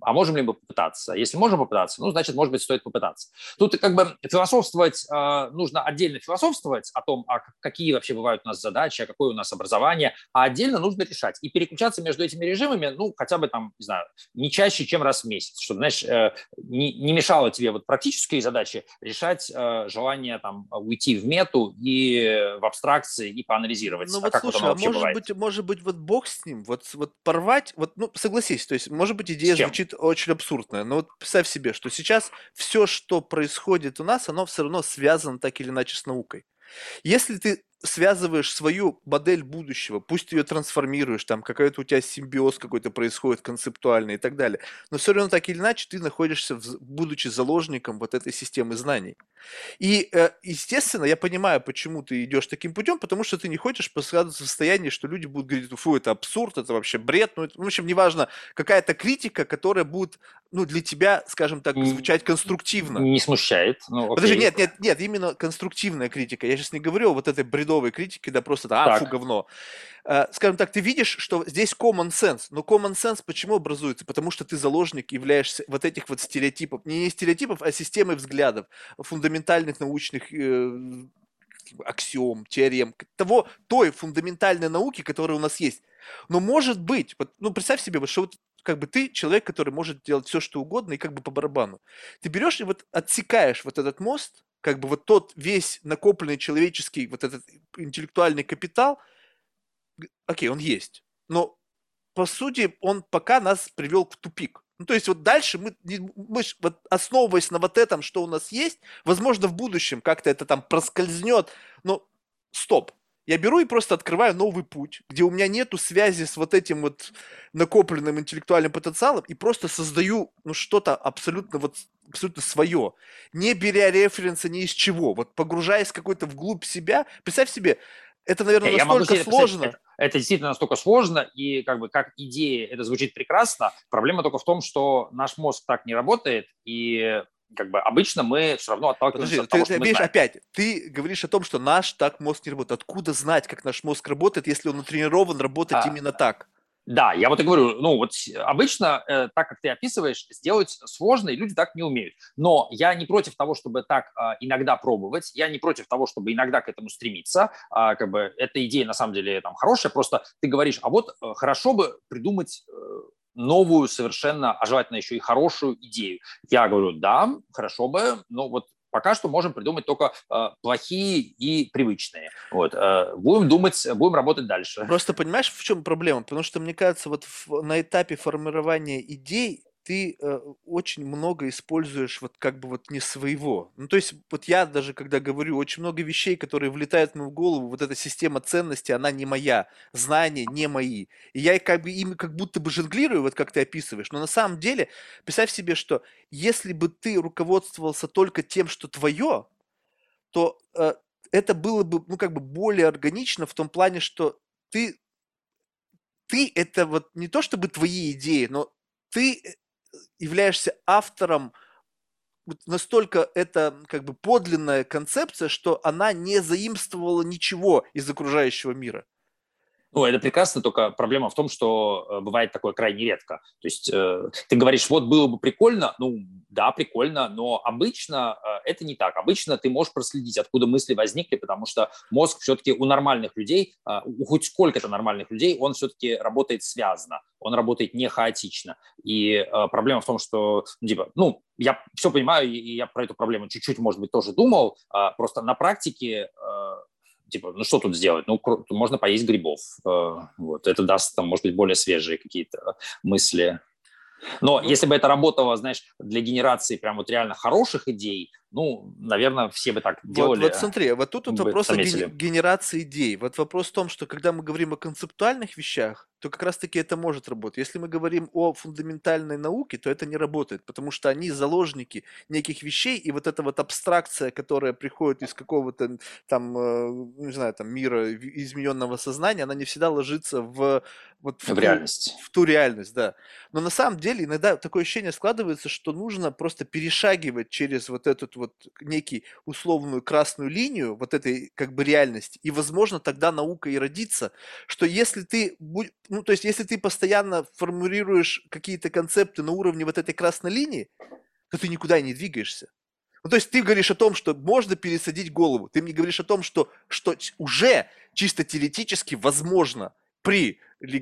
а можем ли мы попытаться? Если можем попытаться, ну, значит, может быть, стоит попытаться. Тут как бы философствовать, э, нужно отдельно философствовать о том, а какие вообще бывают у нас задачи, а какое у нас образование, а отдельно нужно решать. И переключаться между этими режимами, ну, хотя бы там, не знаю, не чаще, чем раз в месяц, чтобы, знаешь, э, не, не мешало тебе вот практические задачи решать э, желание там уйти в мету и в абстракции и поанализировать.
Ну
а
вот
как
слушай, а может
бывает.
быть, может быть, вот бог с ним, вот, вот порвать, вот, ну, согласись, то есть, может быть, идея? Звучит очень абсурдная, но вот представь себе, что сейчас все, что происходит у нас, оно все равно связано так или иначе с наукой. Если ты связываешь свою модель будущего, пусть ее трансформируешь, там какой-то у тебя симбиоз какой-то происходит концептуальный и так далее, но все равно так или иначе ты находишься, в, будучи заложником вот этой системы знаний. И, э, естественно, я понимаю, почему ты идешь таким путем, потому что ты не хочешь посадиться в состоянии, что люди будут говорить, фу, это абсурд, это вообще бред. Ну, это, в общем, неважно, какая-то критика, которая будет, ну, для тебя, скажем так, звучать конструктивно.
Не смущает. Ну,
Подожди, нет, нет, нет, именно конструктивная критика. Я сейчас не говорю о вот этой бредовой критике, да просто, а,
Так.
фу, говно. Э, Скажем так, ты видишь, что здесь common sense. Но common sense почему образуется? Потому что ты заложник являешься вот этих вот стереотипов. Не стереотипов, а системы взглядов, фундаментальных научных э, аксиом, теорем, того, той фундаментальной науки, которая у нас есть. Но может быть, вот, ну представь себе, вот, что вот как бы ты человек, который может делать все, что угодно, и как бы по барабану. Ты берешь и вот отсекаешь вот этот мост, как бы вот тот весь накопленный человеческий, вот этот интеллектуальный капитал, окей, он есть, но по сути он пока нас привел в тупик. Ну, то есть вот дальше мы, мы вот основываясь на вот этом, что у нас есть, возможно, в будущем как-то это там проскользнет, но стоп. Я беру и просто открываю новый путь, где у меня нету связи с вот этим вот накопленным интеллектуальным потенциалом и просто создаю ну, что-то абсолютно вот абсолютно свое, не беря референса ни из чего, вот погружаясь какой-то вглубь себя. Представь себе, это, наверное,
Не, я могу
настолько
представить,
сложно.
Это, это действительно настолько сложно, и как бы как идея это звучит прекрасно. Проблема только в том, что наш мозг так не работает, и как бы обычно мы все равно отталкиваемся
Подожди,
от
ты,
того,
ты
что мы
видишь,
знаем.
опять, ты говоришь о том, что наш так мозг не работает. Откуда знать, как наш мозг работает, если он натренирован работать
А,
именно так?
Да, я вот и говорю, ну вот обычно, э, так как ты описываешь, сделать сложно, и люди так не умеют. Но я не против того, чтобы так а, иногда пробовать, я не против того, чтобы иногда к этому стремиться. А, как бы эта идея на самом деле там хорошая, просто ты говоришь, а вот э, хорошо бы придумать э, новую совершенно, а желательно еще и хорошую идею. Я говорю, да, хорошо бы, но вот пока что можем придумать только э, плохие и привычные. Вот, э, будем думать, будем работать дальше.
Просто понимаешь, в чем проблема? Потому что, мне кажется, вот в- на этапе формирования идей ты э, очень много используешь вот как бы вот не своего. Ну, то есть вот я даже когда говорю, очень много вещей, которые влетают мне в голову, вот эта система ценностей, она не моя, знания не мои. И я как бы ими как будто бы жонглирую, вот как ты описываешь. Но на самом деле, представь себе, что если бы ты руководствовался только тем, что твое, то э, это было бы, ну, как бы более органично в том плане, что ты, ты это вот не то чтобы твои идеи, но ты э, являешься автором настолько это как бы подлинная концепция, что она не заимствовала ничего из окружающего мира.
Ну, это прекрасно, только проблема в том, что э, бывает такое крайне редко. То есть э, ты говоришь, вот было бы прикольно, ну да, прикольно, но обычно э, это не так. Обычно ты можешь проследить, откуда мысли возникли, потому что мозг все-таки у нормальных людей, э, у хоть сколько-то нормальных людей, он все-таки работает связано, он работает не хаотично. И э, проблема в том, что, ну, типа, ну, я все понимаю, и я про эту проблему чуть-чуть, может быть, тоже думал, э, просто на практике э, типа, ну что тут сделать? Ну, можно поесть грибов. Э, Вот, это даст, там, может быть, более свежие какие-то мысли. Но
Ну,
если бы это работало, знаешь, для генерации прям вот реально хороших идей, ну, наверное, все бы так
Вот,
делали.
вот смотри, вот тут вот вопрос о
заметили.
генерации идей. Вот вопрос в том, что когда мы говорим о концептуальных вещах, то как раз-таки это может работать. Если мы говорим о фундаментальной науке, то это не работает, потому что они заложники неких вещей, и вот эта вот абстракция, которая приходит из какого-то там, э, не знаю, там мира измененного сознания, она не всегда ложится в вот в
В
ту,
реальность.
в ту реальность, да. Но на самом деле иногда такое ощущение складывается, что нужно просто перешагивать через вот этот вот некий условную красную линию вот этой как бы реальности, и, возможно, тогда наука и родится, что если ты, ну, то есть если ты постоянно формулируешь какие-то концепты на уровне вот этой красной линии, то ты никуда не двигаешься. Ну, то есть ты говоришь о том, что можно пересадить голову. Ты мне говоришь о том, что, что уже чисто теоретически возможно при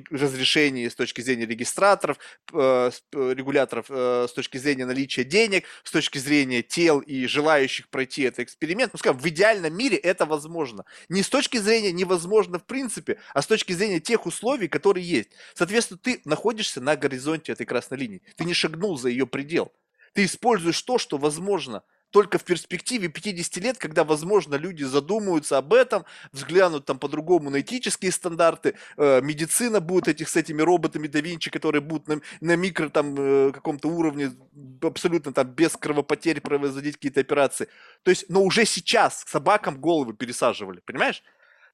разрешении с точки зрения регистраторов, э, регуляторов, э, с точки зрения наличия денег, с точки зрения тел и желающих пройти этот эксперимент. Ну, скажем, в идеальном мире это возможно. Не с точки зрения невозможно в принципе, а с точки зрения тех условий, которые есть. Соответственно, ты находишься на горизонте этой красной линии. Ты не шагнул за ее предел. Ты используешь то, что возможно только в перспективе 50 лет, когда, возможно, люди задумаются об этом, взглянут там по-другому на этические стандарты, э, медицина будет этих с этими роботами да Винчи, которые будут на, на микро там э, каком-то уровне абсолютно там без кровопотерь производить какие-то операции. То есть, но уже сейчас собакам головы пересаживали, понимаешь?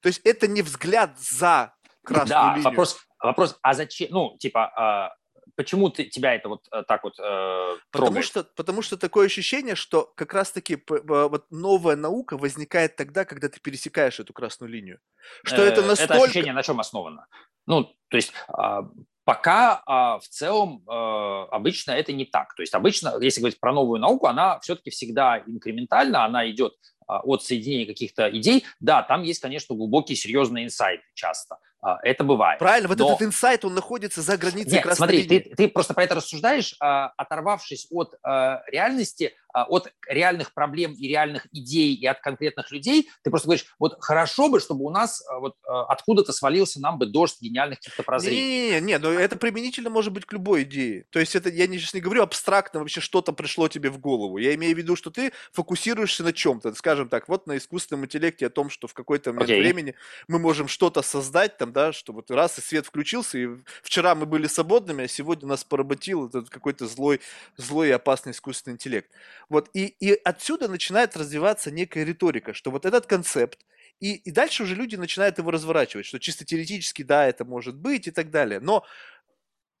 То есть это не взгляд за красную
да,
линию.
вопрос, вопрос, а зачем, ну, типа, а, Почему ты, тебя это вот э, так вот э,
потому что, потому что такое ощущение, что как раз-таки вот новая наука возникает тогда, когда ты пересекаешь эту красную линию. Что это настолько...
Это ощущение на чем основано? Ну, то есть а, пока а, в целом а, обычно это не так. То есть обычно, если говорить про новую науку, она все-таки всегда инкрементальна, она идет от соединения каких-то идей. Да, там есть, конечно, глубокие серьезные инсайты часто. А, это бывает.
Правильно, вот Но... этот инсайт, он находится за границей
Нет, смотри, ты, ты просто про это рассуждаешь, а, оторвавшись от а, реальности, от реальных проблем и реальных идей и от конкретных людей, ты просто говоришь, вот хорошо бы, чтобы у нас вот откуда-то свалился нам бы дождь гениальных каких-то прозрений.
Не-не-не, не, но это применительно может быть к любой идее. То есть это, я не, сейчас не говорю абстрактно, вообще что-то пришло тебе в голову. Я имею в виду, что ты фокусируешься на чем-то, скажем так, вот на искусственном интеллекте о том, что в какой-то момент okay. времени мы можем что-то создать, там, да, что вот раз и свет включился, и вчера мы были свободными, а сегодня нас поработил этот какой-то злой, злой и опасный искусственный интеллект. Вот, и, и отсюда начинает развиваться некая риторика, что вот этот концепт, и, и дальше уже люди начинают его разворачивать, что чисто теоретически, да, это может быть и так далее. Но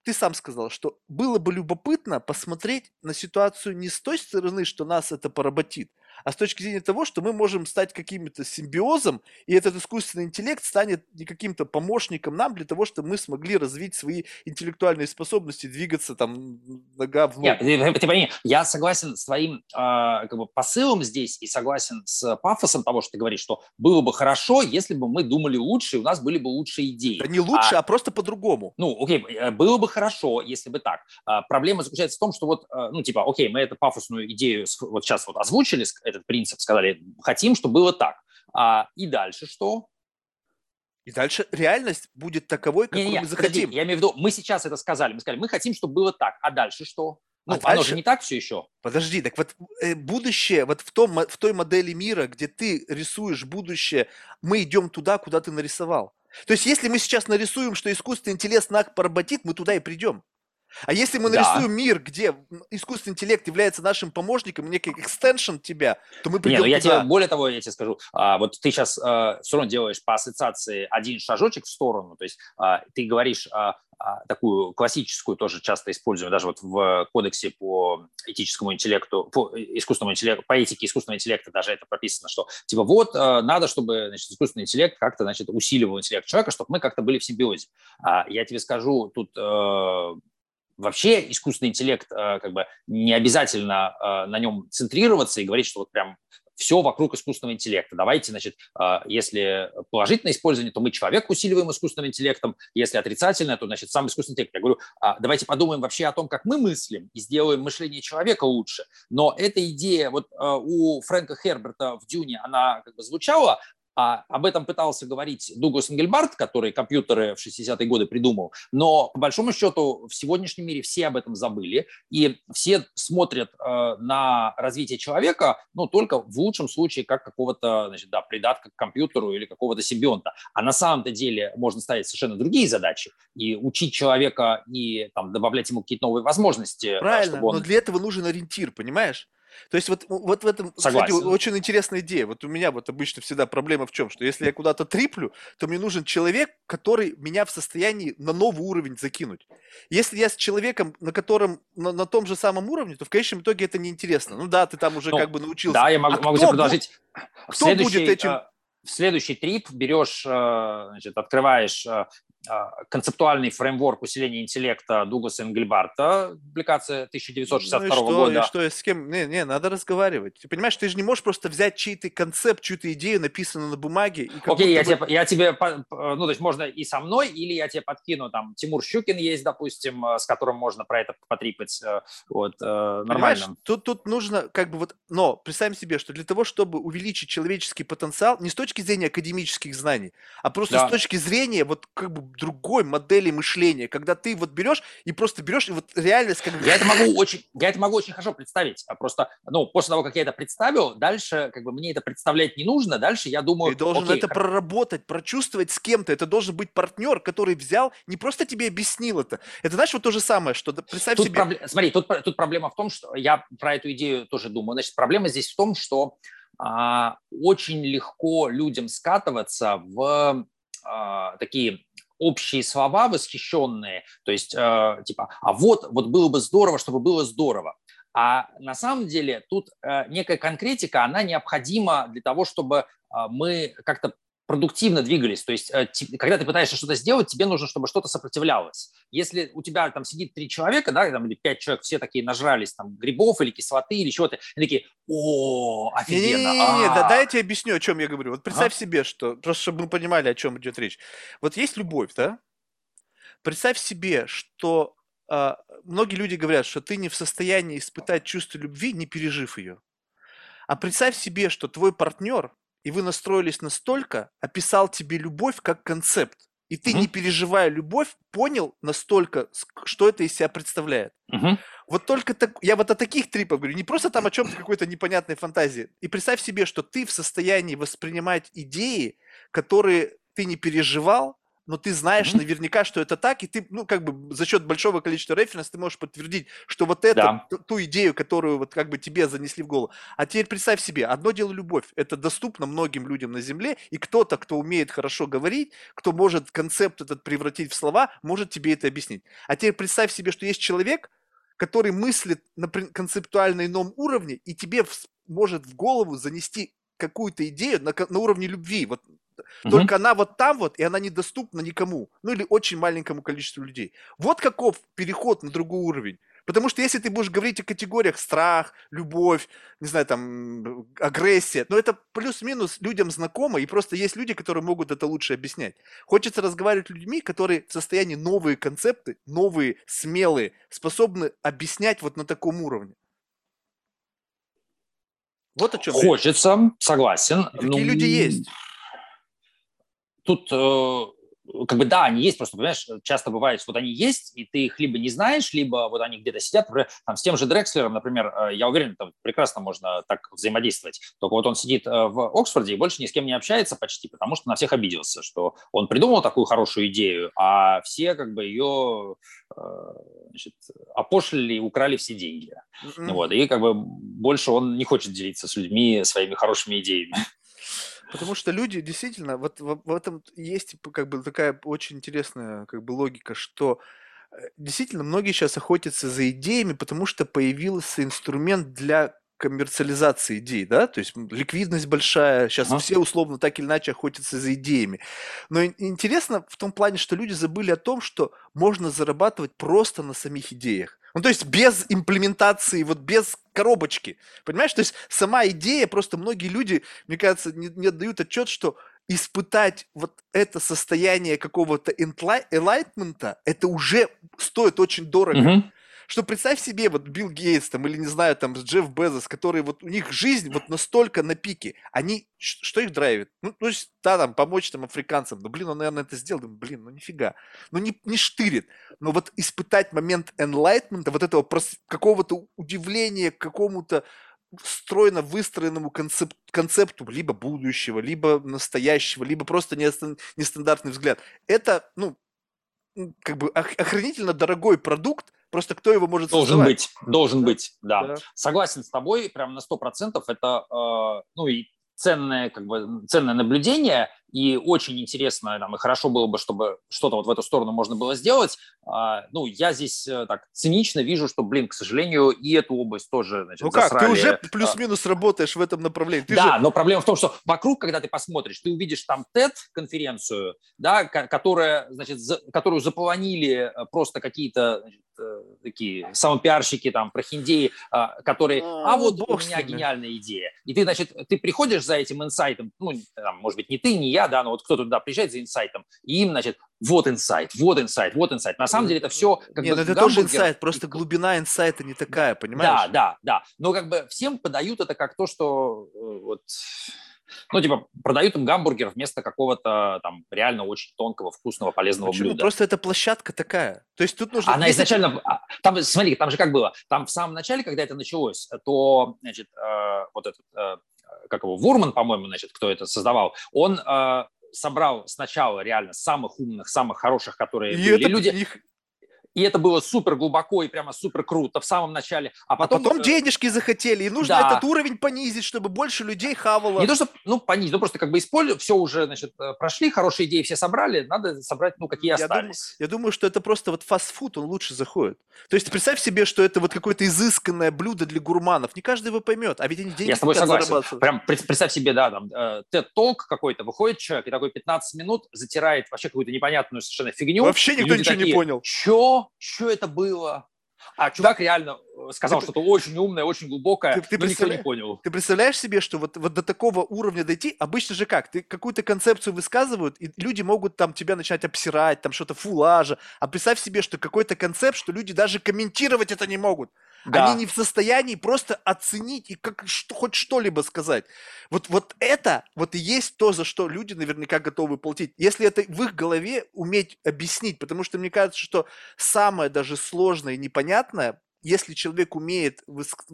ты сам сказал, что было бы любопытно посмотреть на ситуацию не с той стороны, что нас это поработит, а с точки зрения того, что мы можем стать каким-то симбиозом, и этот искусственный интеллект станет не каким-то помощником нам для того, чтобы мы смогли развить свои интеллектуальные способности, двигаться там нога в ногу.
Нет, ты, ты пойми, я согласен с твоим э, как бы посылом здесь и согласен с пафосом того, что ты говоришь, что было бы хорошо, если бы мы думали лучше, и у нас были бы лучшие идеи.
Да не лучше, а, а просто по-другому.
Ну, окей, э, было бы хорошо, если бы так. А, проблема заключается в том, что вот, э, ну, типа, окей, мы эту пафосную идею вот сейчас вот озвучили, этот принцип, сказали, хотим, чтобы было так. А, и дальше что?
И дальше реальность будет таковой, какой не, не, мы захотим.
Подожди, я имею в виду, мы сейчас это сказали, мы сказали, мы хотим, чтобы было так, а дальше что? Ну, а оно дальше... же не так все еще.
Подожди, так вот э, будущее, вот в, том, в той модели мира, где ты рисуешь будущее, мы идем туда, куда ты нарисовал. То есть, если мы сейчас нарисуем, что искусственный интеллект нас поработит, мы туда и придем. А если мы нарисуем да. мир, где искусственный интеллект является нашим помощником, некий экстеншн тебя, то мы придем
Не, ну
я
тебе, более того, я тебе скажу, а, вот ты сейчас а, все равно делаешь по ассоциации один шажочек в сторону, то есть а, ты говоришь а, а, такую классическую, тоже часто используем, даже вот в кодексе по этическому интеллекту, по искусственному интеллекту, по этике искусственного интеллекта даже это прописано, что типа вот а, надо, чтобы значит, искусственный интеллект как-то значит, усиливал интеллект человека, чтобы мы как-то были в симбиозе. А, я тебе скажу, тут э, вообще искусственный интеллект, э, как бы не обязательно э, на нем центрироваться и говорить, что вот прям все вокруг искусственного интеллекта. Давайте, значит, э, если положительное использование, то мы человек усиливаем искусственным интеллектом, если отрицательное, то, значит, сам искусственный интеллект. Я говорю, а, давайте подумаем вообще о том, как мы мыслим и сделаем мышление человека лучше. Но эта идея вот у Фрэнка Херберта в «Дюне», она как бы звучала, а об этом пытался говорить Дуглас Энгельбарт, который компьютеры в 60-е годы придумал. Но, по большому счету, в сегодняшнем мире все об этом забыли. И все смотрят э, на развитие человека, ну, только в лучшем случае как какого-то, значит, да, придатка к компьютеру или какого-то симбионта. А на самом-то деле можно ставить совершенно другие задачи. И учить человека и там, добавлять ему какие-то новые возможности.
Правильно, он... но для этого нужен ориентир, понимаешь? То есть вот, вот в этом,
Согласен.
кстати, очень интересная идея. Вот у меня вот обычно всегда проблема в чем, что если я куда-то триплю, то мне нужен человек, который меня в состоянии на новый уровень закинуть. Если я с человеком, на котором на, на том же самом уровне, то в конечном итоге это неинтересно. Ну да, ты там уже ну, как бы научился.
Да, я могу,
а
могу тебе предложить.
Кто будет этим?
Э, в следующий трип берешь, э, значит, открываешь э, концептуальный фреймворк усиления интеллекта Дугласа Энгельбарта, публикация 1962 ну и что, года.
И что, и с кем? Не, не, надо разговаривать. Ты понимаешь, ты же не можешь просто взять чей-то концепт, чью-то идею, написанную на бумаге. И
Окей, я, бы... тебе, я тебе, ну, то есть можно и со мной, или я тебе подкину, там, Тимур Щукин есть, допустим, э, с которым можно про это потрипать, э, вот, э, нормально. Понимаешь,
тут, тут нужно, как бы вот, но представим себе, что для того, чтобы увеличить человеческий потенциал, не с точки зрения академических знаний, а просто да. с точки зрения, вот, как бы, другой модели мышления, когда ты вот берешь и просто берешь, и вот реальность как.
Я это могу очень, я это могу очень хорошо представить. А просто, ну, после того, как я это представил, дальше как бы мне это представлять не нужно, дальше я думаю...
Ты должен окей, это как... проработать, прочувствовать с кем-то. Это должен быть партнер, который взял, не просто тебе объяснил это. Это, знаешь, вот то же самое, что представь
тут
себе...
Пробле... Смотри, тут, тут проблема в том, что я про эту идею тоже думаю. Значит, проблема здесь в том, что а, очень легко людям скатываться в а, такие общие слова восхищенные, то есть э, типа, а вот, вот было бы здорово, чтобы было здорово. А на самом деле тут э, некая конкретика, она необходима для того, чтобы э, мы как-то продуктивно двигались. То есть, э, когда ты пытаешься что-то сделать, тебе нужно, чтобы что-то сопротивлялось. Если у тебя там сидит три человека, да, там, или пять человек, все такие нажрались там грибов или кислоты или чего-то, они такие, о, офигенно.
Не-не-не, да, дай я тебе объясню, о чем я говорю. Вот представь себе, что, просто чтобы мы понимали, о чем идет речь. Вот есть любовь, да? Представь себе, что э, многие люди говорят, что ты не в состоянии испытать чувство любви, не пережив ее. А представь себе, что твой партнер – и вы настроились настолько, описал тебе любовь как концепт. И ты, угу. не переживая любовь, понял настолько, что это из себя представляет.
Угу.
Вот только так, я вот о таких трипах говорю, не просто там о чем-то какой-то непонятной фантазии. И представь себе, что ты в состоянии воспринимать идеи, которые ты не переживал, но ты знаешь mm-hmm. наверняка, что это так, и ты, ну, как бы за счет большого количества референсов ты можешь подтвердить, что вот это, да. ту, ту идею, которую вот как бы тебе занесли в голову. А теперь представь себе, одно дело любовь, это доступно многим людям на Земле, и кто-то, кто умеет хорошо говорить, кто может концепт этот превратить в слова, может тебе это объяснить. А теперь представь себе, что есть человек, который мыслит на концептуально ином уровне, и тебе в, может в голову занести какую-то идею на, на уровне любви. Вот Угу. Только она вот там вот, и она недоступна никому. Ну или очень маленькому количеству людей. Вот каков переход на другой уровень. Потому что если ты будешь говорить о категориях страх, любовь, не знаю, там, агрессия, но это плюс-минус людям знакомо, и просто есть люди, которые могут это лучше объяснять. Хочется разговаривать с людьми, которые в состоянии новые концепты, новые, смелые, способны объяснять вот на таком уровне.
Вот о чем Хочется, речь. согласен.
Такие ну, люди есть
тут э, как бы да, они есть, просто, понимаешь, часто бывает, вот они есть, и ты их либо не знаешь, либо вот они где-то сидят, например, там, с тем же Дрекслером, например, э, я уверен, там прекрасно можно так взаимодействовать, только вот он сидит э, в Оксфорде и больше ни с кем не общается почти, потому что на всех обиделся, что он придумал такую хорошую идею, а все как бы ее значит, опошлили, украли все деньги. Mm-hmm. Вот, и как бы больше он не хочет делиться с людьми своими хорошими идеями.
Потому что люди действительно, вот в, в этом есть как бы такая очень интересная как бы логика, что э, действительно многие сейчас охотятся за идеями, потому что появился инструмент для коммерциализации идей, да, то есть ликвидность большая, сейчас ага. все условно так или иначе охотятся за идеями. Но интересно в том плане, что люди забыли о том, что можно зарабатывать просто на самих идеях. Ну, то есть без имплементации, вот без коробочки. Понимаешь? То есть сама идея, просто многие люди, мне кажется, не, не отдают отчет, что испытать вот это состояние какого-то enlightenment, это уже стоит очень дорого. Угу что представь себе, вот Билл Гейтс там, или, не знаю, там, Джефф Безос, которые вот у них жизнь вот настолько на пике, они, что их драйвит? Ну, есть, да, там, помочь там африканцам, ну, блин, он, наверное, это сделал, блин, ну, нифига, ну, не, не штырит, но вот испытать момент enlightenment, вот этого какого-то удивления какому-то стройно выстроенному концеп- концепту либо будущего, либо настоящего, либо просто нестандартный взгляд. Это, ну, как бы охренительно дорогой продукт, Просто кто его может
Должен
создавать?
быть, должен
Да.
быть, да.
Да.
Согласен с тобой, прям на 100%. Это, э, ну, и ценное, как бы, ценное наблюдение, и очень интересно, там, и хорошо было бы, чтобы что-то вот в эту сторону можно было сделать. А, ну, я здесь э, так цинично вижу, что, блин, к сожалению, и эту область тоже, значит,
Ну как, ты
засрали.
уже
А,
плюс-минус работаешь в этом направлении. Ты
да,
же
но проблема в том, что вокруг, когда ты посмотришь, ты увидишь там TED-конференцию, да, ко- которая, значит, за- которую заполонили э, просто какие-то значит, э, такие самопиарщики, там, прохиндеи, а, которые,
А,
а вот
ну,
у
бог с
меня гениальная идея. И ты, значит, ты приходишь за этим инсайтом, ну, там, может быть, не ты, не я, да, но вот кто-то туда приезжает за инсайтом, и им, значит, вот инсайт, вот инсайт, вот инсайт. На самом деле это все как
Не,
бы
ну это тоже инсайт, просто глубина инсайта не такая, понимаешь?
Да, да, да. Но как бы всем подают это как то, что э, вот, ну, типа, продают им гамбургер вместо какого-то там реально очень тонкого, вкусного, полезного
Почему?
блюда.
Просто эта площадка такая. То есть тут нужно...
Она изначально, а, там, смотри, там же как было, там в самом начале, когда это началось, то, значит, э, вот этот, э, как его, Вурман, по-моему, значит, кто это создавал, он э, собрал сначала реально самых умных, самых хороших, которые
И
были
это
люди,
их-
и это было супер глубоко и прямо супер круто в самом начале, а
А
потом...
потом
э,
денежки захотели, и нужно
да.
этот уровень понизить, чтобы больше людей хавало.
Не то, что, ну, понизить, ну, просто как бы использовать, все уже, значит, э, прошли, хорошие идеи все собрали, надо собрать, ну, какие
Я
остались.
Я думаю, что это просто вот фастфуд, он лучше заходит. То есть представь себе, что это вот какое-то изысканное блюдо для гурманов. Не каждый его поймет, а ведь они деньги
Я с тобой согласен. Прям пред- представь себе, да, там, э, TED-толк какой-то, выходит человек и такой 15 минут затирает вообще какую-то непонятную совершенно фигню.
Вообще никто ничего не
такие,
понял.
Чё? Чё это было? А чувак реально э, сказал что-то очень умное, очень глубокое,
Ты- ты
но никто не понял.
Ты представляешь себе, что вот, вот до такого уровня дойти, обычно же как? Ты какую-то концепцию высказывают, и люди могут там тебя начать обсирать, там что-то фулажа. А представь себе, что какой-то концепт, что люди даже комментировать это не могут.
Да.
Они не в состоянии просто оценить и как что, хоть что-либо сказать. Вот, вот это вот и есть то, за что люди наверняка готовы платить. Если это в их голове уметь объяснить, потому что мне кажется, что самое даже сложное и непонятное, если человек умеет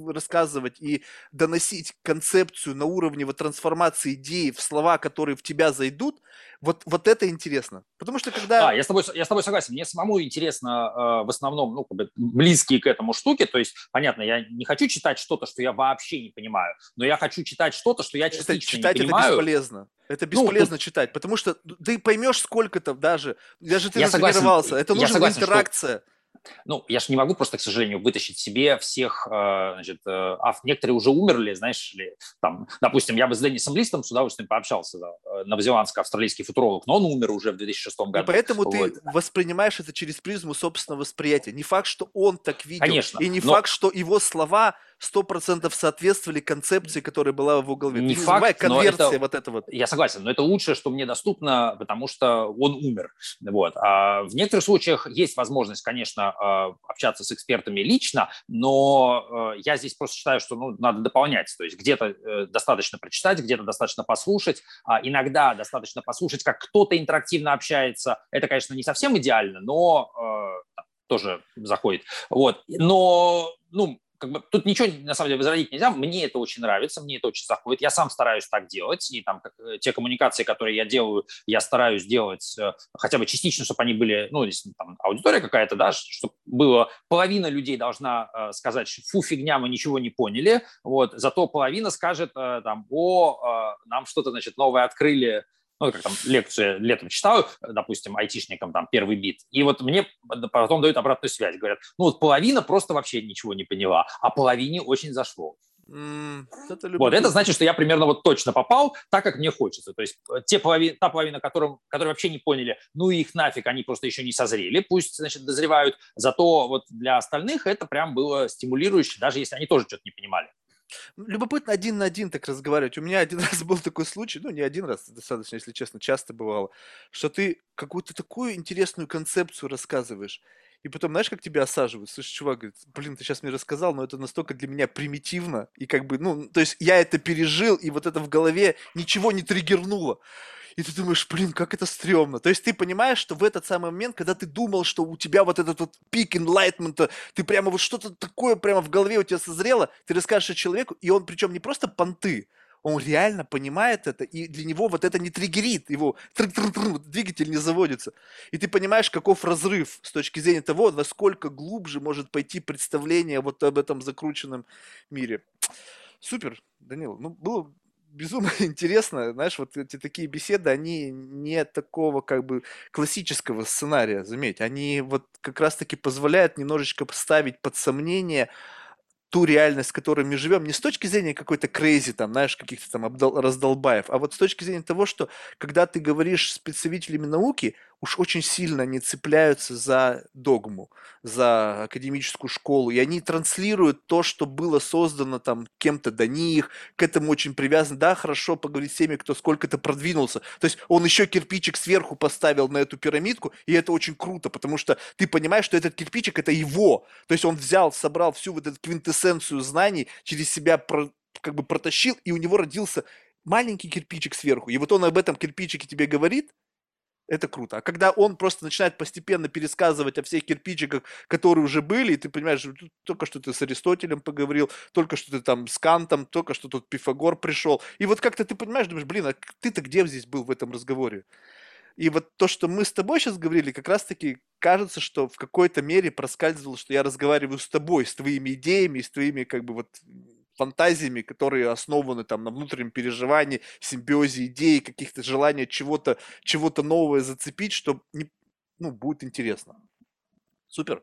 рассказывать и доносить концепцию на уровне вот трансформации идеи в слова, которые в тебя зайдут, вот, вот это интересно. Потому что когда...
Да, я с, тобой, я с тобой согласен. Мне самому интересно э, в основном, ну, как бы близкие к этому штуки. То есть, понятно, я не хочу читать что-то, что я вообще не понимаю, но я хочу читать что-то, что я
это,
частично
читать
не
это
понимаю.
бесполезно. Это
Ну,
бесполезно читать, потому что ты поймешь сколько-то даже, даже ты
Я
натренировался. Это нужна
согласен, что-
интеракция.
Ну, я же не могу просто, к сожалению, вытащить себе всех, э, значит, а некоторые уже умерли, знаешь ли, там, допустим, я бы с Деннисом Листом с удовольствием пообщался, да, э, новозеландско-австралийский футуролог, но он умер уже в 2006
И
году.
поэтому ты
Вот.
воспринимаешь это через призму собственного восприятия. Не факт, что он так видел.
Конечно,
И не
но-
факт, что его слова 100% соответствовали концепции, которая была в голове.
Не
Ты
факт, но
конверсия,
это-
вот это вот.
Я согласен, но это лучшее, что мне доступно, потому что он умер. Вот. А в некоторых случаях есть возможность, конечно, э, общаться с экспертами лично, но э, я здесь просто считаю, что ну, надо дополнять. То есть где-то э, достаточно прочитать, где-то достаточно послушать, а иногда достаточно послушать, как кто-то интерактивно общается. Это, конечно, не совсем идеально, но тоже заходит. Вот. Но, ну, как бы тут ничего на самом деле возразить нельзя. Мне это очень нравится, мне это очень заходит. Я сам стараюсь так делать, и там как, э, те коммуникации, которые я делаю, я стараюсь делать э, хотя бы частично, чтобы они были, ну, если там аудитория какая-то, да, чтобы было половина людей должна э, сказать, фу, фигня, мы ничего не поняли, вот, зато половина скажет э, там, о, э, нам что-то, значит, новое открыли, ну, как там лекцию летом читаю, допустим, айтишникам там первый бит, и вот мне потом дают обратную связь, говорят, ну вот половина просто вообще ничего не поняла, а половине очень зашло.
Это
Вот, это значит, что я примерно вот точно попал так, как мне хочется. То есть э, те полови, та половина, которым, которые вообще не поняли, ну их нафиг, они просто еще не созрели, пусть, значит, дозревают. Зато вот для остальных это прям было стимулирующе, даже если они тоже что-то не понимали.
Любопытно один на один так разговаривать. У меня один раз был такой случай, ну не один раз, достаточно, если честно, часто бывало, что ты какую-то такую интересную концепцию рассказываешь, и потом, знаешь, как тебя осаживают? Слушай, чувак, говорит, блин, ты сейчас мне рассказал, но это настолько для меня примитивно, и как бы, ну, то есть я это пережил, и вот это в голове ничего не триггернуло. И ты думаешь, блин, как это стрёмно. То есть ты понимаешь, что в этот самый момент, когда ты думал, что у тебя вот этот вот пик enlightenment, ты прямо вот что-то такое прямо в голове у тебя созрело, ты расскажешь человеку, и он причем не просто понты, он реально понимает это, и для него вот это не триггерит, его двигатель не заводится. И ты понимаешь, каков разрыв с точки зрения того, насколько глубже может пойти представление вот об этом закрученном мире. Супер, Данил. Ну, было безумно интересно, знаешь, вот эти такие беседы, они не такого как бы классического сценария, заметь, они вот как раз-таки позволяют немножечко ставить под сомнение ту реальность, в которой мы живем, не с точки зрения какой-то крейзи, там, знаешь, каких-то там раздолбаев, а вот с точки зрения того, что когда ты говоришь с представителями науки, уж очень сильно не цепляются за догму, за академическую школу, и они транслируют то, что было создано там кем-то до них, к этому очень привязан. Да, хорошо поговорить с теми, кто сколько-то продвинулся. То есть он еще кирпичик сверху поставил на эту пирамидку, и это очень круто, потому что ты понимаешь, что этот кирпичик это его. То есть он взял, собрал всю вот эту квинтэссенцию знаний, через себя про, как бы протащил, и у него родился маленький кирпичик сверху. И вот он об этом кирпичике тебе говорит, это круто. А когда он просто начинает постепенно пересказывать о всех кирпичиках, которые уже были, и ты понимаешь, только что ты с Аристотелем поговорил, только что ты там с Кантом, только что тут Пифагор пришел. И вот как-то ты понимаешь, думаешь, блин, а ты-то где здесь был в этом разговоре? И вот то, что мы с тобой сейчас говорили, как раз-таки кажется, что в какой-то мере проскальзывало, что я разговариваю с тобой, с твоими идеями, с твоими как бы вот фантазиями, которые основаны там на внутреннем переживании, симбиозе идей, каких-то желания чего-то чего новое зацепить, что не, ну, будет интересно. Супер.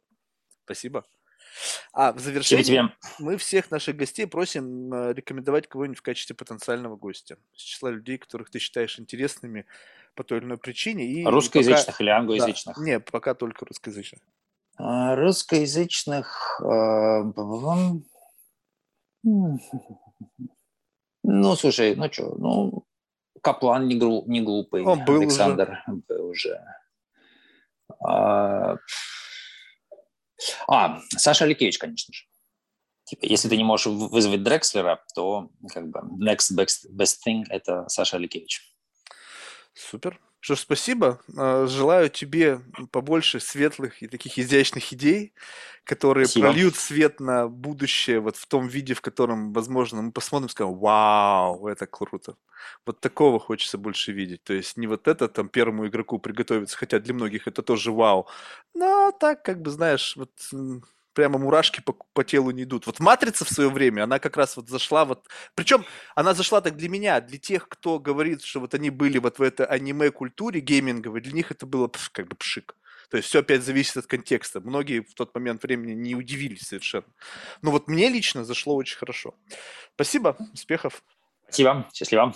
Спасибо. А в завершение тебе. мы всех наших гостей просим э, рекомендовать кого-нибудь в качестве потенциального гостя. Из числа людей, которых ты считаешь интересными по той или иной причине. И
русскоязычных пока... или англоязычных?
Да, нет, пока только русскоязычных.
А, русскоязычных... Э, ну, слушай, ну что, ну, Каплан не, гру, не глупый.
Он был
Александр
уже.
был уже. А, а, Саша Аликевич, конечно же. Типа, если ты не можешь вызвать Дрекслера, то как бы next best, best thing – это Саша Аликевич.
Супер. Что ж, спасибо. А, желаю тебе побольше светлых и таких изящных идей, которые спасибо. прольют свет на будущее вот в том виде, в котором, возможно, мы посмотрим и скажем, вау, это круто. Вот такого хочется больше видеть. То есть не вот это там первому игроку приготовиться, хотя для многих это тоже вау. Но так, как бы, знаешь, вот прямо мурашки по, по телу не идут. Вот «Матрица» в свое время, она как раз вот зашла вот... Причем она зашла так для меня, для тех, кто говорит, что вот они были вот в этой аниме-культуре гейминговой, для них это было как бы пшик. То есть все опять зависит от контекста. Многие в тот момент времени не удивились совершенно. Но вот мне лично зашло очень хорошо. Спасибо, успехов.
Спасибо, счастливо.